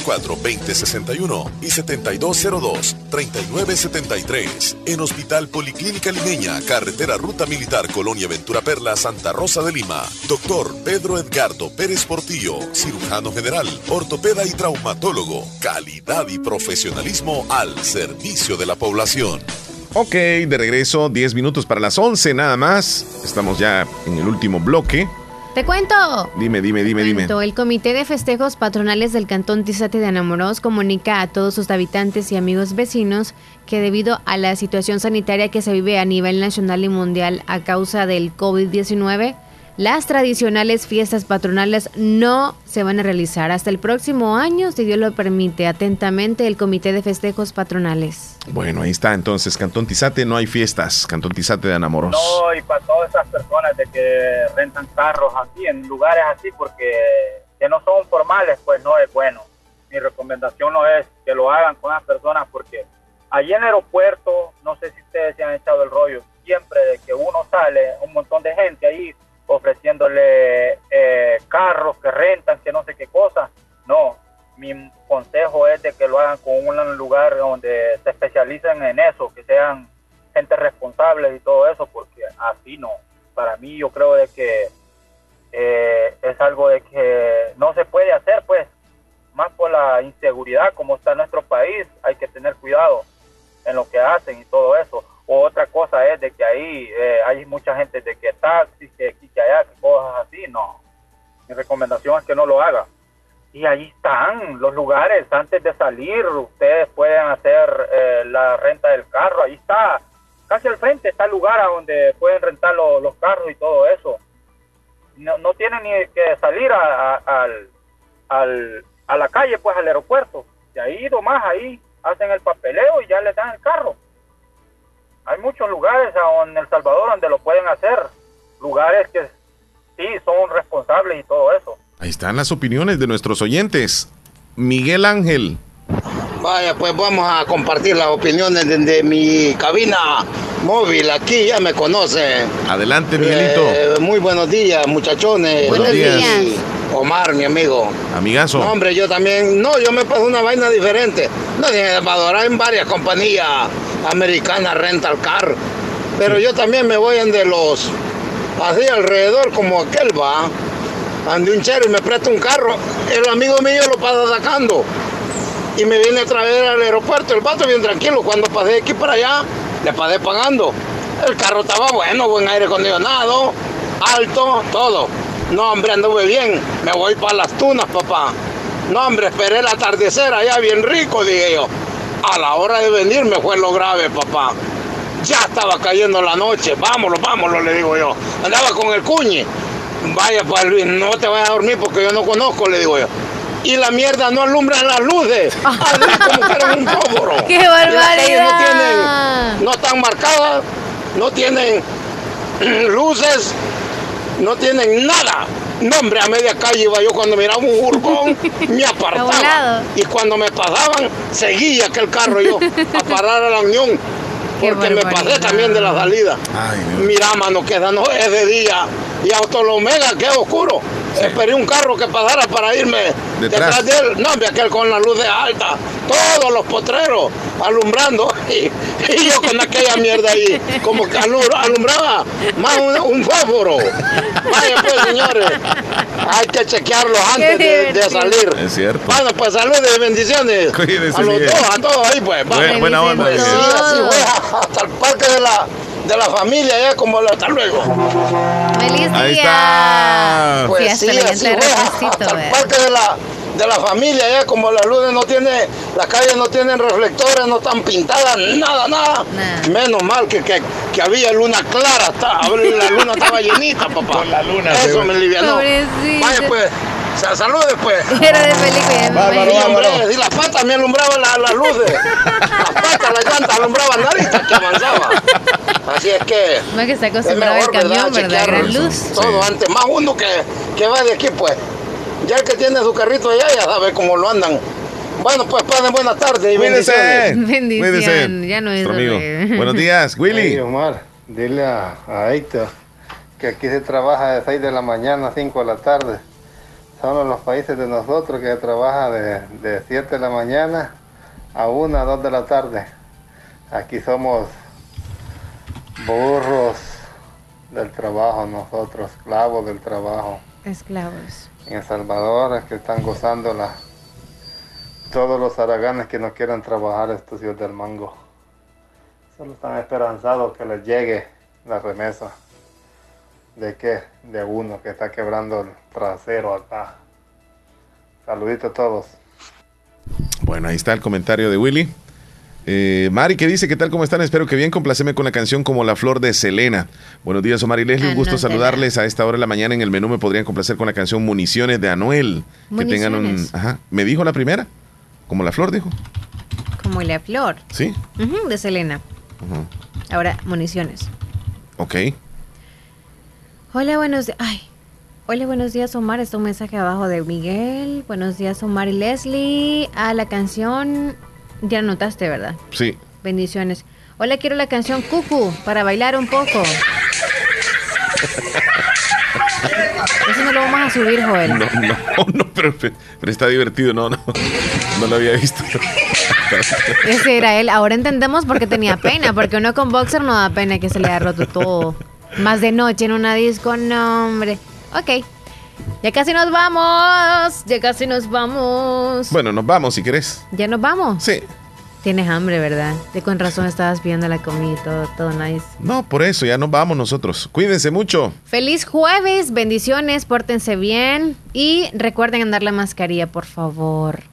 2061 y 7202-3973. En Hospital Policlínica Limeña, Carretera Ruta Militar Colonia Ventura Perla, Santa Rosa de Lima. Doctor Pedro Edgardo Pérez Portillo, cirujano general, ortopeda y traumatólogo. Calidad y profesionalismo al servicio de la población. Ok, de regreso, 10 minutos para las 11 nada más. Estamos ya en el último bloque. Te cuento. Dime, dime, dime, dime. El Comité de Festejos Patronales del Cantón Tizate de Anamoros comunica a todos sus habitantes y amigos vecinos que debido a la situación sanitaria que se vive a nivel nacional y mundial a causa del COVID-19, las tradicionales fiestas patronales no se van a realizar hasta el próximo año, si Dios lo permite. Atentamente, el Comité de Festejos Patronales. Bueno, ahí está entonces, Cantón Tizate, no hay fiestas, Cantón Tizate de Anamoros. No, y para todas esas personas de que rentan carros así, en lugares así, porque que no son formales, pues no es bueno. Mi recomendación no es que lo hagan con las personas, porque allí en el aeropuerto, no sé si ustedes se han echado el rollo, siempre de que uno sale, un montón de gente ahí ofreciéndole eh, carros que rentan, que no sé qué cosa. No, mi consejo es de que lo hagan con un lugar donde se especialicen en eso, que sean gente responsable y todo eso, porque así no. Para mí yo creo de que eh, es algo de que no se puede hacer, pues, más por la inseguridad como está nuestro país, hay que tener cuidado en lo que hacen y todo eso. O otra cosa es de que ahí eh, hay mucha gente de que taxis, que aquí, que allá, que cosas así, no. Mi recomendación es que no lo haga. Y ahí están los lugares, antes de salir, ustedes pueden hacer eh, la renta del carro, ahí está, casi al frente está el lugar a donde pueden rentar los carros y todo eso. No, no tienen ni que salir a, al, al, a la calle, pues al aeropuerto. Y ahí nomás, ahí hacen el papeleo y ya les dan el carro. Hay muchos lugares en El Salvador donde lo pueden hacer. Lugares que sí son responsables y todo eso. Ahí están las opiniones de nuestros oyentes. Miguel Ángel. Vaya, pues vamos a compartir las opiniones desde mi cabina móvil. Aquí ya me conocen. Adelante, Miguelito. Eh, muy buenos días, muchachones. Buenos días. Omar, mi amigo. Amigazo. No, hombre, yo también. No, yo me paso una vaina diferente. No, en El Salvador hay varias compañías americanas rental car. Pero yo también me voy en de los. Así alrededor, como aquel va. Ande un chero y me presta un carro. El amigo mío lo pasa sacando. Y me viene a traer al aeropuerto. El vato bien tranquilo. Cuando pasé de aquí para allá, le pasé pagando. El carro estaba bueno, buen aire acondicionado, alto, todo. No, hombre, anduve bien. Me voy para las tunas, papá. No, hombre, esperé el atardecer allá bien rico, dije yo. A la hora de venir me fue lo grave, papá. Ya estaba cayendo la noche. Vámonos, vámonos, le digo yo. Andaba con el cuñi. Vaya, pues Luis, no te vayas a dormir porque yo no conozco, le digo yo. Y la mierda no alumbra las luces. Así como un. *laughs* ¡Qué barbaridad! No, tienen, no están marcadas, no tienen *clears throat* luces, no tienen nada. No, hombre, a media calle iba yo cuando miraba un furgón, *laughs* me apartaba. Y cuando me pasaban, seguía aquel carro yo *laughs* a parar a la unión. Porque me pasé también de la salida. Mira, mano, que esa no es de día. Y Autolomega, que es oscuro. Esperé un carro que pasara para irme Detrás. detrás, de él. No, aquel con la luz de alta. Todos los potreros alumbrando. Y, y yo con aquella mierda ahí. Como que alum- alumbraba más un, un fósforo. Vaya pues, señores. Hay que chequearlos antes de, de salir. Es cierto. Bueno, pues saludos y bendiciones. A los bien. dos, a todos ahí, pues. Buen- Vamos. buena onda, Pues sí, Miguel. así fue, hasta el parque de la, de la familia, ya como la, hasta luego. ¡Feliz Ahí día! está. Pues sí, hasta sí, así hasta el parque de la, de la familia, ya como las luces no tiene, las calles no tienen reflectores, no están pintadas, nada, nada. Menos mal que, que, que había luna clara, está- la luna estaba llenita, papá. la luna. Eso me alivianó. Pobrecito. Vaya pues, sa- saludes pues. *laughs* Era de película. Bárbaro, hombre, y las patas me alumbraban la- las luces. Las patas, las llantas alumbraban nada que avanzaba. Así es que. Más que está es acostumbrado mejor, camión, ¿verdad? Chequear Gran luz. Todo antes, más uno que, que va de aquí, pues. Ya el que tiene su carrito allá ya sabe cómo lo andan. Bueno, pues pasen buenas tardes y bendiciones. Bendición. Cuídese. Ya no es amigo. Buenos días, Willy. Hey, Omar, dile a, a que aquí se trabaja de 6 de la mañana a 5 de la tarde. Son los países de nosotros que trabaja de, de 7 de la mañana a 1 a 2 de la tarde. Aquí somos burros del trabajo nosotros, esclavos del trabajo. Esclavos. En El Salvador es que están gozando la, todos los araganes que no quieren trabajar estos hijos del mango. Solo están esperanzados que les llegue la remesa. ¿De qué? De uno que está quebrando el trasero acá. Saluditos a todos. Bueno, ahí está el comentario de Willy. Eh, Mari, que dice, ¿qué tal? ¿Cómo están? Espero que bien. Complaceme con la canción como La Flor de Selena. Buenos días, Omar y Leslie. Un gusto saludarles a esta hora de la mañana. En el menú me podrían complacer con la canción Municiones de Anuel. Que tengan un... Ajá. ¿Me dijo la primera? Como La Flor, dijo. Como la flor. Sí. De Selena. Ahora, municiones. Ok. Hola, buenos días. Ay. Hola, buenos días, Omar. Está un mensaje abajo de Miguel. Buenos días, Omar y Leslie. Ah, la canción. Ya anotaste, ¿verdad? Sí. Bendiciones. Hola, quiero la canción Cucu para bailar un poco. Eso no lo vamos a subir, Joel. No, no, no, pero, pero está divertido. No, no. No lo había visto. Ese era él. Ahora entendemos por qué tenía pena. Porque uno con boxer no da pena que se le haya roto todo. Más de noche en una disco, no, hombre. Ok. Ya casi nos vamos. Ya casi nos vamos. Bueno, nos vamos si querés. ¿Ya nos vamos? Sí. Tienes hambre, ¿verdad? De con razón estabas pidiendo la comida y todo, todo nice. No, por eso, ya nos vamos nosotros. Cuídense mucho. Feliz jueves, bendiciones, pórtense bien y recuerden andar la mascarilla, por favor.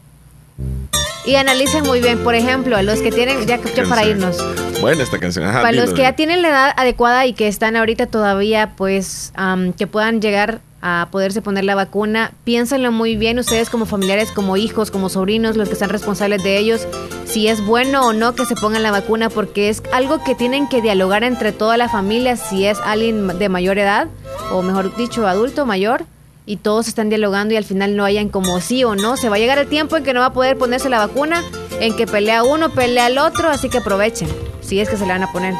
Y analicen muy bien, por ejemplo, a los que tienen, ya, ya para irnos, Buena esta canción. Ajá, para los que ya tienen la edad adecuada y que están ahorita todavía, pues, am, que puedan llegar a poderse poner la vacuna, piénsenlo muy bien ustedes como familiares, como hijos, como sobrinos, los que están responsables de ellos, si es bueno o no que se pongan la vacuna, porque es algo que tienen que dialogar entre toda la familia, si es alguien de mayor edad, o mejor dicho, adulto mayor, y todos están dialogando y al final no hayan como sí o no. Se va a llegar el tiempo en que no va a poder ponerse la vacuna, en que pelea uno, pelea el otro, así que aprovechen, si es que se la van a poner.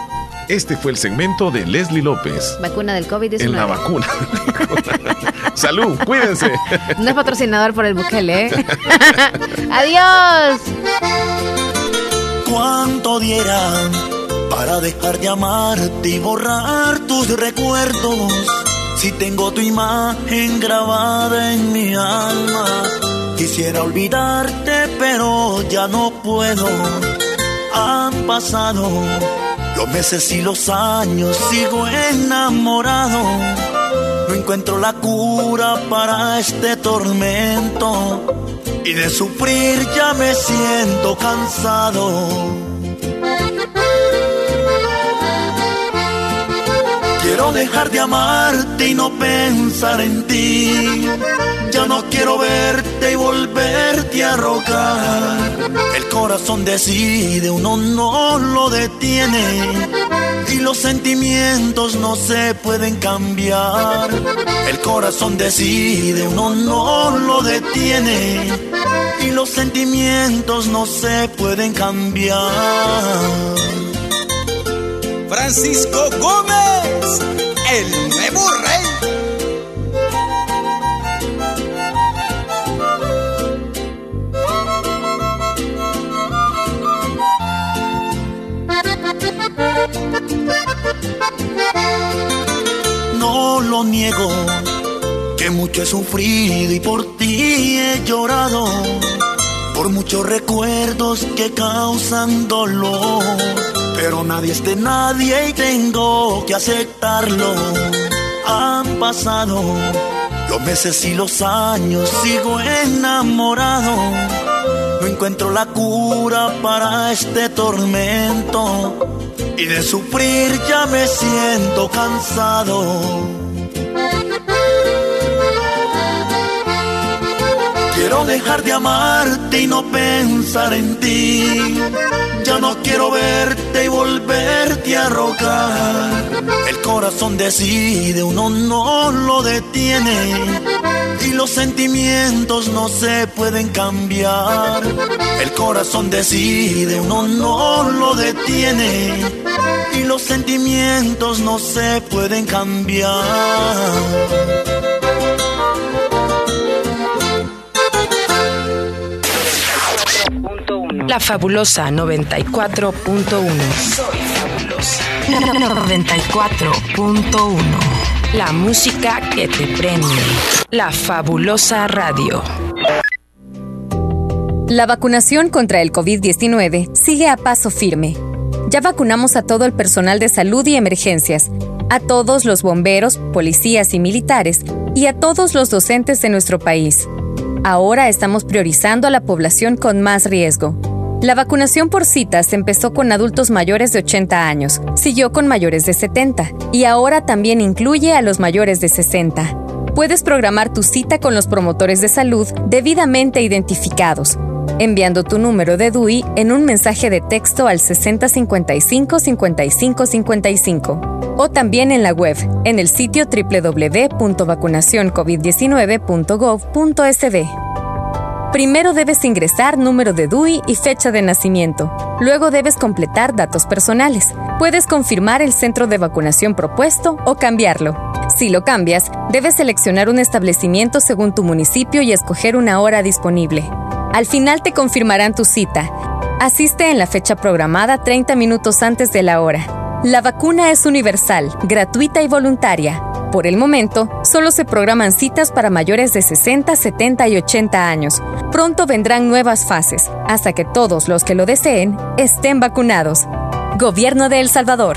Este fue el segmento de Leslie López Vacuna del COVID-19. en la vacuna. *laughs* Salud, cuídense. No es patrocinador por el Bukele, ¿eh? *laughs* Adiós. ¿Cuánto dieran para dejar de amarte y borrar tus recuerdos? Si tengo tu imagen grabada en mi alma, quisiera olvidarte, pero ya no puedo. Han pasado los meses y los años, sigo enamorado. No encuentro la cura para este tormento y de sufrir ya me siento cansado. Quiero dejar de amarte y no pensar en ti. Ya no quiero verte y volverte a rogar. El corazón decide, uno no lo detiene. Y los sentimientos no se pueden cambiar. El corazón decide, uno no lo detiene. Y los sentimientos no se pueden cambiar. Francisco Gómez, el nuevo rey. No lo niego, que mucho he sufrido y por ti he llorado. Por muchos recuerdos que causan dolor pero nadie es de nadie y tengo que aceptarlo. Han pasado los meses y los años, sigo enamorado. No encuentro la cura para este tormento y de sufrir ya me siento cansado. Quiero dejar de amarte y no pensar en ti. Ya no quiero verte y volverte a rogar. El corazón decide, uno no lo detiene. Y los sentimientos no se pueden cambiar. El corazón decide, uno no lo detiene. Y los sentimientos no se pueden cambiar. La fabulosa 94.1. Soy fabulosa. 94.1. La música que te prende. La fabulosa radio. La vacunación contra el COVID-19 sigue a paso firme. Ya vacunamos a todo el personal de salud y emergencias, a todos los bomberos, policías y militares, y a todos los docentes de nuestro país. Ahora estamos priorizando a la población con más riesgo. La vacunación por citas empezó con adultos mayores de 80 años, siguió con mayores de 70 y ahora también incluye a los mayores de 60. Puedes programar tu cita con los promotores de salud debidamente identificados, enviando tu número de DUI en un mensaje de texto al 6055 5555 o también en la web en el sitio www.vacunacioncovid19.gov.sb. Primero debes ingresar número de DUI y fecha de nacimiento. Luego debes completar datos personales. Puedes confirmar el centro de vacunación propuesto o cambiarlo. Si lo cambias, debes seleccionar un establecimiento según tu municipio y escoger una hora disponible. Al final te confirmarán tu cita. Asiste en la fecha programada 30 minutos antes de la hora. La vacuna es universal, gratuita y voluntaria. Por el momento, solo se programan citas para mayores de 60, 70 y 80 años. Pronto vendrán nuevas fases, hasta que todos los que lo deseen estén vacunados. Gobierno de El Salvador.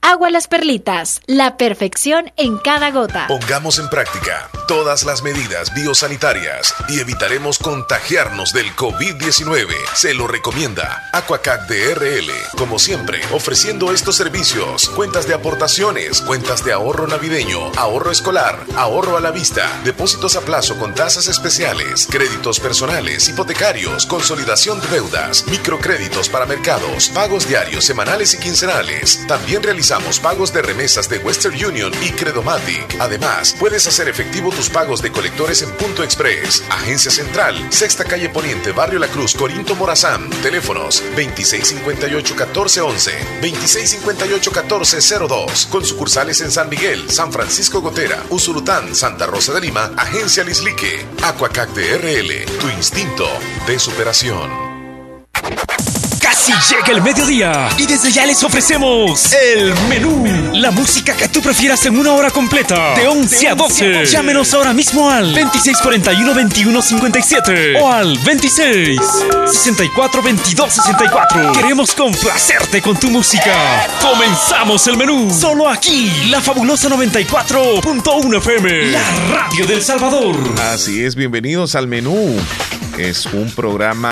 Agua Las Perlitas, la perfección en cada gota. Pongamos en práctica todas las medidas biosanitarias y evitaremos contagiarnos del COVID-19. Se lo recomienda Aquacac DRL. Como siempre, ofreciendo estos servicios: cuentas de aportaciones, cuentas de ahorro navideño, ahorro escolar, ahorro a la vista, depósitos a plazo con tasas especiales, créditos personales, hipotecarios, consolidación de deudas, microcréditos para mercados, pagos diarios, semanales y quincenales. También realizamos pagos de remesas de Western Union y Credomatic. Además, puedes hacer efectivo tus pagos de colectores en Punto Express. Agencia Central, Sexta Calle Poniente, Barrio La Cruz, Corinto Morazán. Teléfonos 2658-1411, 2658-1402. Con sucursales en San Miguel, San Francisco Gotera, Usulután, Santa Rosa de Lima, Agencia Lislique. Aquacac DRL, tu instinto de superación. Casi llega el mediodía y desde ya les ofrecemos el menú. La música que tú prefieras en una hora completa, de 11 a 12. Llámenos ahora mismo al 2641-2157 o al 26-64-22-64. Queremos complacerte con tu música. Comenzamos el menú. Solo aquí, la fabulosa 94.1 FM, la radio del Salvador. Así es, bienvenidos al menú. Es un programa